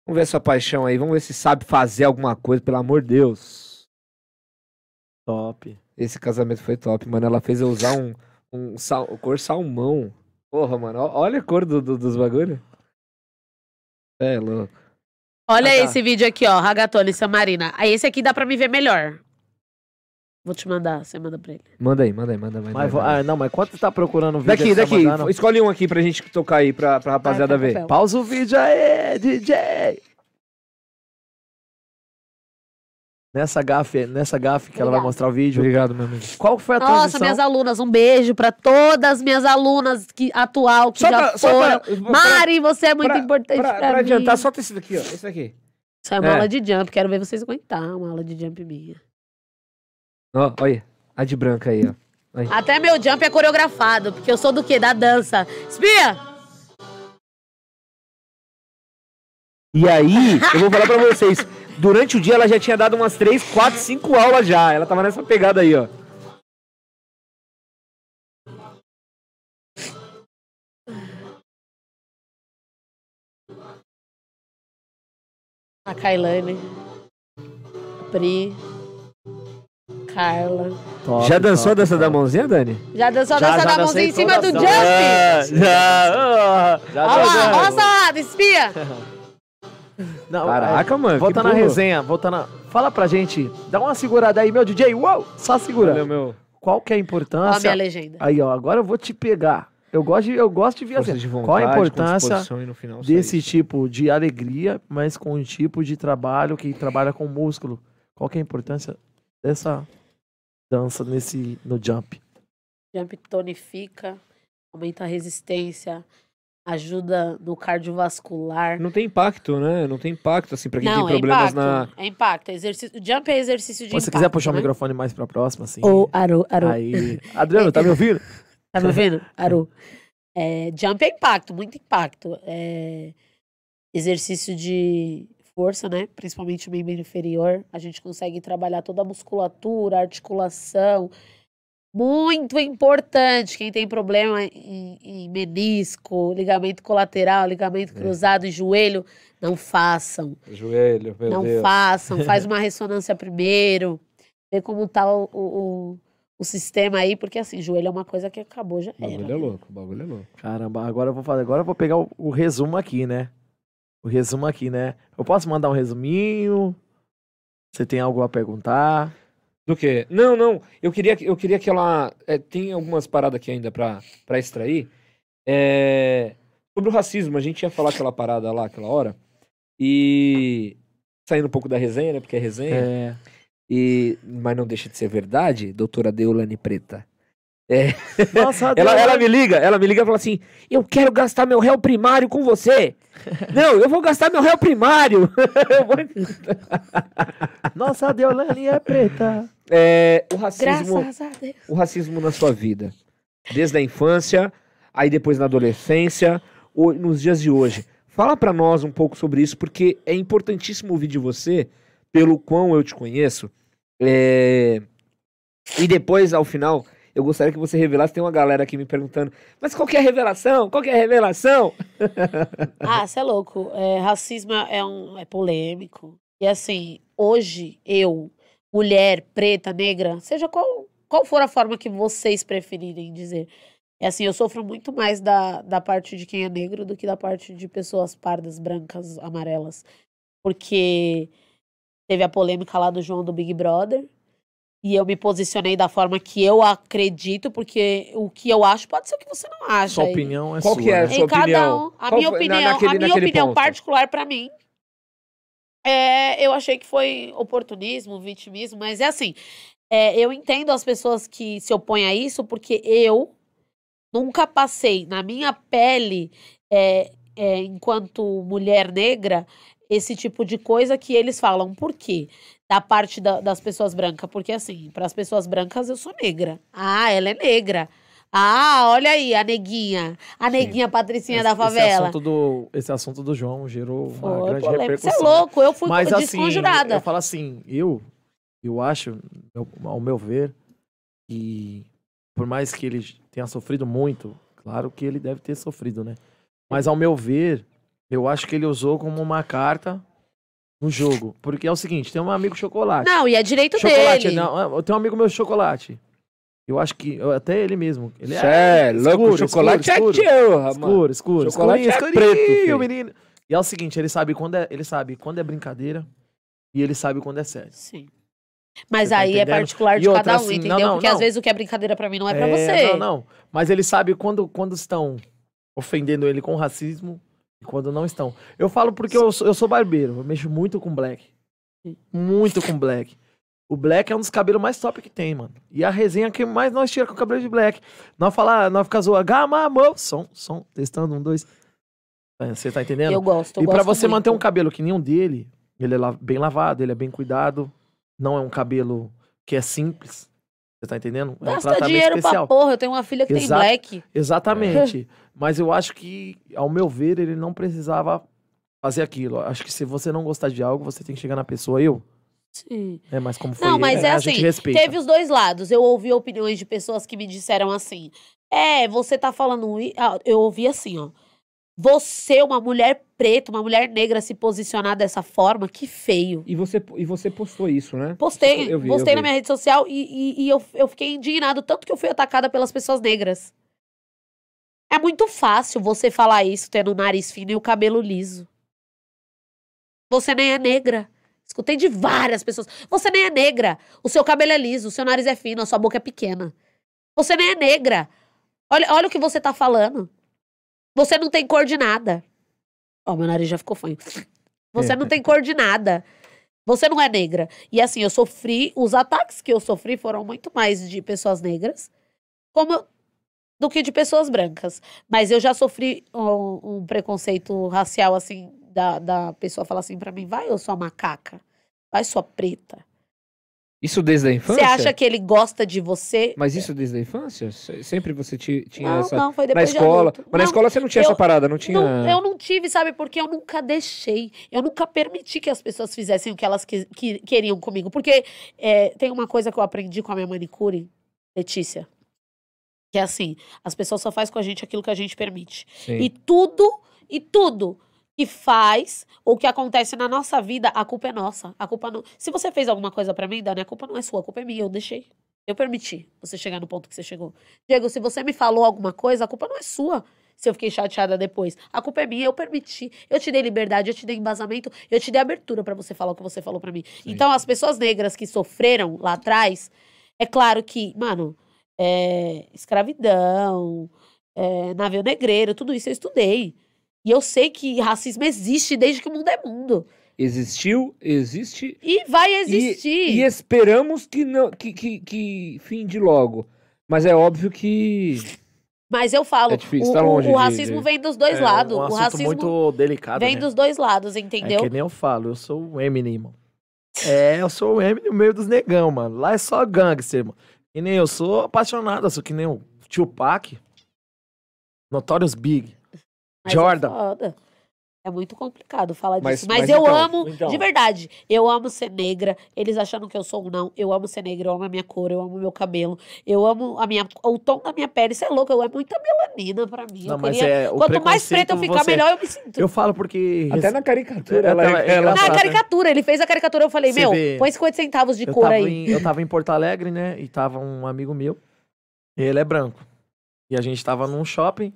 S2: Vamos ver essa paixão aí, vamos ver se sabe fazer alguma coisa, pelo amor de Deus.
S1: Top.
S2: Esse casamento foi top, mano. Ela fez eu usar um, um sal, cor salmão. Porra, mano, olha a cor do, do dos bagulhos. É louco.
S3: Olha ah, tá. esse vídeo aqui, ó. Ragatone Samarina. Aí esse aqui dá pra me ver melhor. Vou te mandar, você manda pra ele.
S2: Manda aí, manda aí, manda aí.
S1: Mas, ah, não, mas quanto você tá procurando o vídeo?
S2: Daqui, daqui. Tá Escolhe um aqui pra gente tocar aí, pra, pra rapaziada ver.
S1: Papel. Pausa o vídeo aí, DJ! Nessa gafe, nessa gafe que Obrigado. ela vai mostrar o vídeo.
S2: Obrigado, meu amigo.
S1: Qual foi a
S3: Nossa,
S1: transição?
S3: minhas alunas, um beijo pra todas as minhas alunas que, atual, que só já pra, foram. Pra, Mari, você é muito pra, importante pra, pra, pra mim. adiantar,
S2: solta esse daqui, ó. Esse daqui.
S3: Isso é uma é. aula de jump, quero ver vocês aguentar uma aula de jump minha.
S2: Ó, oh, olha, a de branca aí, ó. Aí.
S3: Até meu jump é coreografado, porque eu sou do quê? Da dança. Espia!
S2: E aí, eu vou falar pra vocês, durante o dia ela já tinha dado umas 3, 4, 5 aulas já. Ela tava nessa pegada aí, ó.
S3: A Kailane. Pri. Carla.
S2: Top, já dançou top, a dança top. da mãozinha, Dani?
S3: Já dançou a dança já, da mãozinha em cima do jump? Já, já. já Olha lá, roça, espia.
S1: Não, Caraca, é, mano. Volta na resenha, volta na. Fala pra gente, dá uma segurada aí, meu DJ. Uou! Só segura. Valeu, meu. Qual que é a importância? Olha a
S3: minha legenda.
S1: Aí, ó, agora eu vou te pegar. Eu gosto de, eu gosto de ver assim. De vontade, Qual a importância desse tipo de alegria, mas com um tipo de trabalho que trabalha com músculo? Qual que é a importância dessa dança nesse no jump?
S3: Jump tonifica, aumenta a resistência, ajuda no cardiovascular.
S2: Não tem impacto, né? Não tem impacto, assim, pra quem Não, tem é problemas
S3: impacto, na. É impacto. É exercício... Jump é exercício de Se
S1: você quiser puxar né? o microfone mais pra próxima, assim.
S3: Ou Aru, Aru.
S1: Aí. Adriano, tá me ouvindo?
S3: tá me ouvindo? Aru. É, jump é impacto, muito impacto. É exercício de força, né? Principalmente o membro inferior. A gente consegue trabalhar toda a musculatura, articulação, muito importante. Quem tem problema em, em menisco, ligamento colateral, ligamento é. cruzado e joelho, não façam.
S2: Joelho, meu
S3: Não
S2: Deus.
S3: façam. Faz uma ressonância primeiro. Vê como tá o, o, o, sistema aí, porque assim, joelho é uma coisa que acabou, já
S2: era. O bagulho é louco, o bagulho é louco.
S1: Caramba, agora eu vou fazer, agora eu vou pegar o, o resumo aqui, né? O resumo aqui, né? Eu posso mandar um resuminho? Você tem algo a perguntar?
S2: Do que? Não, não. Eu queria, eu queria que ela. É, tem algumas paradas aqui ainda pra, pra extrair. É, sobre o racismo, a gente ia falar aquela parada lá, aquela hora. E. Saindo um pouco da resenha, né? Porque é resenha. É. E, mas não deixa de ser verdade, doutora Deulane Preta. É. Nossa, ela, ela me liga, ela me liga e fala assim: Eu quero gastar meu réu primário com você. Não, eu vou gastar meu réu primário.
S1: Nossa, a Deolane é preta.
S2: É, o racismo. O racismo na sua vida. Desde a infância, aí depois na adolescência, ou nos dias de hoje. Fala para nós um pouco sobre isso, porque é importantíssimo ouvir de você, pelo quão eu te conheço. É... E depois, ao final, eu gostaria que você revelasse. Tem uma galera aqui me perguntando, mas qual que é a revelação? Qual que é a revelação?
S3: ah, você é louco. É, racismo é, um, é polêmico. E assim, hoje, eu, mulher, preta, negra, seja qual, qual for a forma que vocês preferirem dizer. É assim, eu sofro muito mais da, da parte de quem é negro do que da parte de pessoas pardas, brancas, amarelas. Porque teve a polêmica lá do João do Big Brother, e eu me posicionei da forma que eu acredito, porque o que eu acho pode ser o que você não acha.
S1: Sua opinião é
S2: Qual
S1: sua.
S2: que é a né? sua opinião? Um,
S3: a Qual minha foi, opinião, naquele, a minha opinião ponto. particular para mim, é, eu achei que foi oportunismo, vitimismo, mas é assim, é, eu entendo as pessoas que se opõem a isso, porque eu nunca passei na minha pele, é, é enquanto mulher negra, esse tipo de coisa que eles falam. Por quê? da parte da, das pessoas brancas, porque assim, para as pessoas brancas eu sou negra. Ah, ela é negra. Ah, olha aí, a neguinha. A neguinha Sim. Patricinha esse, da favela. Esse
S1: assunto do, esse assunto do João gerou Foi, uma grande polêmica. repercussão.
S3: Você é louco, eu fui Mas, assim, desconjurada.
S1: Assim, eu falo assim, eu, eu acho, eu, ao meu ver, que por mais que ele tenha sofrido muito, claro que ele deve ter sofrido, né? Mas ao meu ver, eu acho que ele usou como uma carta no jogo. Porque é o seguinte, tem um amigo chocolate.
S3: Não, e é direito
S1: chocolate,
S3: dele.
S1: Não, eu tenho um amigo meu chocolate. Eu acho que até ele mesmo. Ele
S2: é, é louco, chocolate escuro, é teu, rapaz.
S1: Escuro, escuro.
S2: Chocolate é preto, filho.
S1: menino. E é o seguinte, ele sabe quando é, ele sabe quando é brincadeira e ele sabe quando é sério.
S3: Sim. Mas
S1: Você tá
S3: aí é
S1: entendendo?
S3: particular de
S1: outra,
S3: cada um,
S1: assim, não,
S3: entendeu?
S1: não,
S3: Porque
S1: não.
S3: às vezes o que é brincadeira pra mim não é pra você.
S1: Não, não. Mas ele sabe quando, quando estão ofendendo ele com racismo e quando não estão. Eu falo porque eu sou, eu sou barbeiro, eu mexo muito com black. Muito com black. O black é um dos cabelos mais top que tem, mano. E a resenha que mais nós tira com o cabelo de black. Nós falar, nós ficar zoando, gama, amor, som, som, testando, um, dois. É, Você tá entendendo?
S3: Eu gosto, eu
S1: e pra
S3: gosto
S1: você
S3: muito.
S1: manter um cabelo que nem um dele, ele é bem lavado, ele é bem cuidado. Não é um cabelo que é simples. Você tá entendendo? É um
S3: Gasta dinheiro
S1: especial.
S3: pra porra. Eu tenho uma filha que
S1: Exato.
S3: tem black.
S1: Exatamente. Mas eu acho que, ao meu ver, ele não precisava fazer aquilo. Acho que se você não gostar de algo, você tem que chegar na pessoa. Eu,
S3: Sim.
S1: é, mas como foi
S3: Não, mas
S1: ele,
S3: é
S1: a
S3: assim. Teve os dois lados. Eu ouvi opiniões de pessoas que me disseram assim: É, você tá falando. ah, Eu ouvi assim, ó. Você, uma mulher preta, uma mulher negra, se posicionar dessa forma, que feio.
S2: E você, e você postou isso, né?
S3: Postei,
S2: Eu vi,
S3: postei
S2: eu
S3: na minha rede social e, e- e eu, eu fiquei indignado, tanto que eu fui atacada pelas pessoas negras. É muito fácil você falar isso tendo o nariz fino e o cabelo liso. Você nem é negra. Escutei de várias pessoas. Você nem é negra. O seu cabelo é liso, o seu nariz é fino, a sua boca é pequena. Você nem é negra. Olha, olha o que você tá falando. Você não tem cor de nada. Ó, meu nariz já ficou fanho. Você não tem cor de nada. Você não é negra. E assim, eu sofri, os ataques que eu sofri foram muito mais de pessoas negras como do que de pessoas brancas. Mas eu já sofri um, um preconceito racial, assim, da, da pessoa falar assim pra mim, vai, eu sou macaca. Vai, sua preta.
S2: Isso desde a
S3: Você
S2: infância?
S3: acha que ele gosta de você?
S2: Mas isso desde a infância? Se- Sempre você ti- tinha
S3: Não,
S2: essa...
S3: não, foi
S2: Na
S3: depois de
S2: escola.
S3: adulto.
S2: Mas na
S3: Não,
S2: escola você não tinha
S3: eu-
S2: essa parada, não tinha...
S3: Não, eu não tive, sabe? Porque eu nunca deixei. Eu nunca permiti que as pessoas fizessem o que elas que- que- queriam comigo. Porque é, tem uma coisa que eu aprendi com a minha manicure, Letícia. Que é assim, as pessoas só fazem com a gente aquilo que a gente permite.
S2: Sim.
S3: E tudo, e tudo que faz ou que acontece na nossa vida, a culpa é nossa. A culpa não. Se você fez alguma coisa pra mim, Dani, a culpa não é sua, a culpa é minha, eu deixei. Eu permiti você chegar no ponto que você chegou. Diego, se você me falou alguma coisa, a culpa não é sua. Se eu fiquei chateada depois, a culpa é minha, eu permiti. Eu te dei liberdade, eu te dei embasamento, eu te dei abertura pra você falar o que você falou pra mim. Então, as pessoas negras que sofreram lá atrás, é claro que, mano, é, escravidão, é, navio negreiro, tudo isso eu estudei. E eu sei que racismo existe desde que o mundo é mundo.
S2: Existiu, existe...
S3: E vai
S2: E,
S3: existir.
S2: e esperamos que, não, que, que, que finde logo. Mas é óbvio que...
S3: Mas eu falo,
S2: É difícil,
S3: o,
S2: tá longe
S3: o racismo
S2: de-
S3: vem dos dois
S1: é
S3: lados.
S1: um
S3: o racismo
S1: muito delicado,
S3: vem
S1: né?
S3: dos dois lados,
S1: É
S3: entendeu?
S1: que nem eu falo, eu sou o Eminem, mano. É, eu sou o Eminem no meio dos negão, mano. Lá é só gangster, mano. Que nem eu sou apaixonado, sou que nem o Tupac. Notorious Big.
S3: Mas
S1: Jordan.
S3: É, foda. É muito complicado falar
S2: Mas-
S3: disso. Mas,
S2: mas
S3: eu
S2: então,
S3: amo,
S2: então.
S3: de verdade, eu amo ser negra. Eles achando que eu sou um não. Eu amo ser negra, eu amo a minha cor, eu amo o meu cabelo. Eu amo a minha, o tom da minha pele. Isso é louco, eu amo muita melanina pra mim.
S1: Não,
S3: eu
S1: mas
S3: queria...
S1: é,
S3: Quanto mais preta eu ficar,
S1: você-
S3: melhor eu me sinto.
S1: Eu falo porque...
S2: Até na caricatura
S1: É,
S2: ela,
S1: é
S2: ela
S3: Na
S1: engraçado, né?
S3: caricatura, ele fez a caricatura, eu falei,
S1: Você
S3: meu,
S1: vê-
S3: põe 50 centavos de
S1: eu
S3: cor aí.
S1: Em, eu tava em Porto Alegre, né? E tava um amigo meu. Ele é branco. E a gente tava num shopping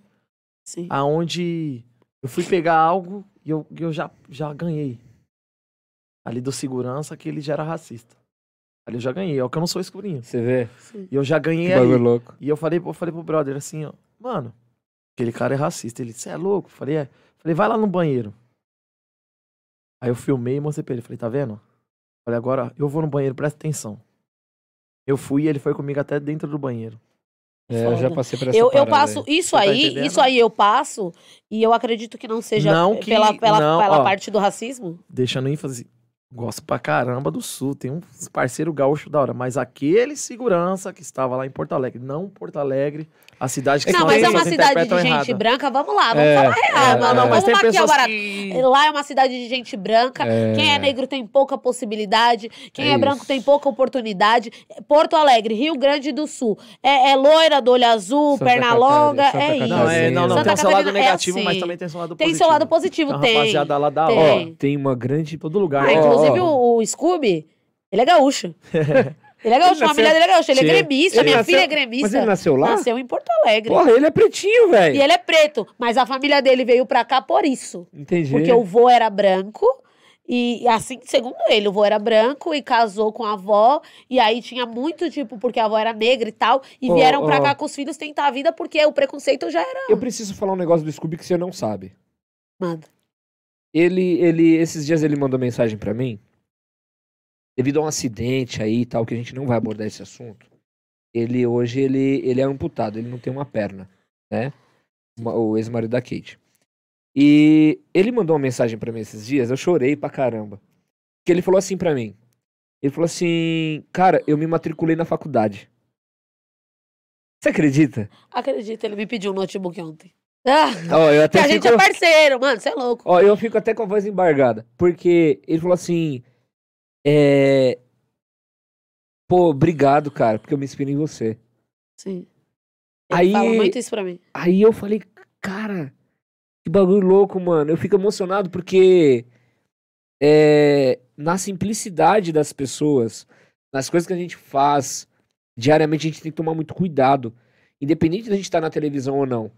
S3: Sim.
S1: aonde eu fui pegar algo e eu, eu já, já ganhei. Ali do segurança que ele já era racista. Ali eu já ganhei, é o que eu não sou escurinho.
S2: Você vê?
S1: E eu já ganhei
S2: Que
S1: ali.
S2: bagulho louco.
S1: E eu falei, eu falei pro brother assim, ó, mano, aquele cara é racista. Ele, você é louco? Eu falei, é. Falei, vai lá no banheiro. Aí eu filmei e mostrei pra ele. Falei, tá vendo? Falei, agora eu vou no banheiro, presta atenção. Eu fui e ele foi comigo até dentro do banheiro.
S2: É, eu já passei por essa
S3: Eu, eu passo
S2: aí.
S3: isso
S1: Você tá
S3: aí,
S1: entendendo?
S3: isso aí eu passo, e eu acredito que não seja
S1: Não que-
S3: pela, pela,
S1: não,
S3: pela
S1: ó.
S3: parte do racismo.
S1: Deixando ênfase, gosto pra caramba do Sul. Tem uns parceiro gaúcho da hora. Mas aquele segurança que estava lá em Porto Alegre, não Porto Alegre, a cidade que
S3: não,
S1: as
S3: mas é uma cidade de gente
S1: errado.
S3: branca, vamos lá, vamos
S2: É,
S3: falar real.
S2: é, é.
S3: vamos
S1: Mas tem
S3: maquiar o
S1: pessoas
S3: barato.
S1: que...
S3: Lá é uma cidade de gente branca.
S2: É.
S3: Quem é negro tem pouca possibilidade. Quem
S2: É
S3: é, branco tem pouca oportunidade. Porto Alegre, Rio Grande do Sul. É, é loira do olho azul,
S2: Santa
S3: perna
S2: Catarina,
S3: longa.
S2: Santa
S3: é isso.
S1: Não, é, não, não.
S3: Santa
S1: tem seu lado
S3: é
S1: negativo, mas
S3: assim.
S1: também tem seu lado
S3: Tem
S1: positivo.
S3: seu lado positivo,
S1: Tem
S3: tem.
S1: rapaziada lá da
S3: Tem.
S2: Ó, tem uma grande...
S1: Todo lugar.
S3: Ah,
S1: né?
S2: Ó,
S3: inclusive o, o Scooby, ele é gaúcho. Ele é gaúcho, a família dele é gaúcha. Ele é gremista,
S2: Ele
S3: minha
S2: nasceu-
S3: filha é
S2: Mas
S3: gremista.
S2: ele nasceu lá?
S3: Nasceu em Porto Alegre.
S2: Porra, ele é pretinho, velho.
S3: E ele é preto, mas a família dele veio pra cá por isso.
S2: Entendi.
S3: Porque o vô era branco E assim, segundo ele, o vô era branco e casou com a avó. E aí tinha muito, tipo, porque a avó era negra e tal. E
S2: Ó,
S3: vieram pra
S2: ó.
S3: cá com os filhos tentar a vida porque o preconceito já era.
S2: Eu preciso falar um negócio do Scooby que você não sabe.
S3: Manda.
S2: Ele, ele, esses dias ele mandou mensagem pra mim. Devido a um acidente aí e tal, que a gente não vai abordar esse assunto. Ele hoje ele, ele é amputado, ele não tem uma perna, né? O ex-marido da Kate. E ele mandou uma mensagem pra mim esses dias, eu chorei pra caramba. Que ele falou assim pra mim. Ele falou assim: "Cara, eu me matriculei na faculdade". Você acredita?
S3: Acredita, ele me pediu um notebook ontem. Ah,
S2: Ó, eu
S3: que
S2: até
S3: a gente
S2: fico-
S3: é parceiro, mano, você é louco.
S2: Ó, eu fico até com a voz embargada. Porque ele falou assim. É. Pô, obrigado, cara, porque eu me inspiro em você.
S3: Sim. Ele
S2: Aí-
S3: fala muito isso pra mim.
S2: Aí eu falei, cara, que bagulho louco, mano. Eu fico emocionado porque. É, na simplicidade das pessoas, nas coisas que a gente faz, diariamente a gente tem que tomar muito cuidado. Independente da gente estar na televisão ou não.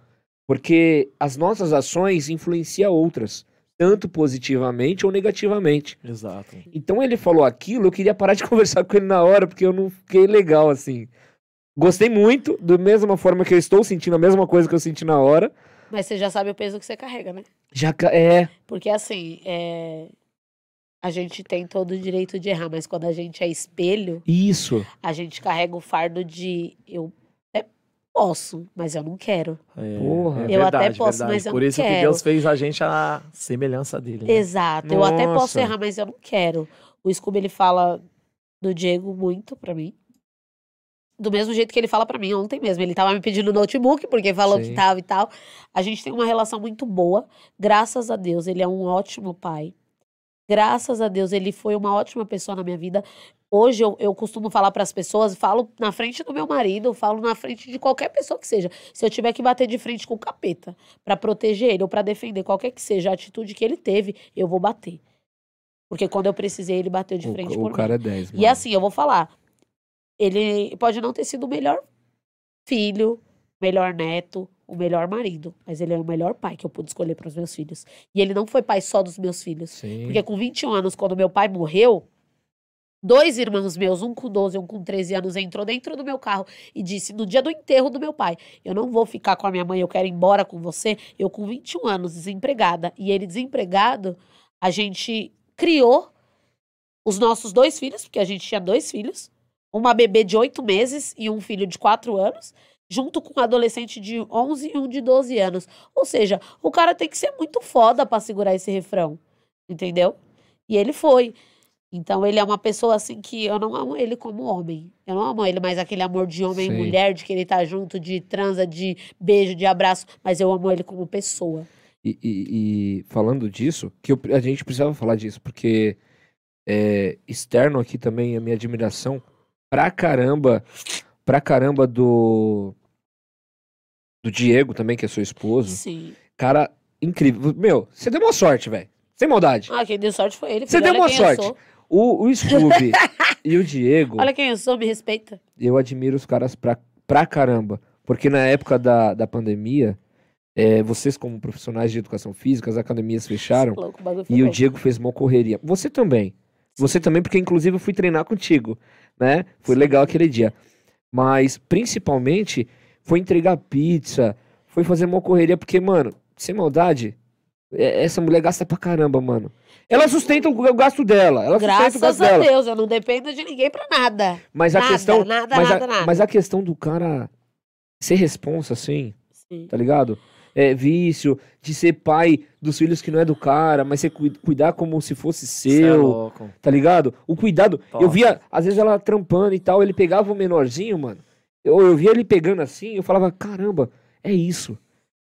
S2: Porque as nossas ações influenciam outras, tanto positivamente ou negativamente.
S1: Exato.
S2: Então ele falou aquilo, eu queria parar de conversar com ele na hora, porque eu não fiquei legal assim. Gostei muito, da mesma forma que eu estou sentindo a mesma coisa que eu senti na hora.
S3: Mas você já sabe o peso que você carrega, né?
S2: Já ca- é,
S3: Porque assim, é... a gente tem todo o direito de errar, mas quando a gente é espelho,
S2: isso.
S3: a gente carrega o fardo de eu posso, mas eu não quero.
S1: É,
S2: Porra.
S1: é
S3: Eu até
S1: verdade,
S3: posso,
S1: verdade.
S3: mas eu
S1: Por
S3: não
S1: isso que
S3: quero.
S1: Deus fez a gente a semelhança dele. né?
S3: Exato. Eu até posso
S2: Nossa.
S3: errar, mas eu não quero. O Scooby, ele fala do Diego muito pra mim. Do mesmo jeito que ele fala pra mim ontem mesmo. Ele tava me pedindo notebook, porque falou
S2: Sim.
S3: que tava e tal. A gente tem uma relação muito boa. Graças a Deus, ele é um ótimo pai. Graças a Deus, ele foi uma ótima pessoa na minha vida. Hoje eu, eu costumo falar pras pessoas, falo na frente do meu marido, falo na frente de qualquer pessoa que seja. Se eu tiver que bater de frente com o capeta pra proteger ele ou pra defender qualquer que seja a atitude que ele teve, eu vou bater. Porque quando eu precisei, ele bateu de frente
S2: O,
S3: por
S2: o cara
S3: mim.
S2: é 10,
S3: E assim, eu vou falar. Ele pode não ter sido o melhor filho, o melhor neto, o melhor marido, mas ele é o melhor pai que eu pude escolher para os meus filhos. E ele não foi pai só dos meus filhos.
S2: Sim.
S3: Porque com 21 anos, quando meu pai morreu, dois irmãos meus, um com 12 e um com 13 anos, entrou dentro do meu carro e disse, no dia do enterro do meu pai, eu não vou ficar com a minha mãe, eu quero ir embora com você. Eu com 21 anos, desempregada, e ele desempregado, a gente criou os nossos dois filhos, porque a gente tinha dois filhos, uma bebê de oito meses e um filho de quatro anos, junto com um adolescente de 11 e um de 12 anos. Ou seja, o cara tem que ser muito foda pra segurar esse refrão, entendeu? E ele foi. Então ele é uma pessoa assim que eu não amo ele como homem. Eu não amo ele mais aquele amor de homem
S2: Sim.
S3: e mulher, de querer estar junto, de transa, de beijo, de abraço, mas eu amo ele como pessoa.
S2: E, e- e falando disso, que eu- a gente precisava falar disso, porque é, externo aqui também a minha admiração pra caramba, pra caramba do do Diego também, que é seu esposo.
S3: Sim.
S2: Cara, incrível. Meu, você deu uma sorte, velho. Sem maldade.
S3: Ah, quem deu sorte foi ele.
S2: Você deu uma sorte. O, o Scooby e o Diego,
S3: Olha quem eu sou, me respeita.
S2: eu admiro os caras pra, pra caramba. Porque na época da, da pandemia, é, vocês como profissionais de educação física, as academias fecharam.
S3: Louco, o
S2: E o
S3: louco.
S2: Diego fez uma correria. Você também. Você também, porque inclusive eu fui treinar contigo, né? Foi
S3: Sim.
S2: legal aquele dia. Mas, principalmente, foi entregar pizza, foi fazer uma correria, porque, mano, sem maldade, é- essa mulher gasta pra caramba, mano. Ela sustenta o gasto dela. Ela sustenta o
S3: Graças
S2: gasto
S3: a
S2: dela.
S3: Deus, eu não dependo de ninguém pra nada.
S2: Mas a
S3: Nada,
S2: questão.
S3: nada,
S2: mas,
S3: nada,
S2: a,
S3: nada.
S2: mas a questão do cara ser responsa, assim,
S3: Sim.
S2: tá ligado? É vício, de ser pai dos filhos que não é do cara, mas você cu- cuidar como se fosse
S1: é
S2: seu.
S1: louco.
S2: tá ligado? O cuidado. Eu via, às vezes, ela trampando e tal, ele pegava o menorzinho, mano. Eu, eu via ele pegando assim, eu falava, caramba, é isso.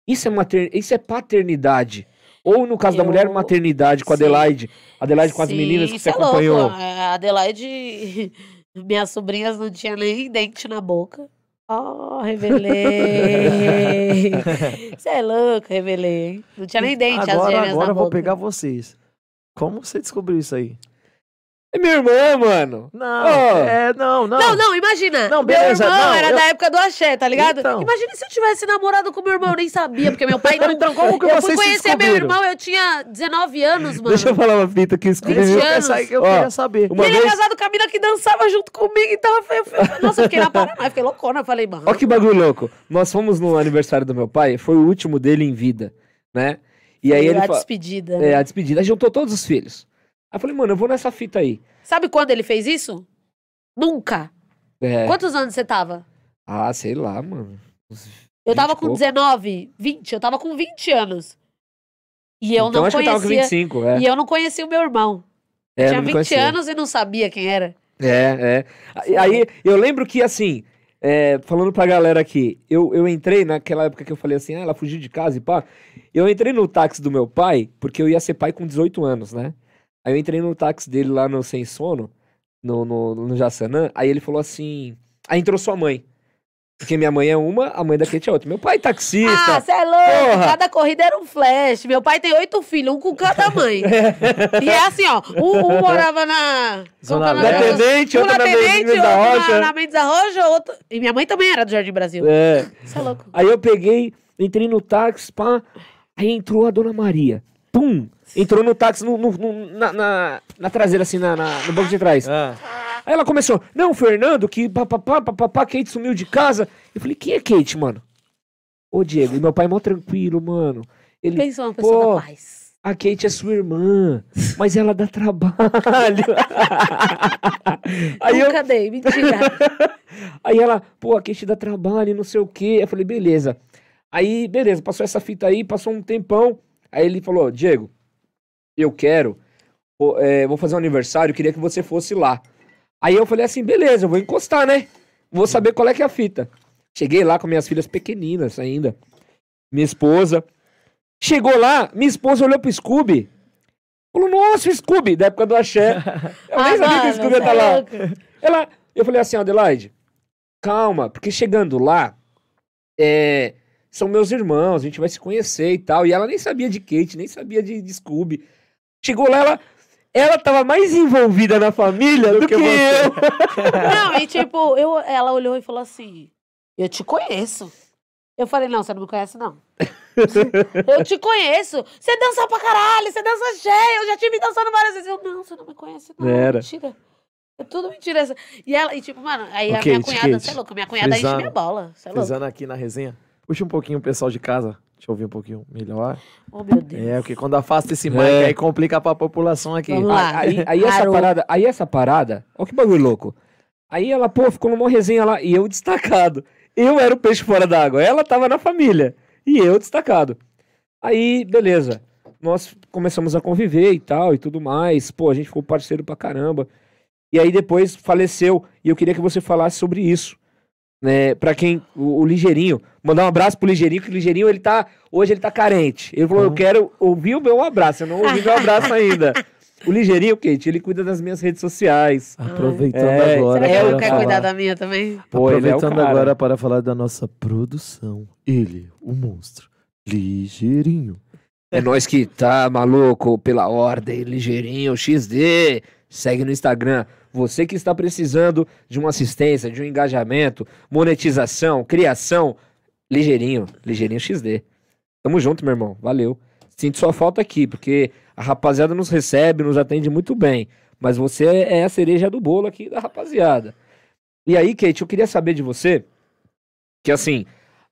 S2: Isso é, mater... isso é paternidade. Ou, no caso da
S3: Eu-
S2: mulher, maternidade com a. Adelaide. Adelaide com as
S3: Sim,
S2: meninas que você
S3: é louco.
S2: acompanhou.
S3: A Adelaide, minhas sobrinhas não tinham nem dente na boca. Oh, revelei. Você é louco, revelei. Não tinha nem dente as
S1: Agora,
S3: gêmeas
S1: agora eu vou pegar vocês. Como você descobriu isso aí?
S2: É minha irmã, mano.
S1: Não, oh. é, não, não.
S3: Não, não, imagina. Não, beleza, meu irmão não, era eu... da época do axé, tá ligado? Então. Imagina se eu tivesse namorado com meu irmão, eu nem sabia, porque meu pai não...
S1: então, como que
S3: eu
S1: fui
S3: conhecer meu irmão, eu tinha 19 anos, mano.
S2: Deixa eu falar uma fita que eu
S3: descobri. Eu,
S1: anos. eu queria saber.
S3: Uma ele é vez... é casado com a mina que dançava junto comigo, então eu, fui, nossa, eu fiquei na Paraná, fiquei loucona, eu falei, mano.
S2: Olha que bagulho louco. Nós fomos no aniversário do meu pai, foi o último dele em vida, né? E aí ele
S3: a despedida.
S2: É, a despedida. Juntou todos os filhos. Aí eu falei, mano, eu vou nessa fita aí.
S3: Sabe quando ele fez isso? Nunca. É. Quantos anos você tava?
S2: Ah, sei lá, mano.
S3: Eu tava com pouco. 19, 20. Eu tava com 20 anos. E eu então, não acho conhecia. Que eu tava com 25, é. E eu não conhecia o meu irmão. É, tinha 20 conhecia. anos e não sabia quem era.
S2: É, é. Aí eu lembro que assim, é, falando pra galera aqui, eu, eu entrei naquela época que eu falei assim, ah, ela fugiu de casa e pá. Eu entrei no táxi do meu pai, porque eu ia ser pai com 18 anos, né? Aí eu entrei no táxi dele lá no Sem Sono, no, no, no Jassanã, aí ele falou assim. Aí entrou sua mãe. Porque minha mãe é uma, a mãe da Kate é outra. Meu pai é taxista.
S3: Ah, você é louco. Porra. Cada corrida era um flash. Meu pai tem oito filhos, um com cada mãe. e é assim, ó. Um, um morava na.
S2: Zona na Tenente, outro na Mendes da Rocha.
S3: Na, na Mendes da Rocha, outro. E minha mãe também era do Jardim Brasil.
S2: É. Você é louco. Aí eu peguei, entrei no táxi, pá. Aí entrou a dona Maria. Pum! Entrou no táxi no, no, no na, na, na, traseira, assim, na, na, no banco de trás. Ah. Aí ela começou, não, Fernando, que papapá, papapá, Kate sumiu de casa. Eu falei, quem é Kate, mano? Ô, Diego, e meu pai é mó tranquilo, mano. Ele,
S3: Pensou uma pessoa da paz.
S2: A Kate é sua irmã, mas ela dá trabalho.
S3: aí Nunca eu... dei, mentira.
S2: aí ela, pô, a Kate dá trabalho, não sei o quê. Eu falei, beleza. Aí, beleza, passou essa fita aí, passou um tempão. Aí ele falou, Diego, eu quero, é, vou fazer um aniversário, queria que você fosse lá. Aí eu falei assim, beleza, eu vou encostar, né? Vou saber qual é que é a fita. Cheguei lá com minhas filhas pequeninas ainda. Minha esposa. Chegou lá, minha esposa olhou pro Scooby. Falou, nossa, Scooby, da época do Axé. Eu ah, nem sabia que o Scooby ia estar tá lá. É Ela, eu falei assim, Adelaide, calma, porque chegando lá, é, são meus irmãos, a gente vai se conhecer e tal. E ela nem sabia de Kate, nem sabia de, de Scooby. Chegou lá, ela, ela tava mais envolvida na família do, do que, que eu.
S3: Não, e tipo, eu, ela olhou e falou assim: Eu te conheço. Eu falei, não, você não me conhece, não. eu te conheço. Você dança pra caralho, você dança cheia. Eu já tive dançando várias vezes. Eu, não, você não me conhece, não. Era. Mentira. É tudo mentira. E ela, e tipo, mano, aí okay, a minha cunhada, você é louco, minha cunhada enche minha bola. Você é louco.
S1: aqui na resenha. Puxa um pouquinho o pessoal de casa. Deixa eu ouvir um pouquinho melhor.
S3: Oh, meu Deus.
S1: É, porque quando afasta esse mic, é. aí complica pra população aqui.
S3: Vamos lá.
S2: Aí, aí essa parada, aí essa parada, olha que bagulho louco. Aí ela, pô, ficou numa resenha lá, e eu destacado. Eu era o peixe fora d'água, ela tava na família, e eu destacado. Aí, beleza. Nós começamos a conviver e tal, e tudo mais. Pô, a gente ficou parceiro pra caramba. E aí depois faleceu, e eu queria que você falasse sobre isso né, para quem o, o, Ligeirinho, mandar um abraço pro Ligeirinho, que o Ligeirinho ele tá hoje ele tá carente. Ele falou: "Eu quero ouvir o meu abraço, eu não ouvi meu abraço ainda". O Ligeirinho, Kate, ele cuida das minhas redes sociais.
S1: Aproveitando é, agora.
S3: É, eu quero cuidar da minha também.
S1: Pô, Aproveitando é agora para falar da nossa produção. Ele, o monstro. Ligeirinho.
S2: É nós que tá maluco pela ordem, Ligeirinho, XD. Segue no Instagram. Você que está precisando de uma assistência, de um engajamento, monetização, criação, ligeirinho, ligeirinho XD. Tamo junto, meu irmão. Valeu. Sinto sua falta aqui, porque a rapaziada nos recebe, nos atende muito bem. Mas você é a cereja do bolo aqui da rapaziada. E aí, Kate, eu queria saber de você que, assim,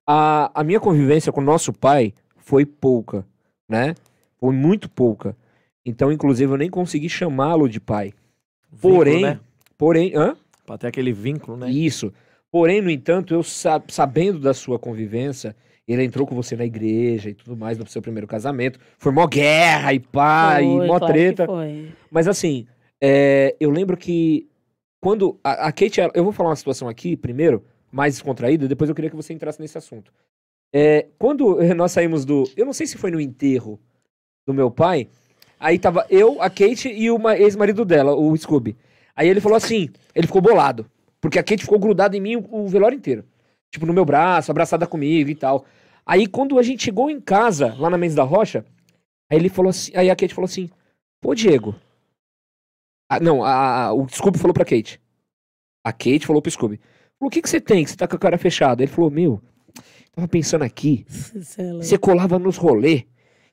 S2: a, a minha convivência com o nosso pai foi pouca, né? Foi muito pouca. Então, inclusive, eu nem consegui chamá-lo de pai. Vínculo, porém, né? porém, hã?
S1: Pra ter aquele vínculo, né?
S2: Isso. Porém, no entanto, eu sabendo da sua convivência, ele entrou com você na igreja e tudo mais no seu primeiro casamento. Foi mó guerra e pá, foi, e mó claro treta. Mas assim, é, eu lembro que quando a, a, Kate, eu vou falar uma situação aqui primeiro, mais descontraída, depois eu queria que você entrasse nesse assunto. É, quando nós saímos do. Eu não sei se foi no enterro do meu pai, Aí tava eu, a Kate e o ex-marido dela, o Scooby. Aí ele falou assim, ele ficou bolado. Porque a Kate ficou grudada em mim o, o velório inteiro. Tipo, no meu braço, abraçada comigo e tal. Aí quando a gente chegou em casa, lá na Mesa da Rocha, aí ele falou assim, aí a Kate falou assim, pô, Diego, Ah, não, a, a, o Scooby falou pra Kate. A Kate falou pro Scooby. Falou, o que, que você tem que você tá com a cara fechada? Ele falou, meu, tava pensando aqui. É você colava nos rolê.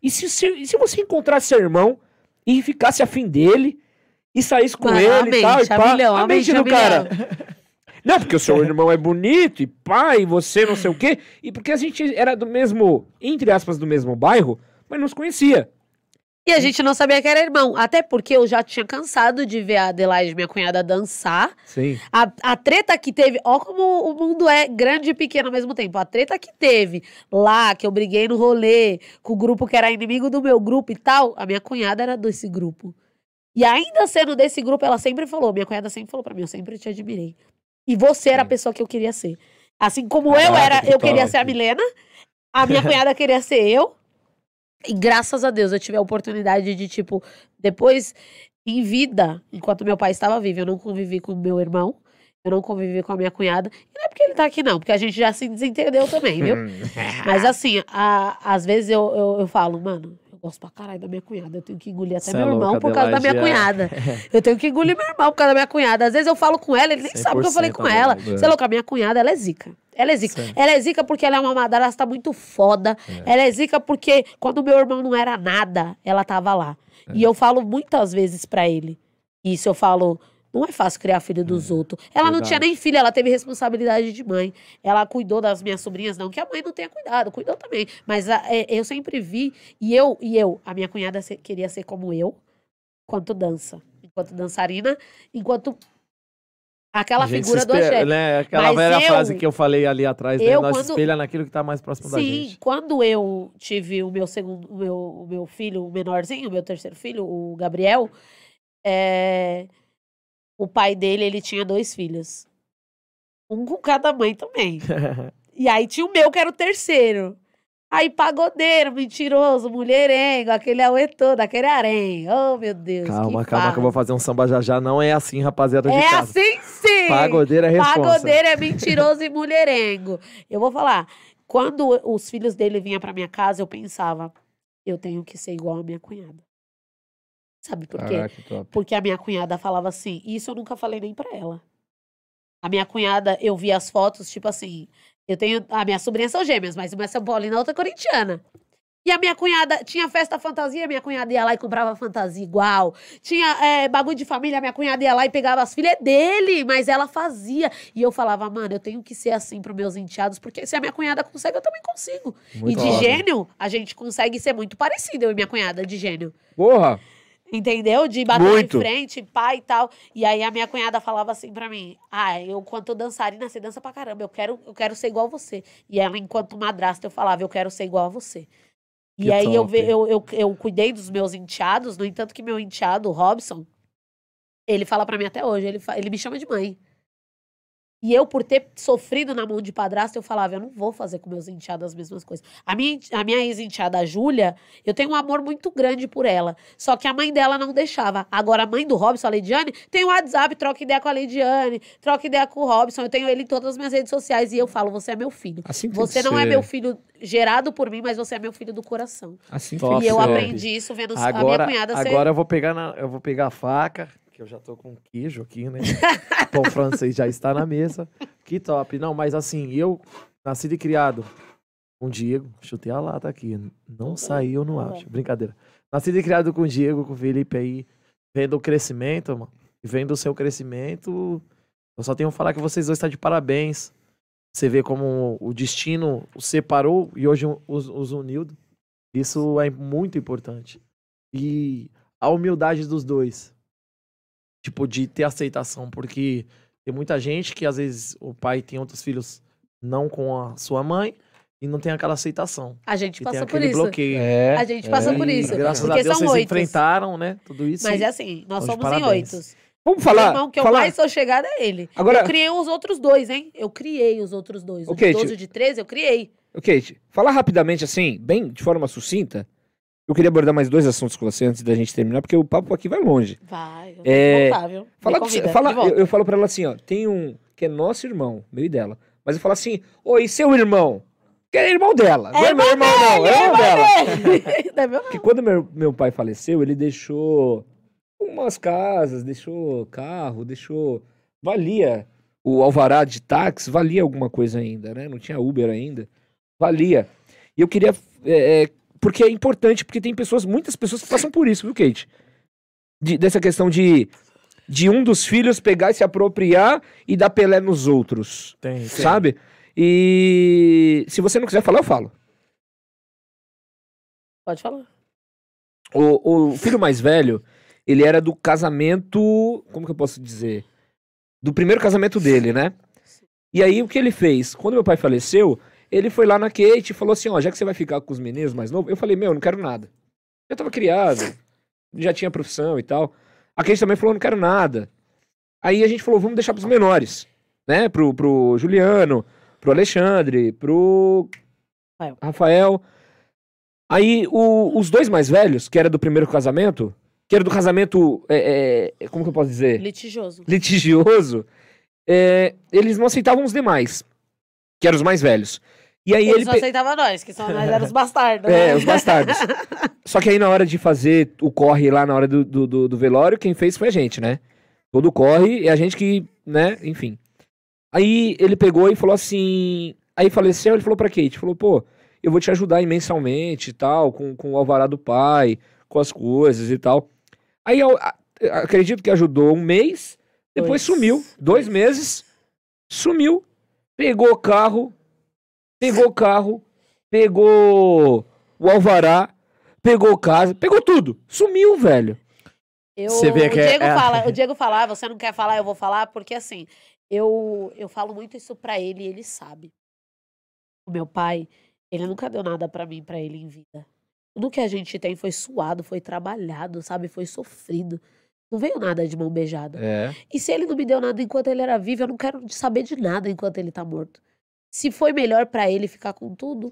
S2: E se, se, se você encontrasse seu irmão e ficasse afim dele e saísse com ah, ele e tal, e pá, milhão, a mente do cara. Não, porque o seu irmão é bonito e pai, e você não sei o quê. E porque a gente era do mesmo, entre aspas, do mesmo bairro, mas não se conhecia.
S3: E a gente não sabia que era irmão. Até porque eu já tinha cansado de ver a Adelaide, minha cunhada, dançar.
S2: Sim.
S3: A, a treta que teve. Ó, como o mundo é grande e pequeno ao mesmo tempo. A treta que teve lá, que eu briguei no rolê, com o grupo que era inimigo do meu grupo e tal. A minha cunhada era desse grupo. E ainda sendo desse grupo, ela sempre falou. Minha cunhada sempre falou pra mim: eu sempre te admirei. E você era a pessoa que eu queria ser. Assim como Caraca, eu era, eu queria ser a Milena. A minha cunhada queria ser eu. E graças a Deus eu tive a oportunidade de, tipo, depois, em vida, enquanto meu pai estava vivo, eu não convivi com meu irmão, eu não convivi com a minha cunhada. E não é porque ele tá aqui, não, porque a gente já se desentendeu também, viu? Mas assim, a, às vezes eu, eu, eu falo, mano, eu gosto pra caralho da minha cunhada. Eu tenho que engolir até Cê meu é irmão por causa da minha cunhada. eu tenho que engolir meu irmão por causa da minha cunhada. Às vezes eu falo com ela, ele nem sabe que eu falei com ela. Você é louco, a minha cunhada, ela é zica. Ela é zica. Sim. Ela é zica porque ela é uma madrasta muito foda. É. Ela é zica porque quando meu irmão não era nada, ela tava lá. É. E eu falo muitas vezes para ele. Isso eu falo, não é fácil criar filho dos é. outros. Ela Verdade. não tinha nem filha, ela teve responsabilidade de mãe. Ela cuidou das minhas sobrinhas, não que a mãe não tenha cuidado, cuidou também. Mas a, é, eu sempre vi, e eu, e eu, a minha cunhada queria ser como eu, enquanto dança. Enquanto dançarina, enquanto Aquela figura do axé.
S1: Né? Aquela Mas velha eu, frase que eu falei ali atrás, né? Nós quando, espelha naquilo que está mais próximo
S3: sim,
S1: da gente.
S3: Sim, quando eu tive o meu segundo, o meu, o meu filho, o menorzinho, o meu terceiro filho, o Gabriel, é, o pai dele, ele tinha dois filhos. Um com cada mãe também. e aí tinha o meu, que era o terceiro. Aí, pagodeiro, mentiroso, mulherengo, aquele auê todo, aquele arém. Oh, meu Deus.
S1: Calma, calma, que eu vou fazer um samba já já. Não é assim, rapaziada
S3: é
S1: casa.
S3: Assim sim!
S1: Pagodeiro é responsa.
S3: Pagodeiro é mentiroso e mulherengo. Eu vou falar, quando os filhos dele vinham pra minha casa, eu pensava, eu tenho que ser igual a minha cunhada. Sabe por quê? Porque a minha cunhada falava assim, isso eu nunca falei nem pra ela. A minha cunhada, eu vi as fotos, tipo assim, eu tenho. A minha sobrinha são gêmeas, mas uma é São Paulina e a outra é corintiana. E a minha cunhada tinha festa fantasia, minha cunhada ia lá e comprava fantasia igual. Tinha é, bagulho de família, minha cunhada ia lá e pegava as filhas dele, mas ela fazia. E eu falava, mano, eu tenho que ser assim pros meus enteados, porque se a minha cunhada consegue, eu também consigo. Muito e de óbvio. gênio, a gente consegue ser muito parecido, eu e minha cunhada de gênio.
S2: Porra!
S3: Entendeu? De bater Muito. em frente, pai e tal. E aí a minha cunhada falava assim pra mim: Ah, eu, enquanto dançarina, você dança pra caramba. Eu quero, eu quero ser igual a você. E ela, enquanto madrasta, eu falava: Eu quero ser igual a você. Que e aí eu, eu, eu, eu cuidei dos meus enteados. No entanto, que meu enteado, o Robson, ele fala pra mim até hoje: ele, ele me chama de mãe. E eu, por ter sofrido na mão de padrasto, eu falava, eu não vou fazer com meus enteados as mesmas coisas. A minha, a minha ex-enteada, a Júlia, eu tenho um amor muito grande por ela. Só que a mãe dela não deixava. Agora, a mãe do Robson, a Leidiane, tem o um WhatsApp, troca ideia com a Leidiane, troca ideia com o Robson. Eu tenho ele em todas as minhas redes sociais e eu falo, você é meu filho. Assim você não é ser. é meu filho gerado por mim, mas você é meu filho do coração.
S2: Assim
S3: E eu aprendi isso vendo agora, a minha cunhada
S1: ser... Agora eu vou pegar, na, eu vou pegar a faca que eu já tô com queijo aqui, né? Pão francês já está na mesa. Que top. Não, mas assim, eu nascido e criado com o Diego, chutei a lata aqui, não saiu no acho. Brincadeira. Nascido e criado com o Diego, com o Felipe aí, vendo o crescimento, mano, vendo o seu crescimento, eu só tenho que falar que vocês dois estão de parabéns. Você vê como o destino os separou e hoje os, os uniu. Isso é muito importante. E a humildade dos dois tipo, de ter aceitação, porque tem muita gente que às vezes o pai tem outros filhos não com a sua mãe e não tem aquela aceitação.
S3: A gente passa por isso. bloqueio. É, a gente é, passa por isso.
S1: Graças porque a Deus vocês oitos. enfrentaram, né? Tudo isso.
S3: Mas é assim, nós somos em oito.
S2: Vamos falar.
S3: O irmão que
S2: falar...
S3: eu mais sou chegada é ele. Agora... Eu criei os outros dois, hein? Eu criei os outros dois. O okay, de 12 e de 13 eu criei.
S2: Ok, falar rapidamente assim, bem de forma sucinta, eu queria abordar mais dois assuntos com você antes da gente terminar, porque o papo aqui vai longe.
S3: Vai, eu é... voltar, viu?
S2: Fala, convida, fala, eu, eu, falo pra ela assim, ó, tem um que é nosso irmão, meu e dela. Mas eu falo assim, oi, seu irmão? Que é irmão dela. É não é meu irmão, não, é irmão dela. Porque quando meu, meu pai faleceu, ele deixou umas casas, deixou carro, deixou. Valia. O alvará de táxi valia alguma coisa ainda, né? Não tinha Uber ainda. Valia. E eu queria. É, é, porque é importante, porque tem pessoas, muitas pessoas que passam por isso, viu, Kate? De, dessa questão de, de um dos filhos pegar e se apropriar e dar Pelé nos outros. Tem, tem. Sabe? E se você não quiser falar, eu falo.
S3: Pode falar.
S2: O, o filho mais velho, ele era do casamento. Como que eu posso dizer? Do primeiro casamento dele, né? E aí o que ele fez? Quando meu pai faleceu, ele foi lá na Kate e falou assim: Ó, já que você vai ficar com os meninos mais novos, eu falei: Meu, não quero nada. Eu tava criado, já tinha profissão e tal. A Kate também falou: Não quero nada. Aí a gente falou: Vamos deixar pros menores, né? Pro, pro Juliano, pro Alexandre, pro Rafael. Rafael. Aí o, os dois mais velhos, que era do primeiro casamento, que era do casamento. É, é, como que eu posso dizer?
S3: Litigioso.
S2: Litigioso. É, eles não aceitavam os demais, que eram os mais velhos. E aí
S3: eles
S2: ele
S3: não pe... aceitavam nós, que são, nós éramos os bastardos.
S2: É, né? os bastardos. Só que aí na hora de fazer o corre lá na hora do, do, do, do velório, quem fez foi a gente, né? Todo corre e a gente que, né, enfim. Aí ele pegou e falou assim. Aí faleceu, ele falou pra Kate, falou, pô, eu vou te ajudar imensamente e tal, com, com o alvará do pai, com as coisas e tal. Aí eu acredito que ajudou um mês, depois dois. sumiu. Dois meses, sumiu. Pegou o carro, pegou o carro, pegou o alvará, pegou casa, pegou tudo. Sumiu, velho.
S3: Eu, Você vê que o, é Diego é... fala, o Diego fala, ah, você não quer falar, eu vou falar, porque assim, eu, eu falo muito isso pra ele e ele sabe. O meu pai, ele nunca deu nada para mim, para ele em vida. Tudo que a gente tem foi suado, foi trabalhado, sabe? Foi sofrido. Não veio nada de mão beijada. É. E se ele não me deu nada enquanto ele era vivo, eu não quero saber de nada enquanto ele tá morto. Se foi melhor para ele ficar com tudo,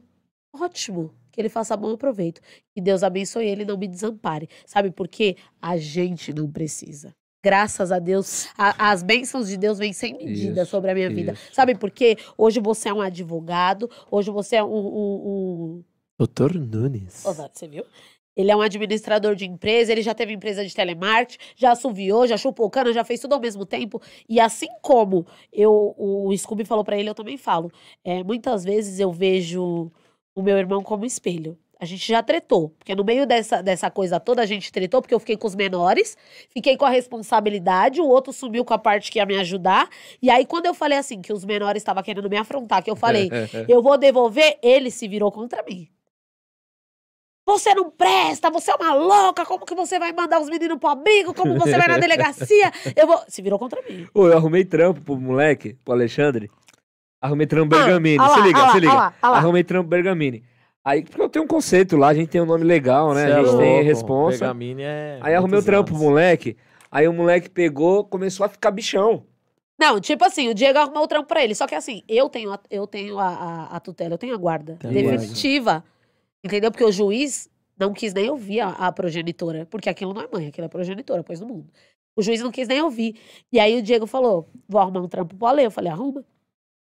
S3: ótimo. Que ele faça bom proveito. Que Deus abençoe ele e não me desampare. Sabe por quê? A gente não precisa. Graças a Deus, a, as bênçãos de Deus vêm sem medida isso, sobre a minha vida. Isso. Sabe por quê? Hoje você é um advogado, hoje você é um. um, um...
S1: Doutor Nunes.
S3: Você viu? Ele é um administrador de empresa, ele já teve empresa de telemarketing, já assoviou, já chupou cana, já fez tudo ao mesmo tempo. E assim como eu, o Scooby falou para ele, eu também falo. É, muitas vezes eu vejo o meu irmão como espelho. A gente já tretou, porque no meio dessa, dessa coisa toda a gente tretou, porque eu fiquei com os menores, fiquei com a responsabilidade, o outro sumiu com a parte que ia me ajudar. E aí, quando eu falei assim, que os menores estavam querendo me afrontar, que eu falei, eu vou devolver, ele se virou contra mim. Você não presta, você é uma louca, como que você vai mandar os meninos pro abrigo, como você vai na delegacia? Eu vou. Se virou contra mim.
S2: Ô, eu arrumei trampo pro moleque, pro Alexandre. Arrumei trampo Bergamini. Ah, se liga, se liga. Arrumei trampo Bergamini. Aí, porque eu tenho um conceito lá, a gente tem um nome legal, né? Cê a é gente é louco, tem responsa. É aí arrumei o trampo pro moleque. Aí o moleque pegou, começou a ficar bichão.
S3: Não, tipo assim, o Diego arrumou o trampo pra ele. Só que assim, eu tenho a, eu tenho a, a, a tutela, eu tenho a guarda tem definitiva. Guarda. Entendeu? Porque o juiz não quis nem ouvir a, a, progenitora. Porque aquilo não é mãe, aquilo é progenitora, pois no mundo. O juiz não quis nem ouvir. E aí o Diego falou: vou arrumar um trampo pro Ale. Eu falei, arruma.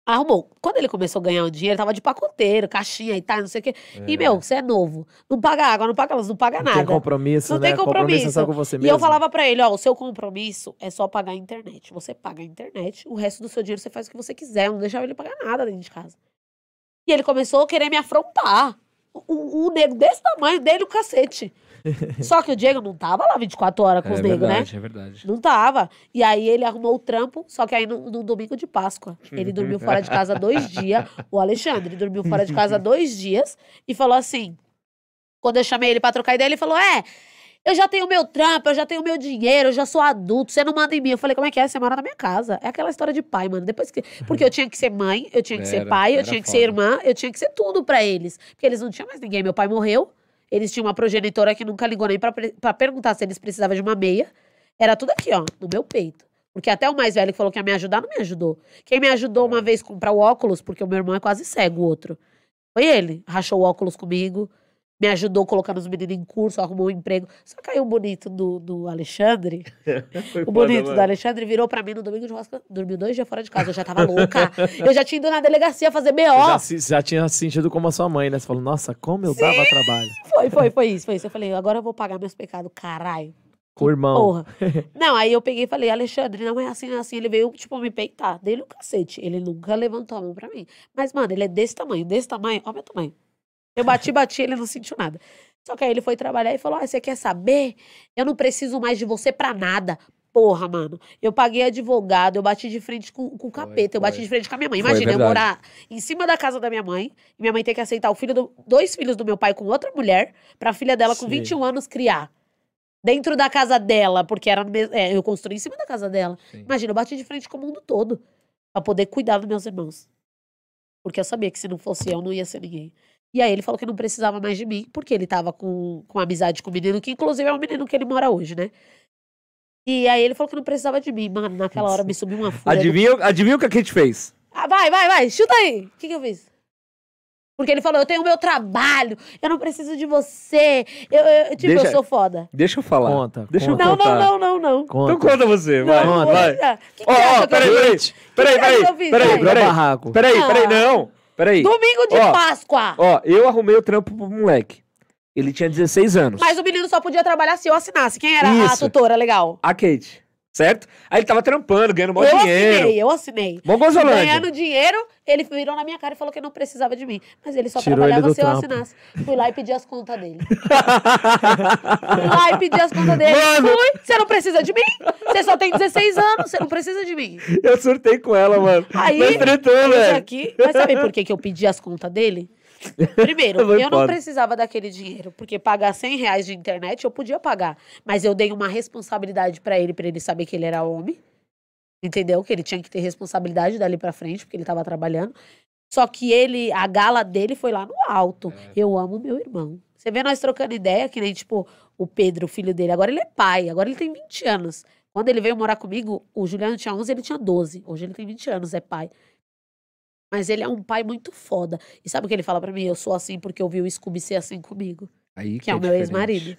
S3: Arrumou. Quando ele começou a ganhar o dinheiro, tava de pacoteiro, caixinha e tal, não sei o quê. É. E, meu, você é novo. Não paga água, não paga luz, não paga
S1: não
S3: nada.
S1: Tem compromisso,
S3: não
S1: né?
S3: tem compromisso. compromisso
S1: é só com você mesmo.
S3: E eu falava pra ele, ó, o seu compromisso é só pagar a internet. Você paga a internet, o resto do seu dinheiro você faz o que você quiser. Não deixava ele pagar nada dentro de casa. E ele começou a querer me afrontar. Um, um nego desse tamanho dele, o cacete. Só que o Diego não tava lá 24 horas com é os negros, né?
S2: É verdade.
S3: Não tava. E aí ele arrumou o trampo, só que aí no, no domingo de Páscoa. Ele dormiu fora de casa dois dias. O Alexandre dormiu fora de casa dois dias e falou assim: quando eu chamei ele pra trocar ideia, ele falou: É, eu já tenho meu trampo, eu já tenho meu dinheiro, eu já sou adulto, você não manda em mim. Eu falei, como é que é? Você mora na minha casa. É aquela história de pai, mano. Depois que. Porque eu tinha que ser mãe, eu tinha que era, ser pai, eu tinha que foda. ser irmã, eu tinha que ser tudo para eles. Porque eles não tinham mais ninguém. Meu pai morreu. Eles tinham uma progenitora que nunca ligou nem para perguntar se eles precisavam de uma meia. Era tudo aqui, ó, no meu peito. Porque até o mais velho que falou que ia me ajudar, não me ajudou. Quem me ajudou uma é. vez a comprar o óculos, porque o meu irmão é quase cego, o outro. Foi ele. Rachou o óculos comigo, me ajudou colocando os meninos em curso, arrumou um emprego. Só aí o bonito do, do Alexandre, o bonito foda, do Alexandre virou pra mim no domingo de Rosca, dormiu dois dias fora de casa, eu já tava louca. eu já tinha ido na delegacia fazer BO.
S1: Já, já tinha sentido como a sua mãe, né? Você falou, nossa, como eu Sim. dava trabalho.
S3: Foi, foi, foi isso, foi isso. Eu falei, agora eu vou pagar meus pecados, caralho.
S1: Com o irmão.
S3: Porra. não, aí eu peguei e falei, Alexandre, não é assim, é assim. Ele veio, tipo, me peitar. Dele o cacete. Ele nunca levantou a mão pra mim. Mas, mano, ele é desse tamanho, desse tamanho. Olha o meu tamanho. Eu bati, bati, ele não sentiu nada. Só que aí ele foi trabalhar e falou: Ah, você quer saber? Eu não preciso mais de você pra nada. Porra, mano. Eu paguei advogado, eu bati de frente com, com o capeta, eu bati de frente com a minha mãe. Imagina, eu morar em cima da casa da minha mãe, e minha mãe ter que aceitar o filho do, dois filhos do meu pai com outra mulher, pra filha dela com Sim. 21 anos criar. Dentro da casa dela, porque era é, eu construí em cima da casa dela. Sim. Imagina, eu bati de frente com o mundo todo pra poder cuidar dos meus irmãos. Porque eu sabia que se não fosse eu, não ia ser ninguém. E aí ele falou que não precisava mais de mim, porque ele tava com, com amizade com o menino, que inclusive é o menino que ele mora hoje, né? E aí ele falou que não precisava de mim. Mano, naquela hora me subiu uma fúria.
S2: Adivinha, do... adivinha o que a gente fez?
S3: Ah, vai, vai, vai, chuta aí. O que, que eu fiz? Porque ele falou, eu tenho o meu trabalho, eu não preciso de você. Eu, eu tipo, deixa, eu sou foda.
S2: Deixa eu falar.
S1: Conta.
S2: Deixa
S1: conta.
S2: eu
S3: não,
S2: contar.
S3: Não, não, não, não.
S2: Conta. Então conta você, vai. Não, vai.
S3: Que Ó, ó,
S2: peraí, peraí. Peraí, peraí. Peraí, peraí. Peraí, peraí, não. Peraí.
S3: Domingo de ó, Páscoa.
S2: Ó, eu arrumei o trampo pro moleque. Ele tinha 16 anos.
S3: Mas o menino só podia trabalhar se eu assinasse. Quem era Isso. a tutora legal?
S2: A Kate certo? Aí ele tava trampando, ganhando bom eu dinheiro.
S3: Eu assinei, eu assinei.
S2: Bom Gozolândia.
S3: Ganhando dinheiro, ele virou na minha cara e falou que não precisava de mim. Mas ele só Tirou trabalhava ele se eu assinasse. Fui lá e pedi as contas dele. Fui lá e pedi as contas dele. Mano. Fui, você não precisa de mim? Você só tem 16 anos, você não precisa de mim.
S2: Eu surtei com ela, mano.
S3: Aí,
S2: mas tretou, velho.
S3: Aqui, mas sabe por que, que eu pedi as contas dele? Primeiro, eu não precisava daquele dinheiro, porque pagar 100 reais de internet eu podia pagar. Mas eu dei uma responsabilidade para ele, para ele saber que ele era homem. Entendeu? Que ele tinha que ter responsabilidade dali para frente, porque ele tava trabalhando. Só que ele, a gala dele foi lá no alto. É. Eu amo meu irmão. Você vê nós trocando ideia, que nem, tipo, o Pedro, o filho dele. Agora ele é pai, agora ele tem 20 anos. Quando ele veio morar comigo, o Juliano tinha 11, ele tinha 12. Hoje ele tem 20 anos, é pai. Mas ele é um pai muito foda. E sabe o que ele fala para mim? Eu sou assim porque eu vi o Scooby ser assim comigo.
S2: Aí que,
S3: que é, é, o meu ex-marido.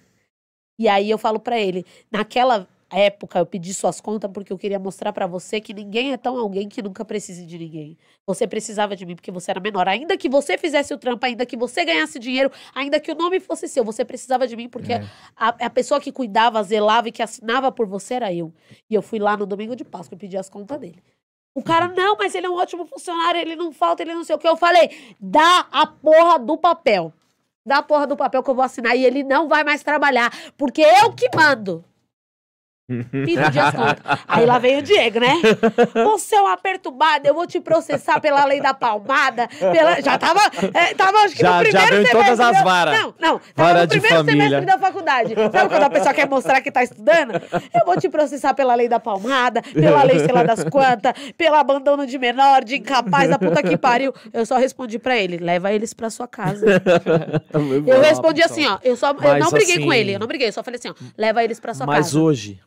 S3: E aí eu falo para ele, naquela época eu pedi suas contas porque eu queria mostrar para você que ninguém é tão alguém que nunca precise de ninguém. Você precisava de mim porque você era menor. Ainda que você fizesse o trampo, ainda que você ganhasse dinheiro, ainda que o nome fosse seu, você precisava de mim porque é. a, a, pessoa que cuidava, zelava e que assinava por você era eu. E eu fui lá no domingo de Páscoa e pedi as contas dele. O cara, não, mas ele é um ótimo funcionário, ele não falta, ele não sei o que. Eu falei, dá a porra do papel. Dá a porra do papel que eu vou assinar e ele não vai mais trabalhar, porque eu que mando. Filho de Aí lá veio o Diego, né? Você é uma perturbada, eu vou te processar pela lei da palmada. Pela... Já tava, é, tava acho que
S1: já,
S3: no primeiro
S1: já veio
S3: semestre.
S1: todas as varas.
S3: Não, não. Tava Vara no primeiro semestre da faculdade. Sabe quando a pessoa quer mostrar que tá estudando? Eu vou te processar pela lei da palmada, pela lei, sei lá, das quantas, pelo abandono de menor, de incapaz, da puta que pariu. Eu só respondi pra ele: leva eles pra sua casa. eu respondi assim, ó. Eu, só, eu não briguei assim... com ele, eu não briguei, eu só falei assim, ó, leva eles pra sua
S1: mas
S3: casa.
S1: Mas hoje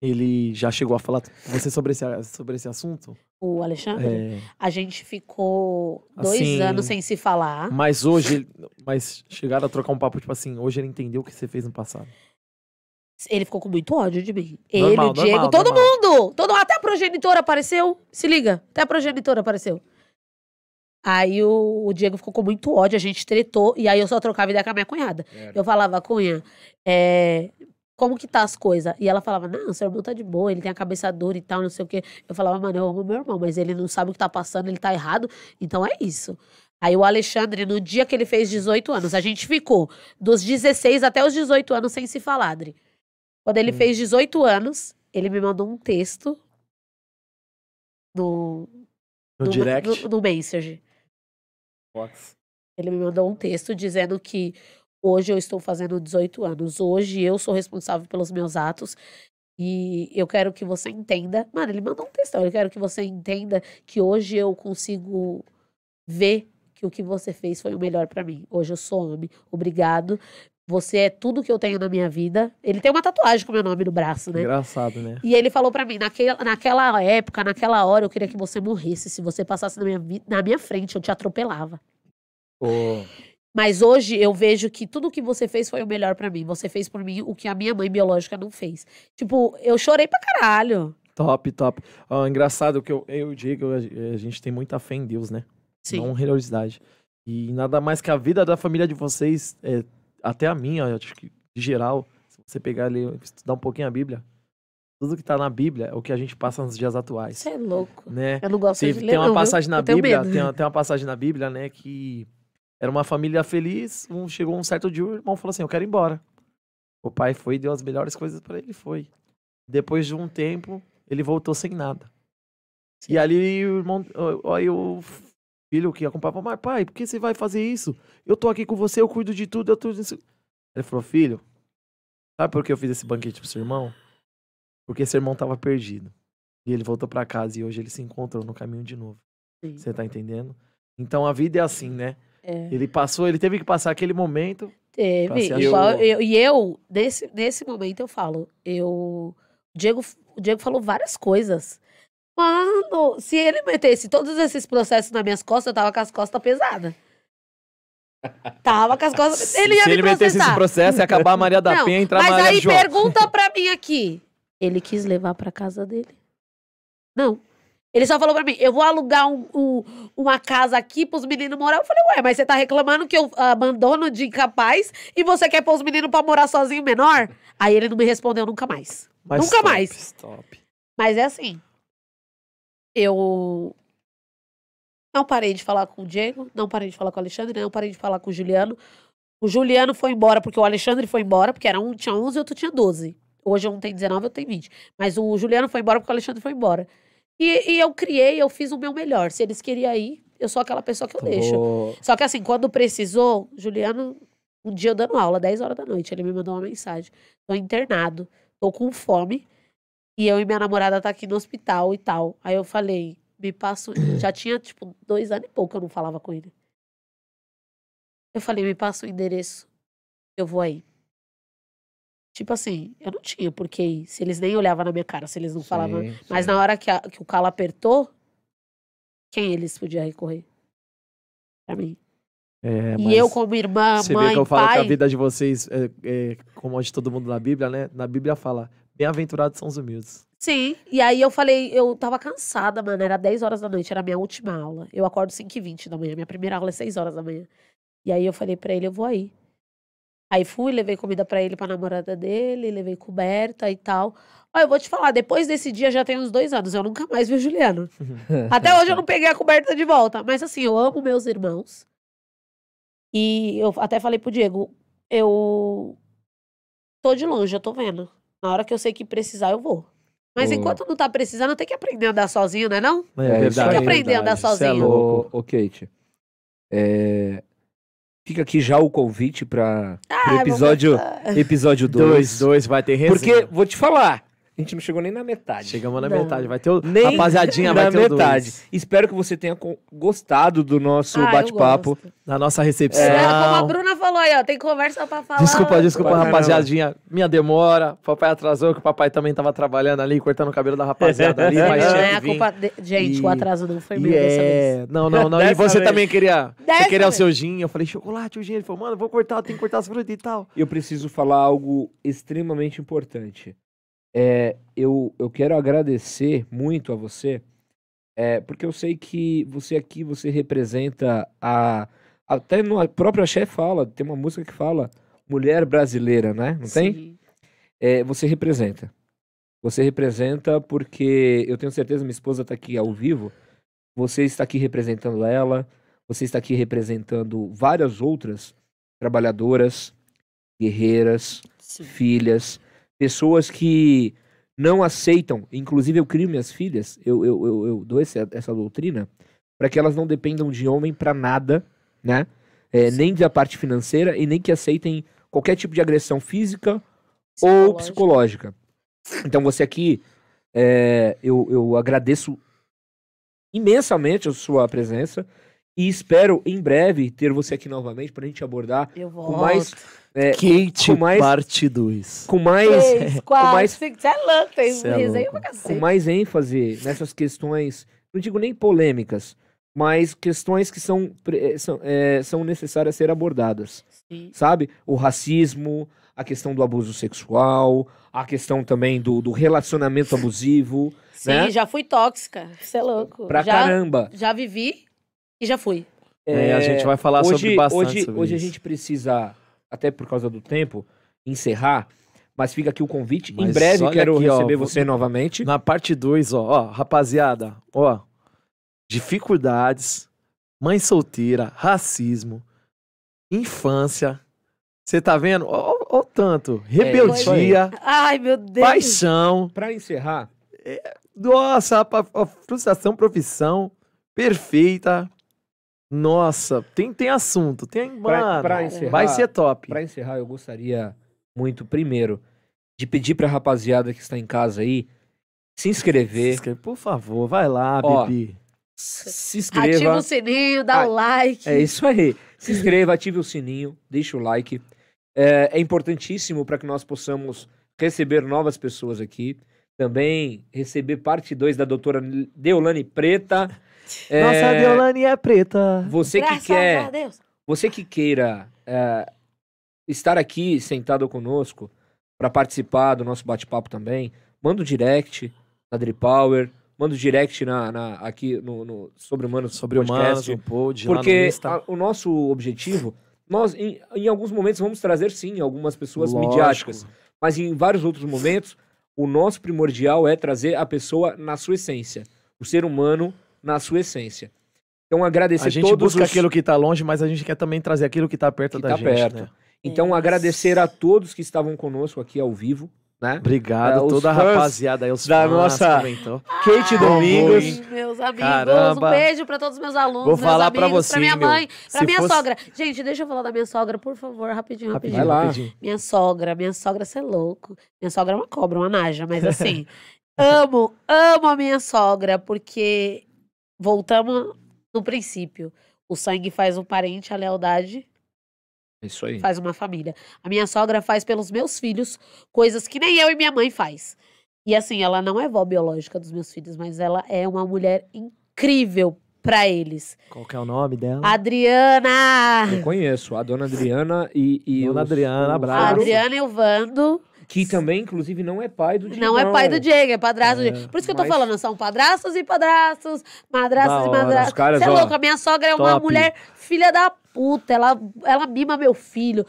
S1: ele já chegou a falar com você sobre esse, sobre esse assunto?
S3: O Alexandre? É... A gente ficou dois assim, anos sem se falar.
S1: Mas hoje, mas chegaram a trocar um papo, tipo assim, hoje ele entendeu o que você fez no passado.
S3: Ele ficou com muito ódio de mim. Normal, ele, o Diego, normal, todo mundo! Todo, até a progenitora apareceu. Se liga, até a progenitora apareceu. Aí o, o, Diego ficou com muito ódio, a gente tretou, e aí eu só trocava ideia com a minha cunhada. Eu falava, Cunha, é, como que tá as coisas? E ela falava, não, seu irmão tá de boa, ele tem a cabeça dura e tal, não sei o quê. Eu falava, mano, eu amo meu irmão, mas ele não sabe o que tá passando, ele tá errado, então é isso. Aí o Alexandre, no dia que ele fez 18 anos, a gente ficou dos 16 até os 18 anos sem se falar, Adri. Quando ele hum. fez 18 anos, ele me mandou um texto no...
S1: No, no direct?
S3: No, no Messenger. Ele me mandou um texto dizendo que Hoje eu estou fazendo 18 anos. Hoje eu sou responsável pelos meus atos. E eu quero que você entenda. Mano, ele mandou um textão. Eu quero que você entenda que hoje eu consigo ver que o que você fez foi o melhor para mim. Hoje eu sou homem. Obrigado. Você é tudo que eu tenho na minha vida. Ele tem uma tatuagem com meu nome no braço, né?
S1: Engraçado, né?
S3: E ele falou para mim, naquela, naquela época, naquela hora, eu queria que você morresse. Se você passasse na minha, na minha frente, eu te atropelava.
S1: Oh.
S3: Mas hoje eu vejo que tudo que você fez foi o melhor para mim. Você fez por mim o que a minha mãe biológica não fez. Tipo, eu chorei pra caralho.
S1: Top, top. Oh, engraçado que eu, eu digo, a gente tem muita fé em Deus, né?
S3: Sim.
S1: Não religiosidade. E nada mais que a vida da família de vocês, é, até a minha, acho que de geral, você pegar ali, estudar um pouquinho a Bíblia, tudo que tá na Bíblia é o que a gente passa nos dias atuais.
S3: Você é louco.
S1: Né?
S3: Eu não gosto
S1: tem,
S3: de
S1: ler, Tem uma
S3: não,
S1: passagem
S3: viu?
S1: na Bíblia, tem, uma- tem uma passagem na Bíblia, né, que era uma família feliz, um, chegou um certo dia, o irmão falou assim, eu quero ir embora. O pai foi e deu as melhores coisas pra ele, foi. Depois de um tempo, ele voltou sem nada. E ali o irmão, aí o filho que acompanhava, mas pai, por que você vai fazer isso? Eu tô aqui com você, eu cuido de tudo, eu isso. Ele falou, filho, sabe por que eu fiz esse banquete pro seu irmão? Porque seu irmão tava perdido. E ele voltou pra casa e hoje ele se encontrou no caminho de novo.
S3: Sim.
S1: Você tá entendendo? Então a vida é assim, né?
S3: É.
S1: Ele passou, ele teve que passar aquele momento.
S3: Teve.
S1: achado.
S3: eu- e eu, nesse, nesse momento, eu falo, eu. O Diego, o Diego falou várias coisas. Mano, se ele metesse todos esses processos nas minhas costas, eu tava com as costas pesadas. Tava com as costas. Ele ia
S1: Se
S3: me
S1: ele metesse esse processo, ia acabar a Maria da
S3: Não,
S1: Penha e entrar
S3: Mas
S1: Maria
S3: aí
S1: João.
S3: pergunta pra mim aqui. Ele quis levar pra casa dele? Não. Ele só falou pra mim, eu vou alugar um- um- uma casa aqui pros meninos morar. Eu falei, ué, mas você tá reclamando que eu abandono de incapaz e você quer pôr os meninos pra morar sozinho menor? Aí ele não me respondeu nunca mais.
S1: Mas
S3: nunca
S1: stop,
S3: mais.
S1: Stop.
S3: Mas é assim. Eu não parei de falar com o Diego, não parei de falar com o Alexandre, não parei de falar com o Juliano. O Juliano foi embora porque o Alexandre foi embora, porque era um tinha 11 e outro tinha 12. Hoje um tem 19 eu tenho 20. Mas o Juliano foi embora porque o Alexandre foi embora. E, e eu criei, eu fiz o meu melhor. Se eles queriam ir, eu sou aquela pessoa que eu deixo.
S2: Ô,
S3: Só que assim, quando precisou, Juliano, um dia eu dando aula, 10 horas da noite, ele me mandou uma mensagem. Tô internado, tô com fome, e eu e minha namorada tá aqui no hospital e tal. Aí eu falei, me passa. o- Já tinha, tipo, dois anos e pouco que eu não falava com ele. Eu falei, me passa o endereço, eu vou aí. Tipo assim, eu não tinha por que ir, se eles nem olhavam na minha cara, se eles não falavam.
S2: sim,
S3: Mas
S2: sim.
S3: na hora que, a- que o calo apertou, quem eles podiam recorrer? Pra mim.
S1: É,
S3: E eu, como irmã,
S1: Você vê
S3: mãe,
S1: que eu falo que a
S3: pai.
S1: vida de vocês, é, é, como a de todo mundo na Bíblia, né? Na Bíblia fala, bem-aventurados são os humildes.
S3: Sim. E aí eu falei, eu tava cansada, mano. Era 10 horas da noite, era a minha última aula. Eu acordo 5 e 20 da manhã. Minha primeira aula é 6 horas da manhã. E aí eu falei pra ele, eu vou aí. Aí fui, levei comida pra ele, pra namorada dele, levei coberta e tal. Ó, eu vou te falar, depois desse dia já tem uns dois anos, eu nunca mais vi o Juliano. Até hoje eu não peguei a coberta de volta. Mas assim, eu amo meus irmãos. E eu até falei pro Diego, eu tô de longe, eu tô vendo. Na hora que eu sei que precisar, eu vou. Mas
S2: Ô.
S3: enquanto não tá precisando, tem que aprender a andar sozinho, né não?
S2: É, isso aí.
S3: Tem que aprender a andar
S1: verdade, é
S3: sozinho.
S2: Ô, ô, Kate, é, fica aqui já o convite para
S3: Ah,
S2: episódio episódio
S1: Dois,
S2: 2.
S1: dois, vai ter resenha.
S2: Porque, vou te falar, a gente não chegou nem na metade.
S1: Chegamos na
S3: Não.
S1: metade, vai ter o...
S2: Nem
S1: Rapaziadinha,
S2: na
S1: vai ter o
S2: metade.
S1: dois.
S2: Espero que você tenha gostado do nosso
S3: Ah,
S2: bate-papo.
S1: Na nossa recepção.
S3: É, como a Bruna falou aí, ó, tem conversa pra falar.
S1: Desculpa, desculpa, rapaziadinha. Minha demora. Papai atrasou, que o papai também tava trabalhando ali, cortando o cabelo da rapaziada ali, mas
S3: não é a culpa de... Gente,
S1: E-
S3: o atraso não foi meu dessa vez.
S1: é... Não, não, não. E você
S2: vez.
S1: também queria... Você
S3: Dessa
S1: queria o
S3: vez.
S1: seu gin. Eu falei, chocolate, o gin. Ele falou, mano, vou cortar, tem que cortar as frutas e tal.
S2: eu preciso falar algo extremamente importante. É, eu, eu quero agradecer muito a você, é, porque eu sei que você aqui, você representa a... Até no próprio Axé fala, tem uma música que fala mulher brasileira, né? Não tem?
S3: Sim.
S2: É, você representa. Você representa porque eu tenho certeza, minha esposa está aqui ao vivo. Você está aqui representando ela. Você está aqui representando várias outras trabalhadoras, guerreiras,
S3: Sim.
S2: filhas, pessoas que não aceitam. Inclusive, eu crio minhas filhas, eu, eu, eu, eu dou esse- essa doutrina para que elas não dependam de homem para nada, né? É, nem da parte financeira e nem que aceitem qualquer tipo de agressão física ou psicológica. Então você aqui, é, eu, eu agradeço imensamente a sua presença e espero em breve ter você aqui novamente para a gente abordar
S3: Eu
S2: com
S3: volto.
S2: mais, é,
S1: Kate,
S2: com mais-
S1: parte 2.
S2: com mais,
S3: Três, quatro,
S2: mais-
S3: cinco. Você é louco, tem
S1: Cê é
S3: resenha
S1: louco.
S3: pra
S2: com mais ênfase nessas questões, não digo nem polêmicas, mas questões que são, eh, são, é, são necessárias ser abordadas.
S3: Sim.
S2: sabe? O racismo, a questão do abuso sexual, a questão também do, do relacionamento abusivo,
S3: Sim,
S2: né?
S3: já fui tóxica. Você é louco.
S2: pra
S3: já,
S2: caramba.
S3: já vivi e já fui.
S1: É, a gente vai falar
S2: hoje,
S1: sobre bastante
S2: hoje,
S1: sobre
S2: hoje a gente precisa, até por causa do tempo, encerrar, Mas fica aqui o convite. Mas em breve quero aqui, receber ó, você novamente.
S1: Na parte 2, ó, ó, rapaziada, ó, dificuldades, mãe solteira, racismo, infância. Você tá vendo? Ó, tanto. É, rebeldia.
S3: É, Ai, meu Deus.
S1: Paixão.
S2: Pra encerrar.
S1: É, nossa, a, a frustração, profissão perfeita. Nossa, tem, tem assunto. Tem, mano, pra, pra encerrar, vai ser top.
S2: Pra encerrar, eu gostaria muito, primeiro, de pedir pra rapaziada que está em casa aí se inscrever. Se inscreve,
S1: por favor, vai lá, Ó, Bibi.
S3: Se inscreva. Ativa o sininho, dá o ah, like.
S2: É isso aí. Se inscreva, ative o sininho, deixa o like. É, é importantíssimo para que nós possamos receber novas pessoas aqui. Também receber parte 2 da doutora Deolane Preta.
S1: É, Nossa, a Deolane é preta.
S2: Você Graças que quer. Você que queira é, estar aqui sentado conosco para participar do nosso bate-papo também, manda um direct na Drip Power, manda um direct na, na aqui no, no Sobre Humanos
S1: Sobre Humanos, no pod,
S2: porque a, o nosso objetivo, nós em, em, alguns momentos vamos trazer sim algumas pessoas Lógico. midiáticas, mas em vários outros momentos o nosso primordial é trazer a pessoa na sua essência, o ser humano na sua essência. Então agradecer
S1: a gente
S2: todos
S1: busca os... aquilo que está longe, mas a gente quer também trazer aquilo que está perto que da tá gente. Perto. Né?
S2: Então é. agradecer a todos que estavam conosco aqui ao vivo. Né?
S1: Obrigado, é, toda a rapaziada aí, os
S2: da nossa Kate Domingos.
S3: meus amigos, Caramba. um beijo para todos os meus alunos, Vou falar para você, pra minha mãe, para minha fosse... sogra. Gente, deixa eu falar da minha sogra, por favor, rapidinho, rapidinho. Vai lá. Rapidinho. Minha sogra, minha sogra, você é louco. Minha sogra é uma cobra, uma naja, mas assim, amo, amo a minha sogra, porque voltamos no princípio. O sangue faz um parente, a lealdade
S2: isso aí.
S3: Faz uma família. A minha sogra faz pelos meus filhos coisas que nem eu e minha mãe faz. E assim, ela não é vó biológica dos meus filhos, mas ela é uma mulher incrível para eles.
S1: Qual que é o nome dela?
S3: Adriana!
S2: Eu conheço, a dona Adriana e, e
S1: Dona os, Adriana, abraço.
S3: Adriana e o Vando.
S2: Que também, inclusive, não é pai do Diego.
S3: Não é pai do Diego, é padrasto é, do Diego. Por isso que mas... eu tô falando, são padrastos e padrastos, madrastos e madrastos. Você é louco, a minha sogra é top. uma mulher filha da puta, ela, ela mima meu filho,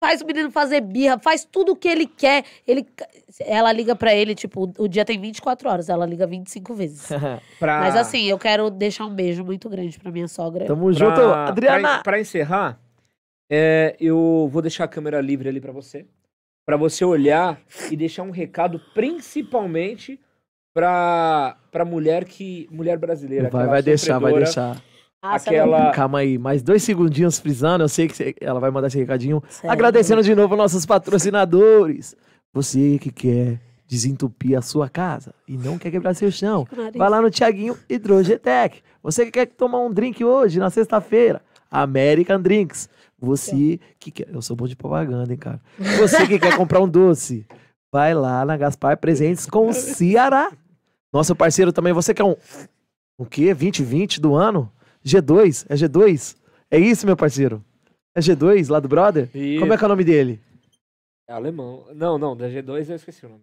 S3: faz o menino fazer birra, faz tudo o que ele quer. Ele, ela liga para ele, tipo, o dia tem 24 horas, ela liga 25 vezes. pra... Mas assim, eu quero deixar um beijo muito grande pra minha sogra.
S1: Tamo pra... junto, Adriana!
S2: Pra, pra encerrar, é, eu vou deixar a câmera livre ali para você. Para você olhar e deixar um recado, principalmente pra, pra mulher que. Mulher brasileira.
S1: Vai, vai deixar, vai deixar. Ah, aquela. Calma aí, mais dois segundinhos frisando. Eu sei que ela vai mandar esse recadinho. Sério? Agradecendo de novo nossos patrocinadores. Você que quer desentupir a sua casa e não quer quebrar seu chão, vai lá no Tiaguinho Hidrogetec. Você que quer tomar um drink hoje, na sexta-feira, American Drinks. Você que quer. Eu sou bom de propaganda, hein, cara. Você que quer comprar um doce, vai lá na Gaspar Presentes com o Ceará. Nosso parceiro também. Você quer um. O quê? 2020 do ano? G2? É G2? É isso, meu parceiro? É G2 lá do brother? Isso. Como é que é o nome dele?
S2: É alemão. Não, não, da G2 eu esqueci o nome.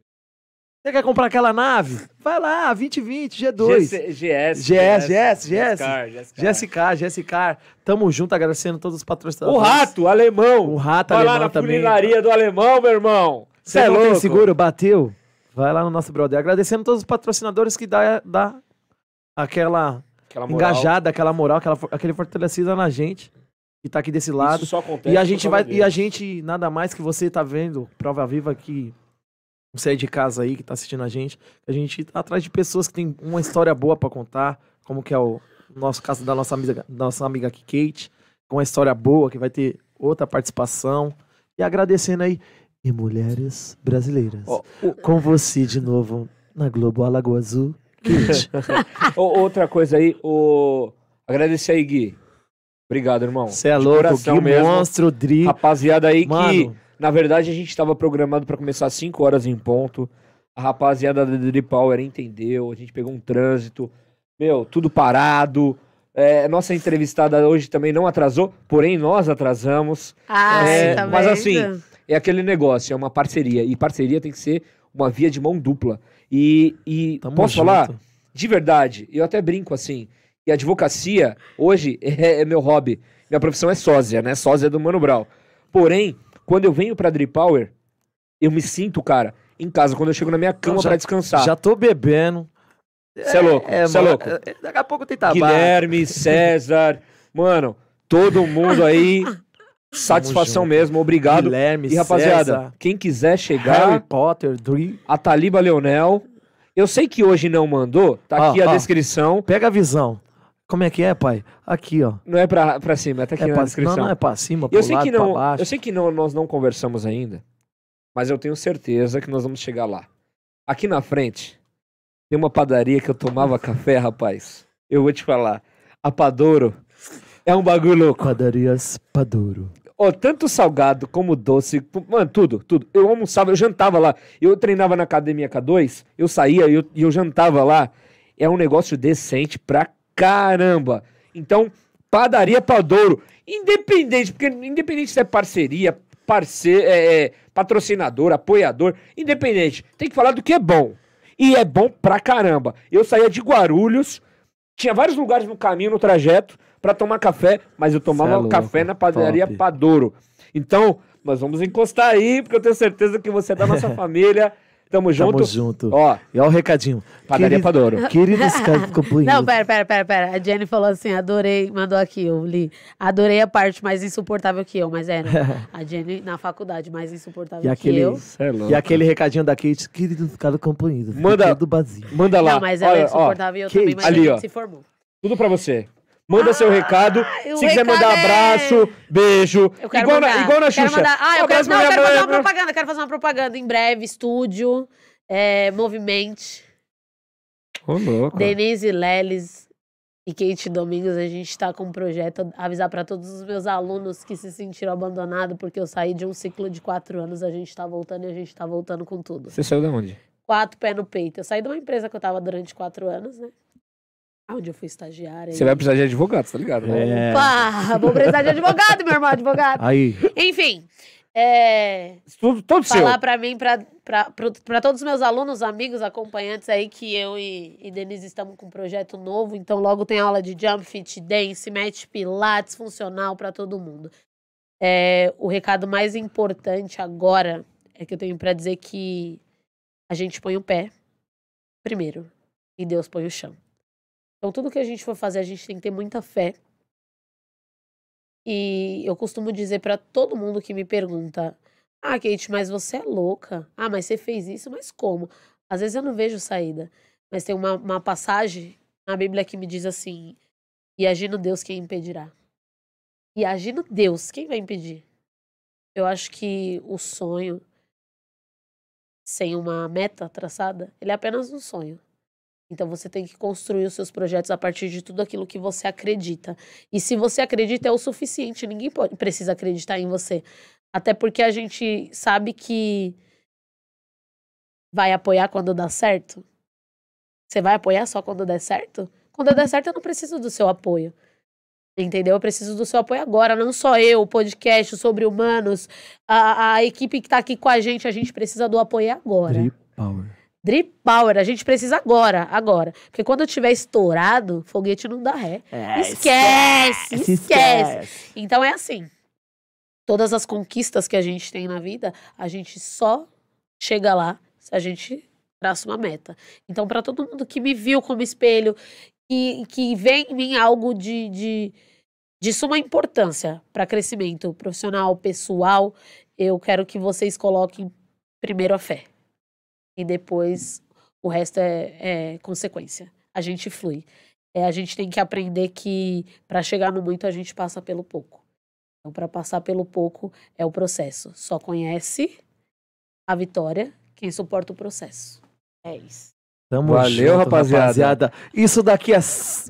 S1: Você quer comprar aquela nave? Vai lá, 2020, G2.
S2: GS, GS,
S1: GS, GS, GS. GSK, GSK. Tamo junto, agradecendo todos os patrocinadores.
S2: O Rato, alemão.
S1: O Rato, Vai alemão também.
S2: Vai lá na do alemão, meu irmão.
S1: Você é tem seguro? Bateu? Vai lá no nosso brother. Agradecendo todos os patrocinadores que dá, dá aquela aquela engajada, aquela moral, aquela, aquele fortalecida na gente que tá aqui desse lado. Isso
S2: só acontece
S1: e a gente vai e a gente nada mais que você tá vendo, prova viva que você é de casa aí que tá assistindo a gente, a gente tá atrás de pessoas que tem uma história boa para contar, como que é o nosso caso da nossa amiga, nossa amiga aqui Kate, com uma história boa que vai ter outra participação e agradecendo aí e mulheres brasileiras. Oh, oh. Com você de novo na Globo Alagoa Azul.
S2: Outra coisa aí, o... agradecer aí, Gui. Obrigado, irmão.
S1: Você é louco, Gui mesmo. Monstro, Dri.
S2: Rapaziada aí Mano. que, na verdade, a gente estava programado para começar às 5 horas em ponto. A rapaziada da Dri Power entendeu, a gente pegou um trânsito, meu, tudo parado. É, nossa entrevistada hoje também não atrasou, porém nós atrasamos.
S3: Ah, é, tá
S2: Mas assim, é aquele negócio, é uma parceria. E parceria tem que ser uma via de mão dupla. E, e posso junto. falar? De verdade, eu até brinco assim. E a advocacia, hoje, é, é, meu hobby. Minha profissão é sósia, né? Sósia do Mano Brown. Porém, quando eu venho pra Drip Power, Eu me sinto, cara, em casa, quando eu chego na minha cama para descansar.
S1: Já tô bebendo.
S2: Você é, louco, você é, é louco. É,
S1: daqui a pouco tem tabaco.
S2: Guilherme, César, mano, todo mundo aí. Satisfação mesmo, obrigado.
S1: Guilherme,
S2: e rapaziada, César, quem quiser chegar.
S1: Harry Potter, Dre.
S2: A Taliba Leonel. Eu sei que hoje não mandou, tá aqui a descrição.
S1: Pega a visão. Como é que é, pai? Aqui, ó.
S2: Não é pra, pra cima, tá aqui é na pra, descrição.
S1: Não, não é pra cima, pro eu sei lado,
S2: que não,
S1: pra baixo.
S2: Eu sei que não, nós não conversamos ainda, mas eu tenho certeza que nós vamos chegar lá. Aqui na frente, tem uma padaria que eu tomava café, rapaz. Eu vou te falar. A Padouro é um bagulho louco.
S1: Padarias Padouro.
S2: Oh, tanto salgado como doce, mano, tudo, tudo. Eu almoçava, eu jantava lá. Eu treinava na academia K2, eu saía e eu, eu jantava lá. É um negócio decente pra caramba. Então, padaria Padouro, independente, porque independente se é parceria, parceiro, é, é, patrocinador, apoiador, independente, tem que falar do que é bom. E é bom pra caramba. Eu saía de Guarulhos, tinha vários lugares no caminho, no trajeto, para tomar café, mas eu tomava é café na padaria top. Padouro. Então, nós vamos encostar aí, porque eu tenho certeza que você é da nossa família. Tamo junto.
S1: Tamo junto.
S2: Ó,
S1: e ó o recadinho.
S2: Padaria Querido, Padoro.
S1: Queridos companheiros.
S3: Não, pera, pera, pera, pera. A Jenny falou assim, adorei, mandou aqui, eu li. Adorei a parte mais insuportável que eu, mas era. a Jenny na faculdade mais insuportável
S1: e aquele, que
S3: eu.
S1: É e aquele recadinho da Kate, queridos companheiros.
S2: Manda,
S1: do Brasil.
S2: manda lá.
S3: Não, mas ela é insuportável e eu Kate. também, mas
S2: Ali,
S3: a
S2: gente ó.
S3: se formou.
S2: Tudo pra você. Manda ah, seu recado. Se quiser mandar
S3: é...
S2: abraço, beijo.
S3: Eu quero igual, mandar.
S2: Na, igual na Xuxa.
S3: Quero mandar... Ah, eu, quero, não, eu quero fazer uma propaganda. Quero fazer uma propaganda em breve. Estúdio, é, Movimente.
S2: Ô, louco.
S3: Denise Leles e Kate Domingos, a gente está com um projeto. Avisar para todos os meus alunos que se sentiram abandonados porque eu saí de um ciclo de quatro anos. A gente está voltando e a gente está voltando com tudo.
S2: Você saiu de onde?
S3: Quatro pés no peito. Eu saí de uma empresa que eu estava durante quatro anos, né? Onde eu fui estagiária.
S2: Você vai precisar de advogado, tá ligado?
S3: Né? É. Opa, vou precisar de advogado, meu irmão, advogado.
S1: Aí.
S3: Enfim, é,
S2: tudo, todo
S3: falar
S2: seu.
S3: para mim, para todos os meus alunos, amigos, acompanhantes aí, que eu e, e Denise estamos com um projeto novo. Então, logo tem aula de jump, fit dance, match pilates, funcional para todo mundo. É, o recado mais importante agora é que eu tenho para dizer que a gente põe o pé primeiro e Deus põe o chão. Então, tudo que a gente for fazer, a gente tem que ter muita fé. E eu costumo dizer para todo mundo que me pergunta: Ah, Kate, mas você é louca. Ah, mas você fez isso, mas como? Às vezes eu não vejo saída. Mas tem uma, uma passagem na Bíblia que me diz assim: E agindo Deus, quem impedirá? E agindo Deus, quem vai impedir? Eu acho que o sonho, sem uma meta traçada, ele é apenas um sonho. Então você tem que construir os seus projetos a partir de tudo aquilo que você acredita. E se você acredita é o suficiente, ninguém pode, precisa acreditar em você. Até porque a gente sabe que vai apoiar quando dá certo. Você vai apoiar só quando der certo? Quando der certo, eu não preciso do seu apoio. Entendeu? Eu preciso do seu apoio agora, não só eu, o podcast sobre humanos, a, a equipe que está aqui com a gente, a gente precisa do apoio agora.
S1: Power.
S3: Drip Power, a gente precisa agora, agora. Porque quando eu tiver estourado, foguete não dá ré. É, esquece, esquece, esquece. Então é assim. Todas as conquistas que a gente tem na vida, a gente só chega lá se a gente traça uma meta. Então, para todo mundo que me viu como espelho, que, que vê em mim algo de, de, de suma importância para crescimento profissional, pessoal, eu quero que vocês coloquem primeiro a fé e depois o resto é, é consequência. A gente flui. É, a gente tem que aprender que para chegar no muito a gente passa pelo pouco. Então, para passar pelo pouco é o processo. Só conhece a vitória quem suporta o processo. É isso.
S1: Tamo Valeu, junto, rapaziada. rapaziada. Isso daqui é.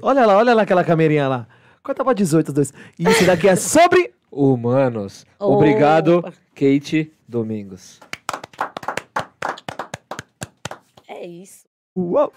S1: Olha lá, olha lá aquela camerinha lá. Corta pra 18, dois. Isso daqui é sobre.
S2: Humanos. Obrigado, Kate Domingos.
S3: É isso.
S1: Uou!